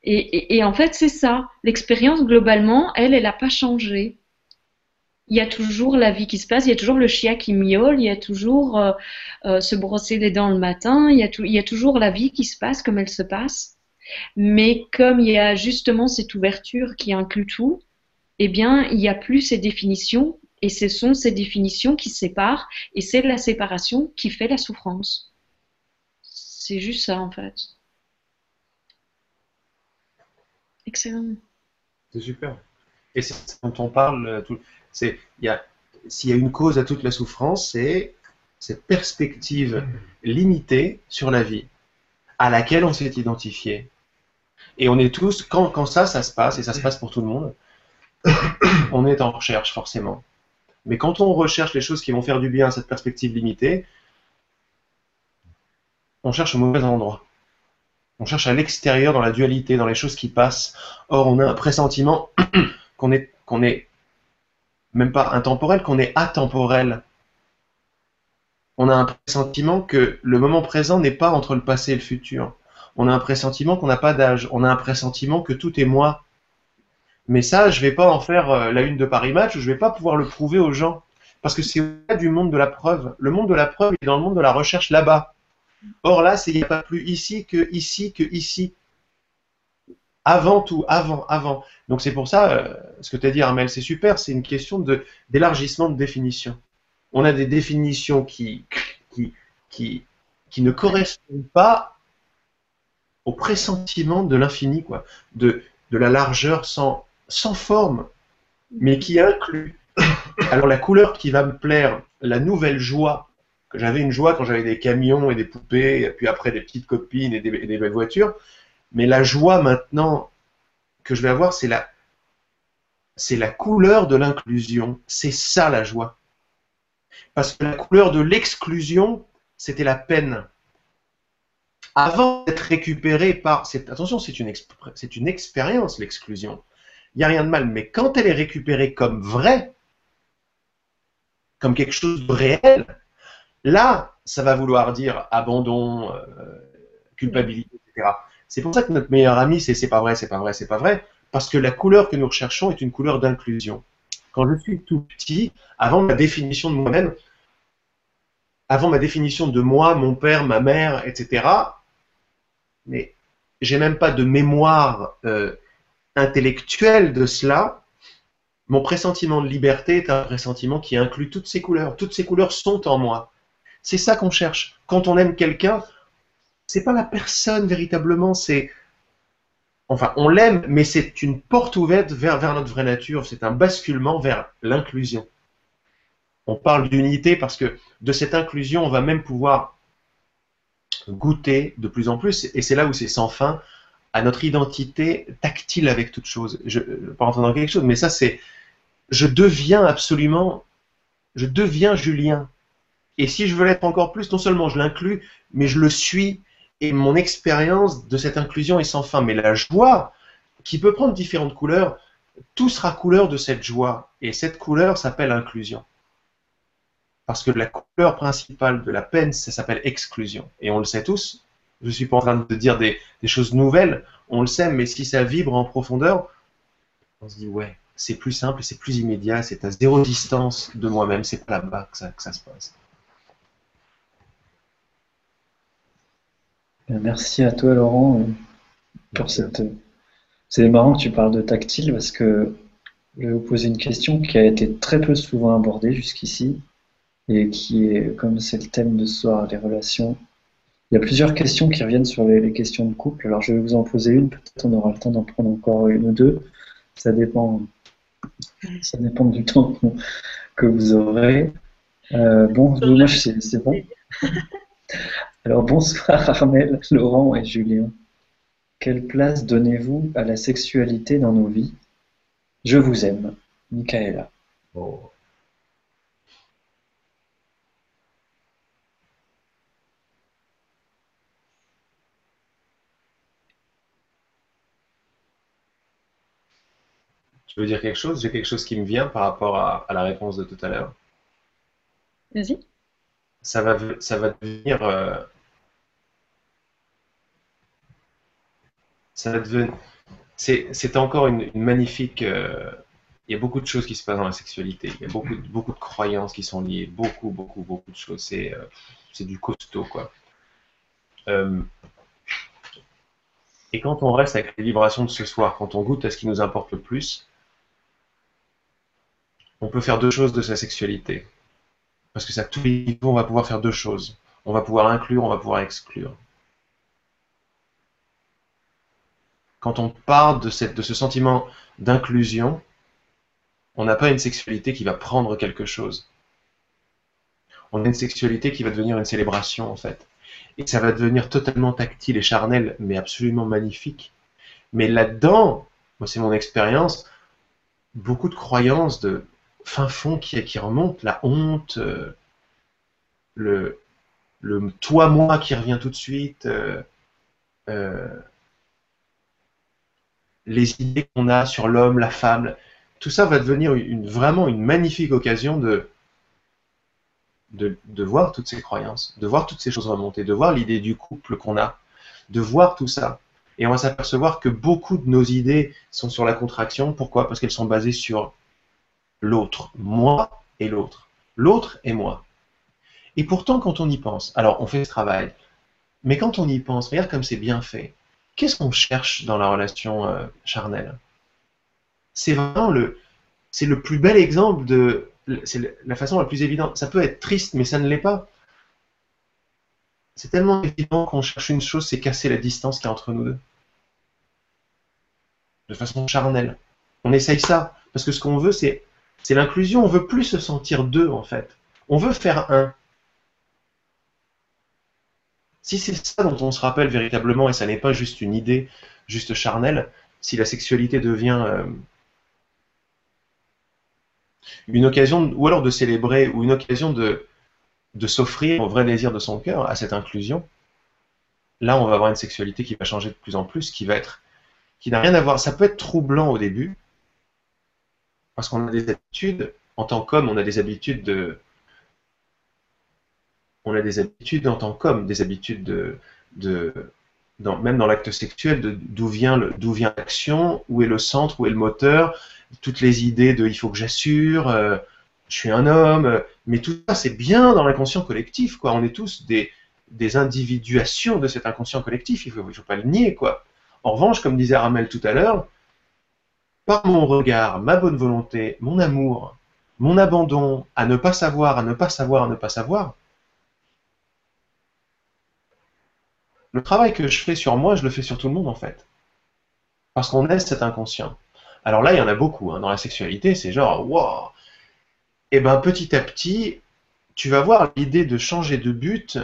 Et, en fait, c'est ça. L'expérience, globalement, elle, elle n'a pas changé. Il y a toujours la vie qui se passe, il y a toujours le chien qui miaule, il y a toujours euh, euh, se brosser les dents le matin, y, a il y a toujours la vie qui se passe comme elle se passe. Mais comme il y a justement cette ouverture qui inclut tout, eh bien, il n'y a plus ces définitions, et ce sont ces définitions qui séparent, et c'est la séparation qui fait la souffrance. C'est juste ça, en fait. Excellent. C'est super. Et c'est quand on parle, euh, c'est, s'il y a une cause à toute la souffrance, c'est cette perspective limitée sur la vie à laquelle on s'est identifié. Et on est tous, quand ça, ça se passe, et ça se passe pour tout le monde, on est en recherche forcément. Mais quand on recherche les choses qui vont faire du bien à cette perspective limitée, on cherche au mauvais endroit. On cherche à l'extérieur, dans la dualité, dans les choses qui passent. Or, on a un pressentiment qu'on est, qu'on est même pas intemporel, qu'on est atemporel. On a un pressentiment que le moment présent n'est pas entre le passé et le futur. On a un pressentiment qu'on n'a pas d'âge. On a un pressentiment que tout est moi. Mais ça, je vais pas en faire euh, la une de Paris Match, je vais pas pouvoir le prouver aux gens. Parce que c'est au du monde de la preuve. Le monde de la preuve est dans le monde de la recherche là-bas. Or là, il n'y a pas plus ici que ici que ici. Avant tout, avant, avant. Donc c'est pour ça, euh, ce que tu as dit Armel, c'est super, c'est une question d'élargissement de, définition. On a des définitions qui, qui, qui, qui ne correspondent pas au pressentiment de l'infini, quoi, de, de la largeur sans, sans forme, mais qui inclut. Alors la couleur qui va me plaire, la nouvelle joie, que j'avais une joie quand j'avais des camions et des poupées, et puis après des petites copines et des, belles voitures, mais la joie maintenant que je vais avoir, c'est la, c'est la couleur de l'inclusion. C'est ça la joie. Parce que la couleur de l'exclusion, c'était la peine. Avant d'être récupéré par... Attention, c'est une, c'est une expérience, l'exclusion il n'y a rien de mal. Mais quand elle est récupérée comme vraie, comme quelque chose de réel, là, ça va vouloir dire abandon, euh, culpabilité, etc. C'est pour ça que notre meilleur ami, c'est c'est pas vrai, c'est pas vrai, c'est pas vrai, parce que la couleur que nous recherchons est une couleur d'inclusion. Quand je suis tout petit, avant ma définition de moi-même, avant ma définition de moi, mon père, ma mère, etc., mais j'ai même pas de mémoire euh, intellectuel de cela, mon pressentiment de liberté est un pressentiment qui inclut toutes ces couleurs. Toutes ces couleurs sont en moi. C'est ça qu'on cherche. Quand on aime quelqu'un, c'est pas la personne véritablement, c'est enfin on l'aime, mais c'est une porte ouverte vers, vers notre vraie nature. C'est un basculement vers l'inclusion. On parle d'unité parce que de cette inclusion, on va même pouvoir goûter de plus en plus, et c'est là où c'est sans fin, à notre identité tactile avec toute chose. Je ne vais pas rentrer dans quelque chose, mais ça c'est, je deviens absolument, je deviens Julien. Et si je veux l'être encore plus, non seulement je l'inclus, mais je le suis. Et mon expérience de cette inclusion est sans fin. Mais la joie, qui peut prendre différentes couleurs, tout sera couleur de cette joie. Et cette couleur s'appelle inclusion. Parce que la couleur principale de la peine, ça s'appelle exclusion. Et on le sait tous, je suis pas en train de dire des, des choses nouvelles, on le sait, mais si ça vibre en profondeur, on se dit ouais, c'est plus simple, c'est plus immédiat, c'est à zéro distance de moi-même, c'est pas là-bas que ça, que ça se passe. Merci à toi Laurent euh, pour cette. C'est marrant que tu parles de tactile parce que je vais vous poser une question qui a été très peu souvent abordée jusqu'ici et qui est, comme c'est le thème de ce soir, les relations. Il y a plusieurs questions qui reviennent sur les, questions de couple. Alors je vais vous en poser une, peut-être on aura le temps d'en prendre encore une ou deux. Ça dépend, ça dépend du temps que vous aurez. Euh, bon, moi c'est bon. Alors bonsoir Armel, Laurent et Julien. Quelle place donnez-vous à la sexualité dans nos vies? Je vous aime, Michaela. Oh. Tu veux dire quelque chose? J'ai quelque chose qui me vient par rapport à, la réponse de tout à l'heure. Vas-y. Ça va, ça va devenir. Euh, ça va devenir. C'est encore une, magnifique. Euh, il y a beaucoup de choses qui se passent dans la sexualité. Il y a beaucoup, beaucoup de croyances qui sont liées. Beaucoup, beaucoup, beaucoup de choses. C'est euh, du costaud, quoi. et quand on reste avec les vibrations de ce soir, quand on goûte à ce qui nous importe le plus, on peut faire deux choses de sa sexualité. Parce que ça, tous les niveaux, on va pouvoir faire deux choses. On va pouvoir inclure, on va pouvoir exclure. Quand on part de, de ce sentiment d'inclusion, on n'a pas une sexualité qui va prendre quelque chose. On a une sexualité qui va devenir une célébration, en fait. Et ça va devenir totalement tactile et charnel, mais absolument magnifique. Mais là-dedans, moi c'est mon expérience, beaucoup de croyances de fin fond qui, qui remonte, la honte, euh, le, le toi-moi qui revient tout de suite, euh, euh, les idées qu'on a sur l'homme, la femme, tout ça va devenir une, vraiment une magnifique occasion de, de, de, voir toutes ces croyances, de voir toutes ces choses remonter, de voir l'idée du couple qu'on a, de voir tout ça. Et on va s'apercevoir que beaucoup de nos idées sont sur la contraction. Pourquoi? Parce qu'elles sont basées sur l'autre, moi et l'autre, l'autre et moi. Et pourtant, quand on y pense, alors on fait ce travail, mais quand on y pense, regarde comme c'est bien fait. Qu'est-ce qu'on cherche dans la relation euh, charnelle? C'est vraiment le, c'est le plus bel exemple de, c'est la façon la plus évidente. Ça peut être triste, mais ça ne l'est pas. C'est tellement évident qu'on cherche une chose, c'est casser la distance qu'il y a entre nous deux. De façon charnelle. On essaye ça, parce que ce qu'on veut, c'est c'est l'inclusion. On veut plus se sentir deux, en fait. On veut faire un. Si c'est ça dont on se rappelle véritablement, et ça n'est pas juste une idée, juste charnelle, si la sexualité devient euh, une occasion, ou alors de célébrer, ou une occasion de, de s'offrir au vrai désir de son cœur, à cette inclusion, là on va avoir une sexualité qui va changer de plus en plus, qui va être, qui n'a rien à voir. Ça peut être troublant au début, parce qu'on a des habitudes, en tant qu'homme, on a des habitudes de. On a des habitudes en tant qu'homme, des habitudes de. même dans l'acte sexuel, d'où vient l'action, où est le centre, où est le moteur, toutes les idées de il faut que j'assure, euh, je suis un homme, mais tout ça c'est bien dans l'inconscient collectif, quoi. On est tous des, des individuations de cet inconscient collectif, il ne faut, faut, pas le nier, quoi. En revanche, comme disait Ramel tout à l'heure, par mon regard, ma bonne volonté, mon amour, mon abandon à ne pas savoir, à ne pas savoir, à ne pas savoir, le travail que je fais sur moi, je le fais sur tout le monde en fait. Parce qu'on est cet inconscient. Alors là, il y en a beaucoup. Hein. Dans la sexualité, c'est genre, wow Et eh ben petit à petit, tu vas voir l'idée de changer de but,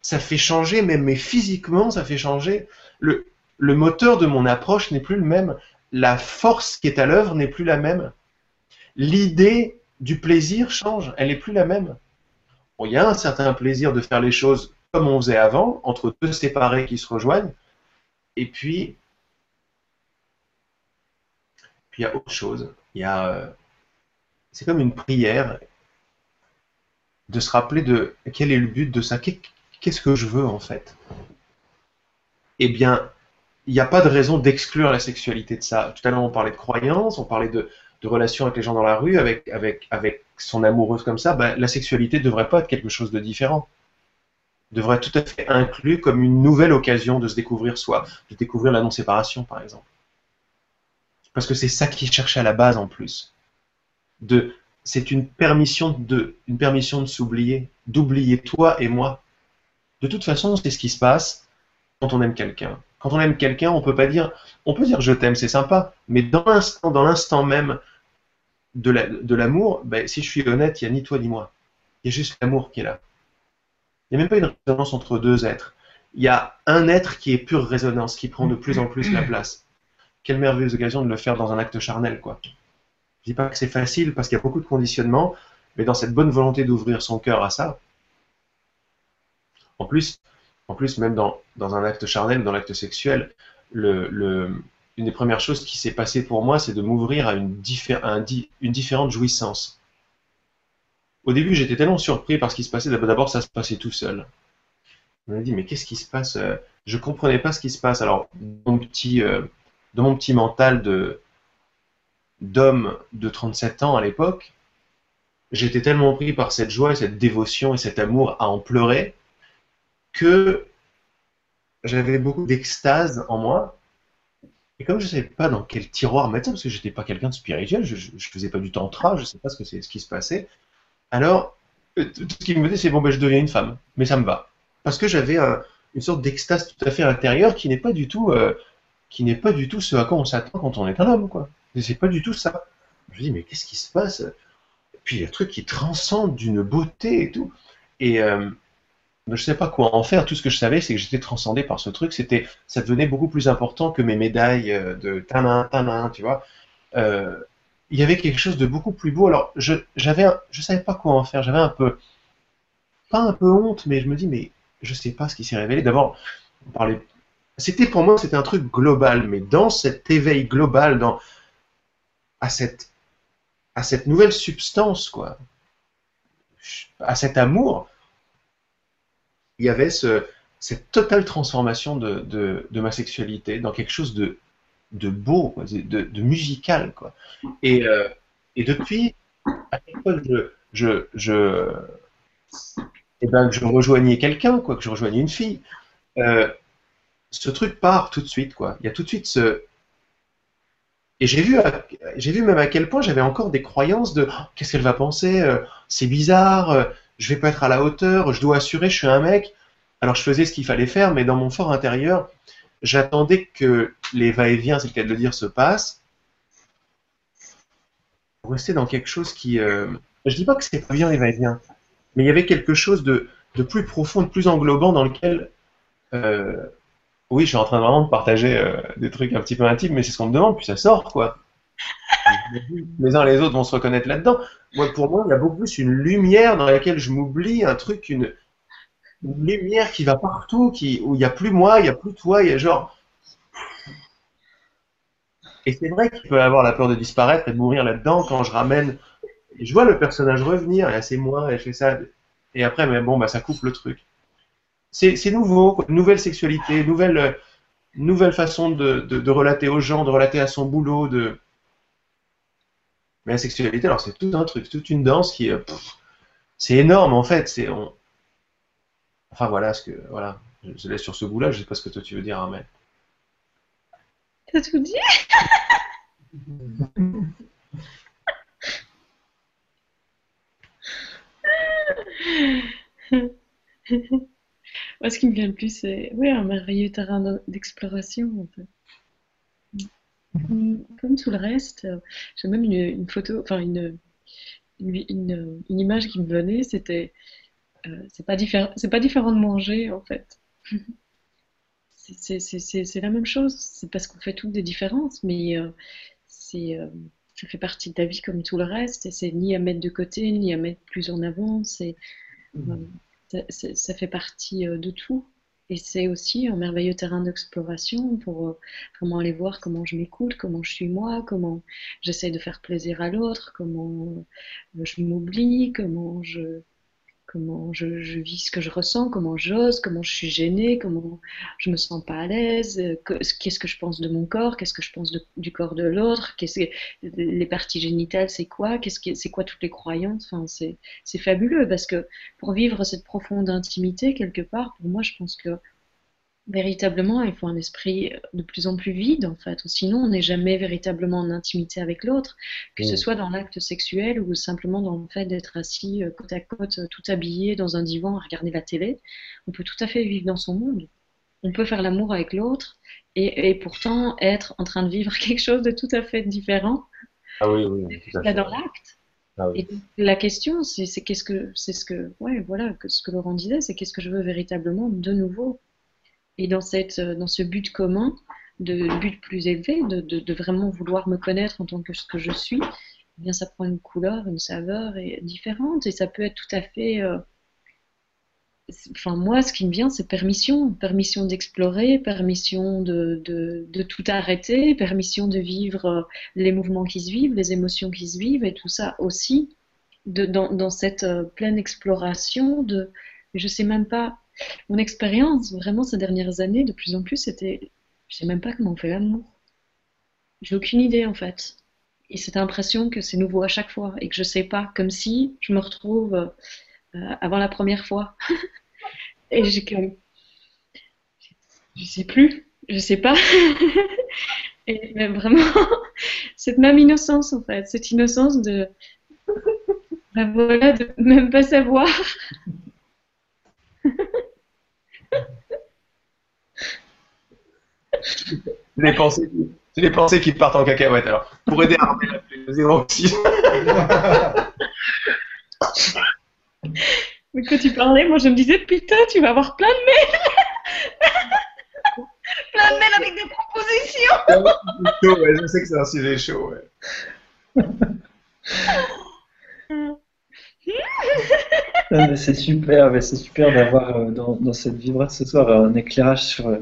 ça fait changer, même mais physiquement, ça fait changer. Le moteur de mon approche n'est plus le même la force qui est à l'œuvre n'est plus la même. L'idée du plaisir change, elle n'est plus la même. il y a un certain plaisir de faire les choses comme on faisait avant, entre deux séparés qui se rejoignent, et puis, puis il y a autre chose. Il y a, euh, c'est comme une prière de se rappeler de quel est le but de ça, qu'est-ce que je veux en fait? eh bien, il n'y a pas de raison d'exclure la sexualité de ça. Tout à l'heure, on parlait de croyances, on parlait de, relations avec les gens dans la rue, avec, son amoureuse comme ça. Ben, la sexualité ne devrait pas être quelque chose de différent. Devrait être tout à fait inclus comme une nouvelle occasion de se découvrir soi, de découvrir la non-séparation, par exemple. Parce que c'est ça qui est cherché à la base en plus. C'est une permission de, une permission de s'oublier, d'oublier toi et moi. De toute façon, c'est ce qui se passe quand on aime quelqu'un. Quand on aime quelqu'un, on peut pas dire, on peut dire je t'aime, c'est sympa, mais dans l'instant, dans l'instant même de l'amour, ben, si je suis honnête, il n'y a ni toi ni moi. Il y a juste l'amour qui est là. Il n'y a même pas une résonance entre deux êtres. Il y a un être qui est pure résonance, qui prend de plus en plus la place. Quelle merveilleuse occasion de le faire dans un acte charnel, quoi. Je dis pas que c'est facile parce qu'il y a beaucoup de conditionnements, mais dans cette bonne volonté d'ouvrir son cœur à ça. En plus, en plus, même dans, un acte charnel, dans l'acte sexuel, une des premières choses qui s'est passée pour moi, c'est de m'ouvrir à, une, différente jouissance. Au début, j'étais tellement surpris par ce qui se passait. D'abord, ça se passait tout seul. Je me dit, mais qu'est-ce qui se passe euh, Je comprenais pas ce qui se passe. Alors, dans mon petit, euh, dans mon petit mental de d'homme de 37 ans à l'époque, j'étais tellement pris par cette joie et cette dévotion et cet amour à en pleurer que j'avais beaucoup d'extase en moi. Et comme je ne savais pas dans quel tiroir mettre ça, parce que je n'étais pas quelqu'un de spirituel, je ne faisais pas du tantra, je ne sais pas ce que ce qui se passait, alors euh, tout ce qui me disait c'est bon ben je deviens une femme, mais ça me va. Parce que j'avais une sorte d'extase tout à fait intérieure qui n'est pas du tout euh, qui n'est pas du tout ce à quoi on s'attend quand on est un homme, quoi. C'est pas du tout ça. Je me dis mais qu'est-ce qui se passe? Et puis il y a un truc qui transcende d'une beauté et tout. Et euh, je ne sais pas quoi en faire. Tout ce que je savais, c'est que j'étais transcendé par ce truc. C'était, ça devenait beaucoup plus important que mes médailles euh, de tanin, tanin, tu vois. Euh, il y avait quelque chose de beaucoup plus beau. Alors, je, j'avais, je savais pas quoi en faire. J'avais un peu, pas un peu honte, mais je me dis, mais je sais pas ce qui s'est révélé. D'abord, on parlait, c'était pour moi, c'était un truc global, mais dans cet éveil global, dans, à cette, à cette nouvelle substance, quoi, à cet amour, il y avait ce, cette totale transformation de, ma sexualité dans quelque chose de, beau, de, musical. Quoi. Et, euh, et depuis, à chaque fois que eh ben, je rejoignais quelqu'un, quoi, que je rejoignais une fille, euh, ce truc part tout de suite. Quoi. Il y a tout de suite ce. Et j'ai vu, j'ai vu même à quel point j'avais encore des croyances de oh, qu'est-ce qu'elle va penser, euh, c'est bizarre, je vais pas être à la hauteur, je dois assurer, je suis un mec. Alors je faisais ce qu'il fallait faire, mais dans mon fort intérieur, j'attendais que les va-et-vient, c'est le cas de le dire, se passent rester dans quelque chose qui. Euh... Je dis pas que c'était pas bien les va-et-vient, mais il y avait quelque chose de, plus profond, de plus englobant dans lequel. Euh, oui, je suis en train vraiment de partager euh, des trucs un petit peu intimes, mais c'est ce qu'on me demande, puis ça sort, quoi. Les uns les autres vont se reconnaître là-dedans. Moi, pour moi, il y a beaucoup plus une lumière dans laquelle je m'oublie, un truc, une, lumière qui va partout, qui, où il n'y a plus moi, il n'y a plus toi, il y a genre. Et c'est vrai qu'il peut avoir la peur de disparaître et de mourir là-dedans quand je ramène. je vois le personnage revenir, et c'est moi, et je fais ça. Et après, mais bon, bah, ça coupe le truc. C'est nouveau, nouvelle sexualité, nouvelle, nouvelle façon de, de, relater aux gens, de relater à son boulot, de, mais la sexualité, alors c'est tout un truc, toute une danse qui est. C'est énorme en fait. C'est, Enfin voilà, ce que, voilà. je laisse sur ce bout-là, je sais pas ce que toi tu veux dire, mais. T'as tout dit? Moi, ce qui me vient le plus, c'est oui, un merveilleux terrain d'exploration, en fait. Comme tout le reste, j'ai même une, photo, enfin une, une, image qui me venait, c'était euh, c'est pas différent, c'est pas différent de manger en fait. c'est la même chose. C'est parce qu'on fait toutes des différences, mais euh, c'est euh, ça fait partie de ta vie comme tout le reste. Et c'est ni à mettre de côté, ni à mettre plus en avant. C'est ça fait partie de tout. Et c'est aussi un merveilleux terrain d'exploration pour vraiment aller voir comment je m'écoute, comment je suis moi, comment j'essaie de faire plaisir à l'autre, comment je m'oublie, comment je comment je, vis ce que je ressens, comment j'ose, comment je suis gênée, comment je me sens pas à l'aise, euh, qu'est-ce que je pense de mon corps, qu'est-ce que je pense du corps de l'autre, les parties génitales, c'est quoi, qu'est-ce que c'est quoi toutes les croyances. Enfin, c'est fabuleux parce que pour vivre cette profonde intimité quelque part, pour moi, je pense que véritablement, il faut un esprit de plus en plus vide, en fait. Sinon, on n'est jamais véritablement en intimité avec l'autre, que ce mm. soit dans l'acte sexuel ou simplement dans le fait d'être assis euh, côte à côte, euh, tout habillé dans un divan à regarder la télé. On peut tout à fait vivre dans son monde. On peut faire l'amour avec l'autre et, pourtant être en train de vivre quelque chose de tout à fait différent. Ah oui, oui, tout à dans l'acte. Ah et la question, c'est qu'est-ce que, c'est ce que, ouais, voilà, que ce que Laurent disait, c'est qu'est-ce que je veux véritablement de nouveau? Et dans, cette, euh, dans ce but commun, de but plus élevé, de, de, vraiment vouloir me connaître en tant que ce que je suis, eh bien ça prend une couleur, une saveur différente et ça peut être tout à fait. Euh, enfin, moi, ce qui me vient, c'est permission. Permission d'explorer, permission de, de, tout arrêter, permission de vivre euh, les mouvements qui se vivent, les émotions qui se vivent et tout ça aussi dans, dans cette pleine exploration de. Je sais même pas mon expérience, vraiment, ces dernières années, de plus en plus, c'était. Je sais même pas comment on fait l'amour. J'ai aucune idée, en fait. Et cette impression que c'est nouveau à chaque fois et que je sais pas, comme si je me retrouve euh, avant la première fois. et j'ai que. Je sais plus, je sais pas. et mais vraiment, cette même innocence, en fait, cette innocence de. Ben voilà, de même pas savoir. Les pensées, les pensées qui partent en cacahuète. Alors, pour aider à armer la zéro Mais quand tu parlais, moi je me disais putain, tu vas avoir plein de mails. plein de mails avec des propositions. je sais que c'est un sujet chaud. Ouais. C'est super, c'est super d'avoir euh, dans, cette vibra ce soir un éclairage sur,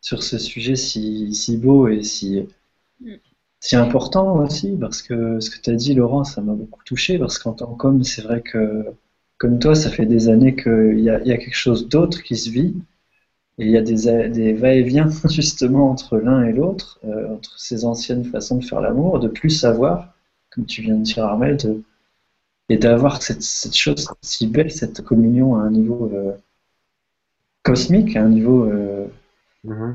sur ce sujet si, si beau et si, si important aussi, parce que ce que tu as dit, Laurent, ça m'a beaucoup touché, parce qu'en tant qu'homme, c'est vrai que, comme toi, ça fait des années qu'il y a, y a quelque chose d'autre qui se vit, et il y a des, des va-et-vient justement entre l'un et l'autre, euh, entre ces anciennes façons de faire l'amour, de plus savoir, comme tu viens de dire, Armel, de et d'avoir cette, cette, chose si belle, cette communion à un niveau euh, cosmique, à un niveau euh, mm-hmm.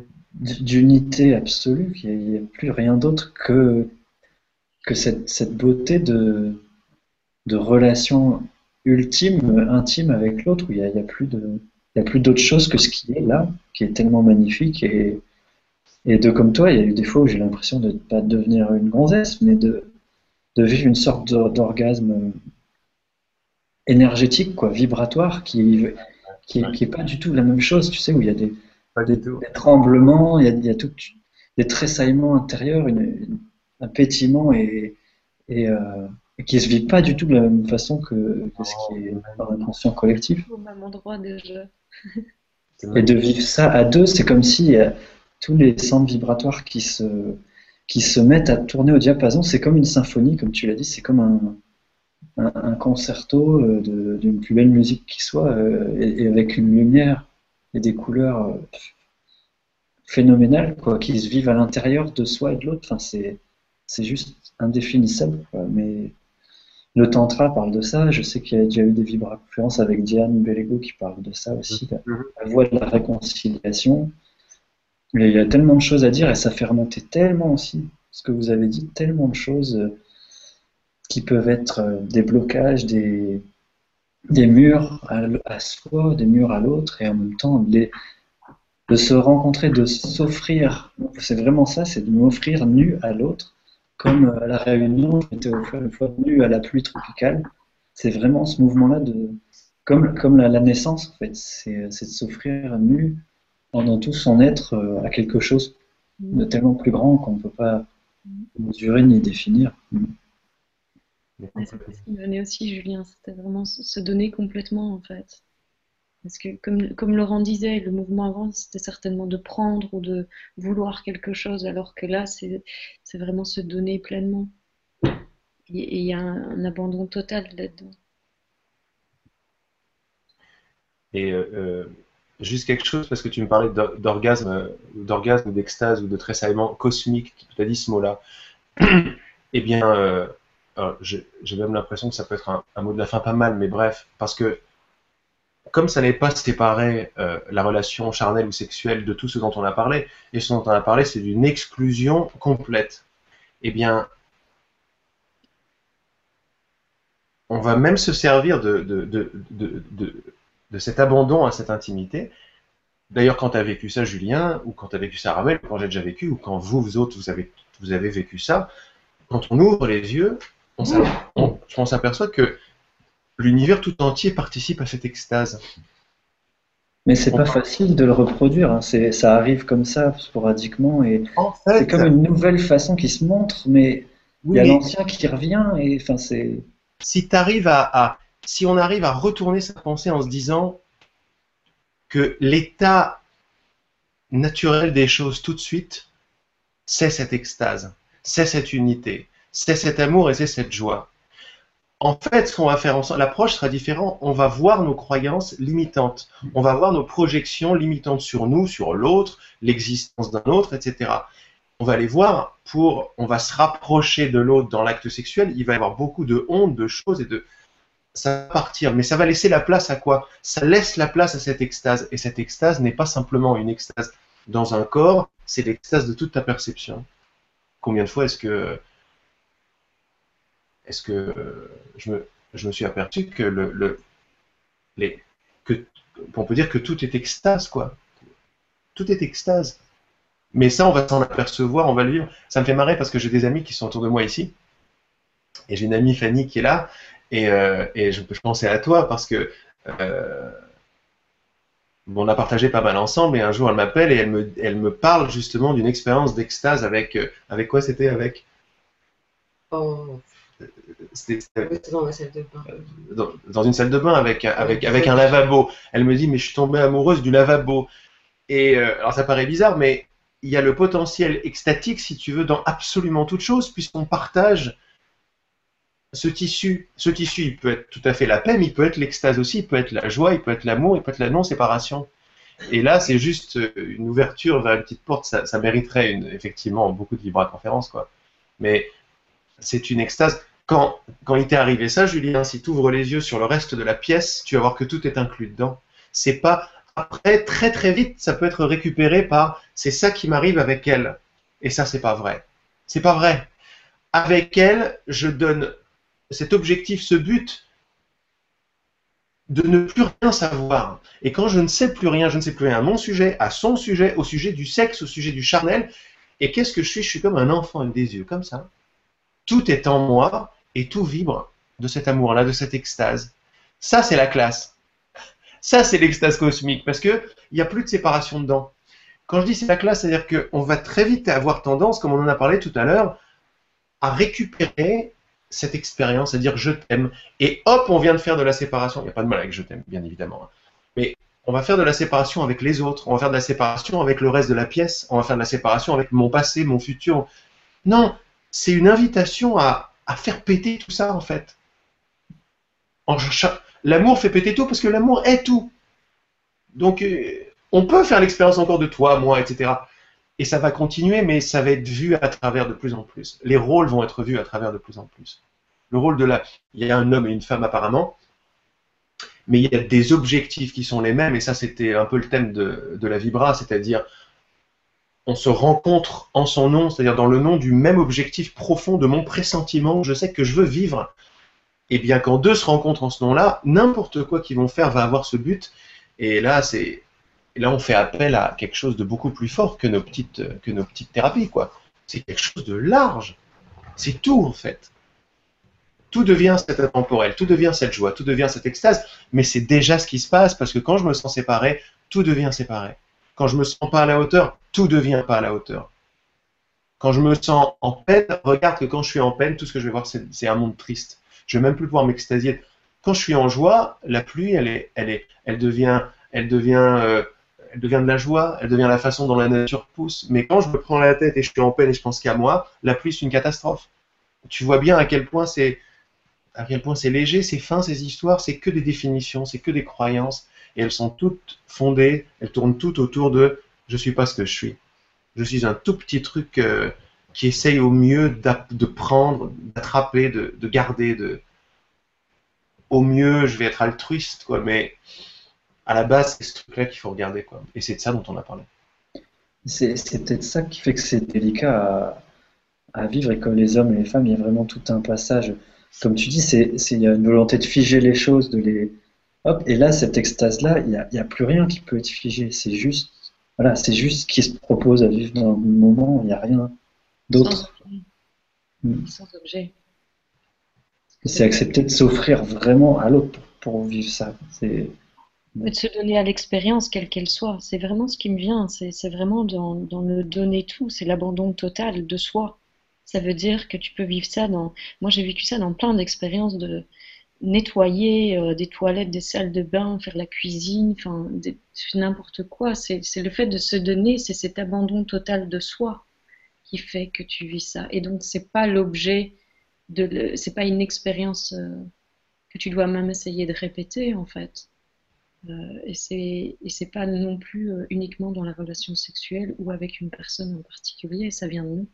d'unité absolue, qu'il n'y a, plus rien d'autre que, que cette, cette beauté de, de relation ultime, intime avec l'autre, où il n'y a, a, plus de. Il a plus d'autre chose que ce qui est là, qui est tellement magnifique. Et, et de comme toi, il y a eu des fois où j'ai l'impression de ne pas devenir une gonzesse, mais de, de vivre une sorte d'orgasme énergétique, quoi, vibratoire, qui qui est, pas du tout la même chose, tu sais, où il y a des, des, tremblements, il y a, il y a tout, des tressaillements intérieurs, une, un pétillement et, et, euh, et, qui se vit pas du tout de la même façon que, que ce qui est par l'inconscient collectif. Au même endroit déjà. et de vivre ça à deux, c'est comme si euh, tous les centres vibratoires qui se, qui se mettent à tourner au diapason, c'est comme une symphonie, comme tu l'as dit, c'est comme un, un, concerto euh, d'une plus belle musique qui soit, euh, et, avec une lumière et des couleurs euh, phénoménales, quoi, qui se vivent à l'intérieur de soi et de l'autre. Enfin, c'est, c'est juste indéfinissable. Mais le Tantra parle de ça. Je sais qu'il y a déjà eu des vibra-conférences avec Diane Bellego qui parle de ça aussi, la, mm-hmm. la voie de la réconciliation. Mais il y a tellement de choses à dire et ça fait remonter tellement aussi ce que vous avez dit, tellement de choses qui peuvent être euh, des blocages, des, des murs à, soi, des murs à l'autre, et en même temps de, de se rencontrer, de s'offrir. C'est vraiment ça, c'est de m'offrir nu à l'autre, comme à la réunion, je m'étais offert une fois nu à la pluie tropicale. C'est vraiment ce mouvement-là de, comme, comme la, naissance en fait, c'est de s'offrir nu dans tout son être euh, à quelque chose de tellement plus grand qu'on ne peut pas mesurer ni définir. C'est ce qui me venait aussi, Julien, c'était vraiment se donner complètement en fait. Parce que comme, comme Laurent disait, le mouvement avant, c'était certainement de prendre ou de vouloir quelque chose, alors que là, c'est vraiment se donner pleinement. Et il y a un, abandon total là-dedans. Et euh, juste quelque chose, parce que tu me parlais d'orgasme, d'orgasme, d'extase ou de tressaillement cosmique, tu as dit ce mot-là. eh bien, j'ai même l'impression que ça peut être un, mot de la fin pas mal, mais bref, parce que comme ça n'est pas séparé la relation charnelle ou sexuelle de tout ce dont on a parlé, et ce dont on a parlé, c'est d'une exclusion complète. Eh bien, on va même se servir de, de, cet abandon à cette intimité. D'ailleurs, quand tu as vécu ça, Julien, ou quand tu as vécu ça, Ramel, quand j'ai déjà vécu, ou quand vous, vous autres, vous avez, vous avez vécu ça, quand on ouvre les yeux, on, s'aperçoit que l'univers tout entier participe à cette extase. Mais c'est pas facile de le reproduire, hein. ça arrive comme ça, sporadiquement, et c'est comme une nouvelle façon qui se montre, mais il y a l'ancien qui revient, et enfin c'est si arrives à, si on arrive à retourner sa pensée en se disant que l'état naturel des choses tout de suite, c'est cette extase, c'est cette unité, c'est cet amour et c'est cette joie. En fait, ce qu'on va faire l'approche sera différente. On va voir nos croyances limitantes. On va voir nos projections limitantes sur nous, sur l'autre, l'existence d'un autre, etc on va les voir pour, on va se rapprocher de l'autre dans l'acte sexuel, il va y avoir beaucoup de honte, de choses et de, ça va partir, mais ça va laisser la place à quoi? Ça laisse la place à cette extase, et cette extase n'est pas simplement une extase dans un corps, c'est l'extase de toute ta perception. Combien de fois est-ce que, est-ce que je me, je me suis aperçu que le, on peut dire que tout est extase, quoi. Tout est extase. Mais ça, on va s'en apercevoir, on va le vivre. Ça me fait marrer parce que j'ai des amis qui sont autour de moi ici. Et j'ai une amie Fanny qui est là. Et, euh, je, pensais à toi parce que euh, on a partagé pas mal ensemble. Et un jour, elle m'appelle et elle me, parle justement d'une expérience d'extase avec. Euh, avec quoi c'était Avec? Oh. C'était dans la salle de bain. Dans, dans, une salle de bain avec, avec, avec un lavabo. Elle me dit Mais je suis tombée amoureuse du lavabo. Et alors ça paraît bizarre, mais il y a le potentiel extatique, si tu veux, dans absolument toute chose, puisqu'on partage ce tissu. Ce tissu, il peut être tout à fait la paix, mais il peut être l'extase aussi, il peut être la joie, il peut être l'amour, il peut être la non-séparation. Et là, c'est juste une ouverture vers une petite porte. Ça, mériterait une, effectivement beaucoup de vibra-conférences, quoi. Mais c'est une extase. Quand, quand il t'est arrivé ça, Julien, si tu ouvres les yeux sur le reste de la pièce, tu vas voir que tout est inclus dedans. C'est pas après, très très vite, ça peut être récupéré par c'est ça qui m'arrive avec elle. Et ça, c'est pas vrai. C'est pas vrai. Avec elle, je donne cet objectif, ce but de ne plus rien savoir. Et quand je ne sais plus rien, je ne sais plus rien à mon sujet, à son sujet, au sujet du sexe, au sujet du charnel, et qu'est-ce que je suis? Je suis comme un enfant avec des yeux, comme ça. Tout est en moi et tout vibre de cet amour-là, de cette extase. Ça, c'est la classe. Ça, c'est l'extase cosmique, parce qu'il n'y a plus de séparation dedans. Quand je dis c'est la classe, c'est-à-dire qu'on va très vite avoir tendance, comme on en a parlé tout à l'heure, à récupérer cette expérience, c'est-à-dire je t'aime, et hop, on vient de faire de la séparation. Il n'y a pas de mal avec je t'aime, bien évidemment. Hein. Mais on va faire de la séparation avec les autres, on va faire de la séparation avec le reste de la pièce, on va faire de la séparation avec mon passé, mon futur. Non, c'est une invitation à, faire péter tout ça, en fait. L'amour fait péter tout parce que l'amour est tout. Donc, euh, on peut faire l'expérience encore de toi, moi, etc. Et ça va continuer, mais ça va être vu à travers de plus en plus. Les rôles vont être vus à travers de plus en plus. Le rôle de la. Il y a un homme et une femme apparemment, mais il y a des objectifs qui sont les mêmes, et ça, c'était un peu le thème de la Vibra, c'est-à-dire on se rencontre en son nom, c'est-à-dire dans le nom du même objectif profond de mon pressentiment, je sais que je veux vivre et bien quand deux se rencontrent en ce nom-là, n'importe quoi qu'ils vont faire va avoir ce but. Et là, c'est là on fait appel à quelque chose de beaucoup plus fort que nos petites que nos petites thérapies, quoi. C'est quelque chose de large. C'est tout en fait. Tout devient cet intemporel, tout devient cette joie, tout devient cette extase. Mais c'est déjà ce qui se passe parce que quand je me sens séparé, tout devient séparé. Quand je me sens pas à la hauteur, tout devient pas à la hauteur. Quand je me sens en peine, regarde que quand je suis en peine, tout ce que je vais voir, c'est un monde triste. Je vais même plus pouvoir m'extasier. Quand je suis en joie, la pluie, elle est, elle est, elle devient, elle devient, euh, elle devient de la joie, elle devient la façon dont la nature pousse. Mais quand je me prends la tête et je suis en peine et je pense qu'à moi, la pluie c'est une catastrophe. Tu vois bien à quel point c'est, à quel point c'est léger, c'est fin ces histoires, c'est que des définitions, c'est que des croyances. Et elles sont toutes fondées, elles tournent toutes autour de je suis pas ce que je suis. Je suis un tout petit truc euh, qui essaye au mieux de prendre, d'attraper, de, garder, de au mieux je vais être altruiste quoi, mais à la base c'est ce truc-là qu'il faut regarder quoi. Et c'est de ça dont on a parlé. C'est peut-être ça qui fait que c'est délicat à, vivre et comme les hommes et les femmes, il y a vraiment tout un passage. Comme tu dis, c'est il y a une volonté de figer les choses, de les hop. Et là, cette extase-là, il n'y a, a, plus rien qui peut être figé. C'est juste voilà, c'est juste ce qui se propose à vivre dans le moment. Il n'y a rien d'autre. Sans objet. C'est accepter de s'offrir vraiment à l'autre pour, vivre ça. C'est de se donner à l'expérience, quelle qu'elle soit. C'est vraiment ce qui me vient. C'est vraiment dans, dans, le donner tout. C'est l'abandon total de soi. Ça veut dire que tu peux vivre ça dans. Moi, j'ai vécu ça dans plein d'expériences de nettoyer euh, des toilettes, des salles de bain, faire la cuisine, enfin, n'importe quoi. C'est le fait de se donner, c'est cet abandon total de soi qui fait que tu vis ça. Et donc, c'est pas l'objet de. C'est pas une expérience euh, que tu dois même essayer de répéter, en fait. Euh, et c'est pas non plus uniquement dans la relation sexuelle ou avec une personne en particulier, ça vient de nous.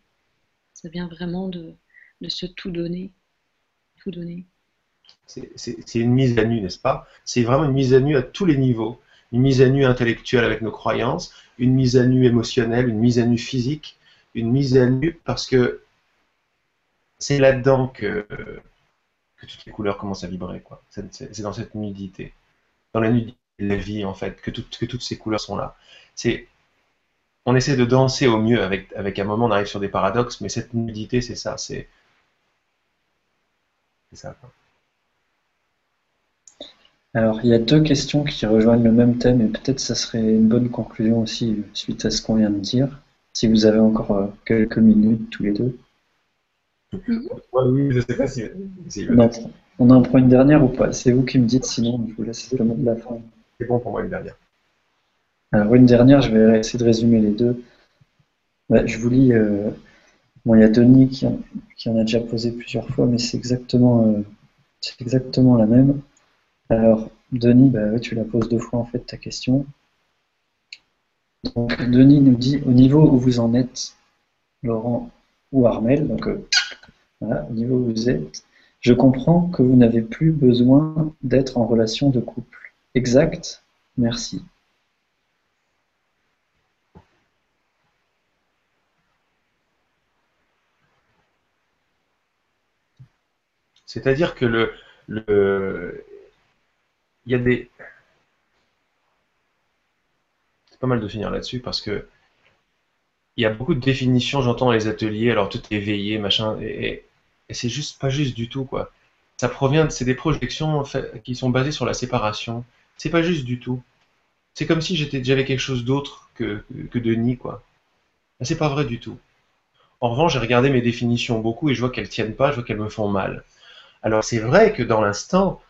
Ça vient vraiment de, de se tout donner. Tout donner. C'est une mise à nu, n'est-ce pas? C'est vraiment une mise à nu à tous les niveaux. Une mise à nu intellectuelle avec nos croyances, une mise à nu émotionnelle, une mise à nu physique, une mise à nu parce que c'est là-dedans que, toutes les couleurs commencent à vibrer. C'est dans cette nudité dans la nudité de la vie, en fait, que, toutes ces couleurs sont là. On essaie de danser au mieux avec, avec un moment, on arrive sur des paradoxes, mais cette nudité, c'est ça, c'est, c'est ça. Alors, il y a deux questions qui rejoignent le même thème, et peut-être ça serait une bonne conclusion aussi, suite à ce qu'on vient de dire, si vous avez encore euh, quelques minutes tous les deux. Oui, je sais pas si. On en prend une dernière ou pas? C'est vous qui me dites, sinon je vous laisse le mot de la fin. C'est bon pour moi une dernière. Alors une dernière, je vais essayer de résumer les deux. je vous lis. Euh, bon, il y a Denis qui en, a déjà posé plusieurs fois, mais c'est exactement, euh, exactement la même. Alors Denis, bah, tu la poses deux fois en fait ta question. Donc Denis nous dit au niveau où vous en êtes, Laurent ou Armel, donc euh, au niveau où vous êtes, je comprends que vous n'avez plus besoin d'être en relation de couple. Exact Merci. C'est-à-dire que le, le, il y a des, c'est pas mal de finir là-dessus parce que il y a beaucoup de définitions, j'entends dans les ateliers, alors tout est éveillé, machin, et, et c'est juste pas juste du tout, quoi. Ça provient, c'est des projections qui sont basées sur la séparation. C'est pas juste du tout. C'est comme si j'étais j'avais quelque chose d'autre que, que Denis, quoi. C'est pas vrai du tout. En revanche, j'ai regardé mes définitions beaucoup et je vois qu'elles tiennent pas, je vois qu'elles me font mal. Alors c'est vrai que dans l'instant,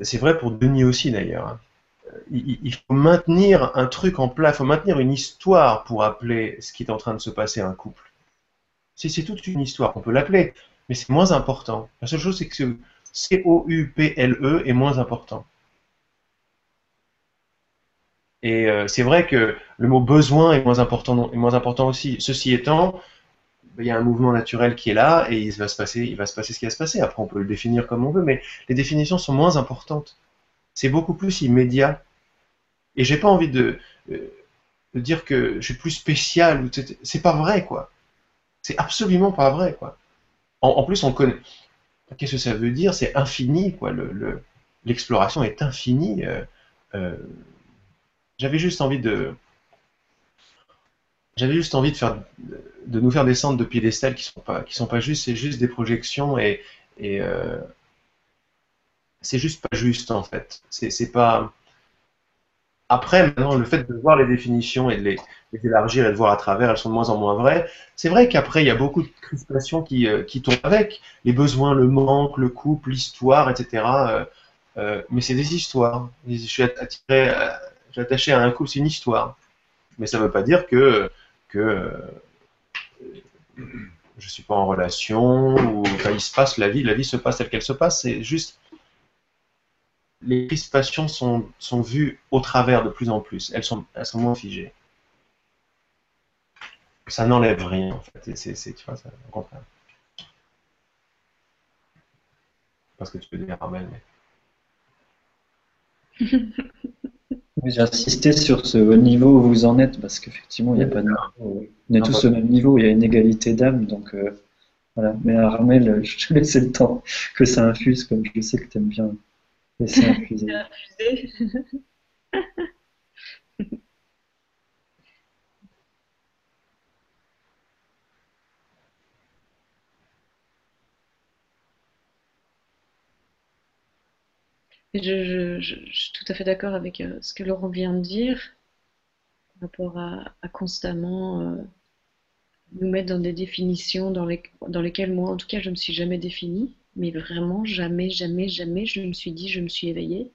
c'est vrai pour Denis aussi d'ailleurs. Hein. Il, il, faut maintenir un truc en place, il faut maintenir une histoire pour appeler ce qui est en train de se passer à un couple. Si c'est toute une histoire, on peut l'appeler, mais c'est moins important. La seule chose, c'est que C-O-U-P-L-E est moins important. Et euh, c'est vrai que le mot besoin est moins important, est moins important aussi. Ceci étant, il y a un mouvement naturel qui est là et il va se passer, il va se passer ce qui va se passer. Après, on peut le définir comme on veut, mais les définitions sont moins importantes. C'est beaucoup plus immédiat. Et j'ai pas envie de, euh, dire que je suis plus spécial. C'est pas vrai, quoi. C'est absolument pas vrai, quoi. En, plus, on connaît. Qu'est-ce que ça veut dire? C'est infini, quoi. L'exploration le, est infinie. Euh, euh, j'avais juste envie de. J'avais juste envie de nous faire descendre de piédestals qui sont pas, qui sont pas justes. C'est juste des projections et, euh, c'est juste pas juste en fait. C'est pas. Après, maintenant, le fait de voir les définitions et de les, élargir et de voir à travers, elles sont de moins en moins vraies. C'est vrai qu'après, il y a beaucoup de crispations qui, euh, tombent avec. Les besoins, le manque, le couple, l'histoire, etc. Euh, mais c'est des histoires. Je suis attiré, attaché à un couple, c'est une histoire. Mais ça ne veut pas dire que, que je suis pas en relation ou il se passe la vie, la vie se passe telle qu'elle se passe. C'est juste les crispations sont, sont vues au travers de plus en plus. Elles sont, elles sont moins figées. Ça n'enlève rien, en fait. C'est, tu vois, ça, au contraire. Parce que tu peux dire Armel, mais... J'ai insisté sur ce niveau où vous en êtes, parce qu'effectivement, il n'y a pas de niveau. On est tous au même niveau, il y a une égalité d'âme, donc euh, voilà. Mais Armel, je te laisser le temps que ça infuse, comme je sais que tu aimes bien laisser infuser. Je, suis tout à fait d'accord avec euh, ce que Laurent vient de dire par rapport à, constamment euh, nous mettre dans des définitions dans, dans lesquelles moi, en tout cas, je ne me suis jamais définie. Mais vraiment, jamais, jamais, jamais, je me suis dit, je me suis éveillée.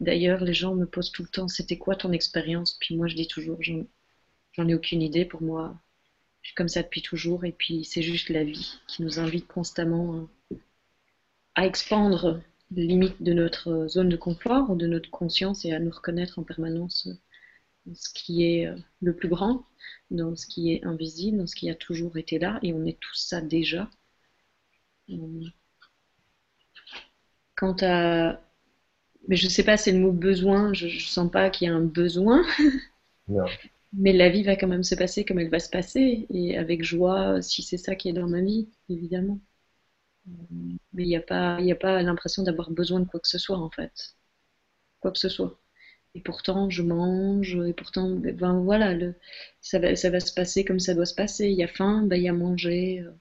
D'ailleurs, les gens me posent tout le temps, c'était quoi ton expérience? Puis moi, je dis toujours, j'en ai aucune idée. Pour moi, je suis comme ça depuis toujours. Et puis, c'est juste la vie qui nous invite constamment à expandre limite de notre zone de confort, de notre conscience et à nous reconnaître en permanence dans ce qui est euh, le plus grand, dans ce qui est invisible, dans ce qui a toujours été là, et on est tout ça déjà. Quant à... Mais je ne sais pas, c'est le mot besoin, je ne sens pas qu'il y a un besoin. Mais la vie va quand même se passer comme elle va se passer, et avec joie, si c'est ça qui est dans ma vie, évidemment. Mais il n'y a pas, a pas l'impression d'avoir besoin de quoi que ce soit, en fait. Quoi que ce soit. Et pourtant, je mange, et pourtant, ben voilà, le, ça, va, ça va se passer comme ça doit se passer. Il y a faim, ben, il y a manger, euh,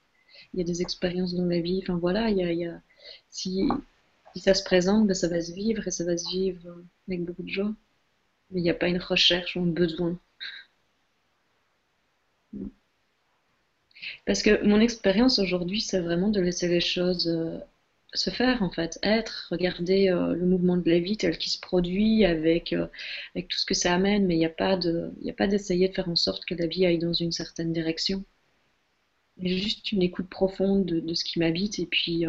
il y a des expériences dans la vie. Enfin voilà, il y a, y a si, si, ça se présente, ben, ça va se vivre et ça va se vivre avec beaucoup de joie. Mais il n'y a pas une recherche ou un besoin. Parce que mon expérience aujourd'hui, c'est vraiment de laisser les choses euh, se faire, en fait, être, regarder euh, le mouvement de la vie tel qu'il se produit avec, euh, avec tout ce que ça amène, mais il n'y a pas d'essayer de faire en sorte que la vie aille dans une certaine direction. Il y a juste une écoute profonde de, de ce qui m'habite et puis,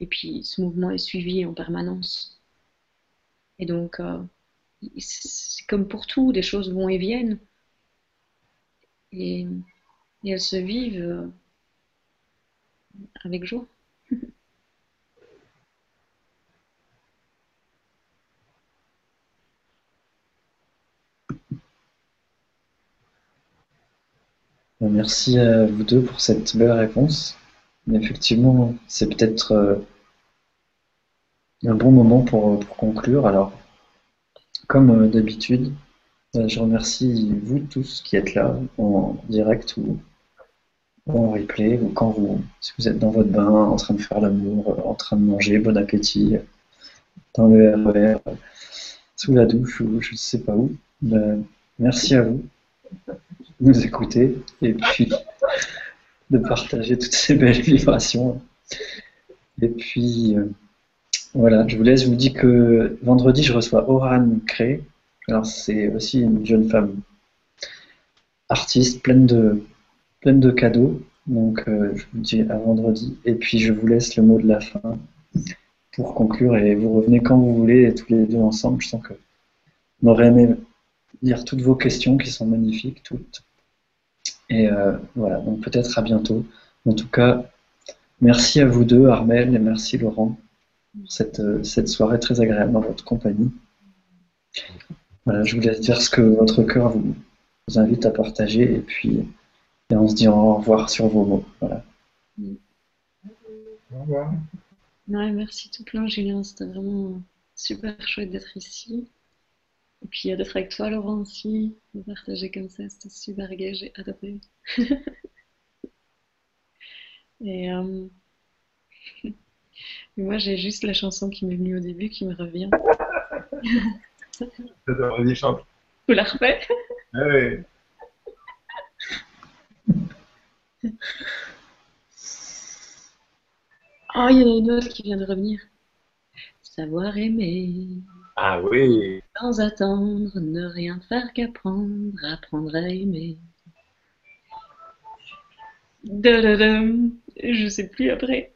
et puis ce mouvement est suivi en permanence. Et donc, c'est comme pour tout, les choses vont et viennent. Et et elles se vivent euh, avec joie. Merci à vous deux pour cette belle réponse. effectivement, c'est peut-être euh, un bon moment pour, conclure. Alors, comme euh, d'habitude, je remercie vous tous qui êtes là en direct ou en replay, ou quand vous, si vous êtes dans votre bain, en train de faire l'amour, euh, en train de manger, bon appétit, dans le RER, e sous la douche ou je ne sais pas où. Ben, merci à vous de nous écouter et puis de partager toutes ces belles vibrations. Et puis euh, voilà, je vous laisse, je vous dis que vendredi je reçois Oran Cré. Alors c'est aussi une jeune femme artiste pleine de pleine de cadeaux. Donc, euh, je vous dis à vendredi. Et puis, je vous laisse le mot de la fin pour conclure. Et vous revenez quand vous voulez, tous les deux ensemble. Je sens que on aurait aimé lire toutes vos questions qui sont magnifiques, toutes. Et euh, voilà, donc peut-être à bientôt. En tout cas, merci à vous deux, Armel, et merci Laurent, pour cette, euh, cette soirée très agréable dans votre compagnie. Voilà, je vous laisse dire ce que votre cœur vous, vous invite à partager. Et puis, et on se dit au revoir sur vos mots. Voilà. Au revoir. merci tout plein, Julien. C'était vraiment super chouette d'être ici. Et puis d'être avec toi, Laurent, aussi, de partager comme ça. C'était super gai, j'ai adoré. Et, euh, moi, j'ai juste la chanson qui m'est venue au début qui me revient. Vas-y, chante. Vous la refait ah Oui. Oh, il y a une autre qui vient de revenir. Savoir aimer. Ah oui. Sans attendre, ne rien faire qu'apprendre, apprendre à aimer. Dadadam. Je sais plus après.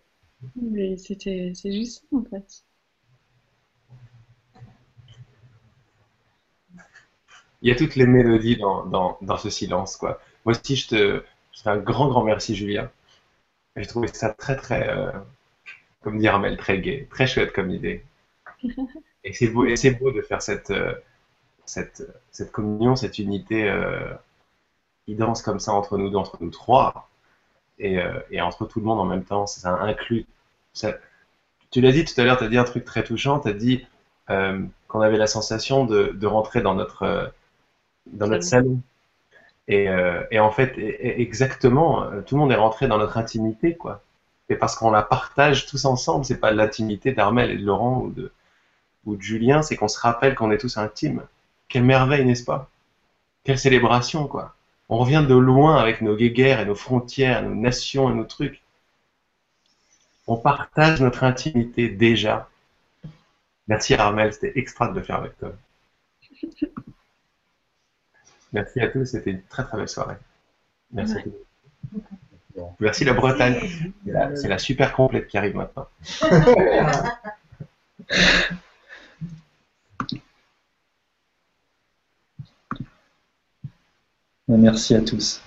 Mais c'était, c'est juste ça en fait. Il y a toutes les mélodies dans ce silence, quoi. Moi aussi, je te, je te fais un grand, grand merci, Julien. J'ai trouvé ça très, très, euh, comme dit Armel, très gai, très chouette comme idée. Et c'est beau, et c'est beau de faire cette, euh, cette, cette communion, cette unité euh, qui danse comme ça entre nous, entre nous trois, et, et entre tout le monde en même temps. Ça inclut. Ça, tu l'as dit tout à l'heure, tu as dit un truc très touchant, tu as dit qu'on avait la sensation de, de rentrer dans notre, dans notre salon. Et, euh, et en fait, exactement, euh, tout le monde est rentré dans notre intimité, quoi. Et parce qu'on la partage tous ensemble, c'est pas l'intimité d'Armel et de Laurent ou de, ou de Julien, c'est qu'on se rappelle qu'on est tous intimes. Quelle merveille, n'est-ce pas? Quelle célébration, quoi. On revient de loin avec nos guéguerres et nos frontières, nos nations et nos trucs. On partage notre intimité déjà. Merci Armel, c'était extra de le faire avec toi. Merci à tous, c'était une très très belle soirée. Merci à tous. Merci la Bretagne. C'est la, c'est la super complète qui arrive maintenant. Merci à tous.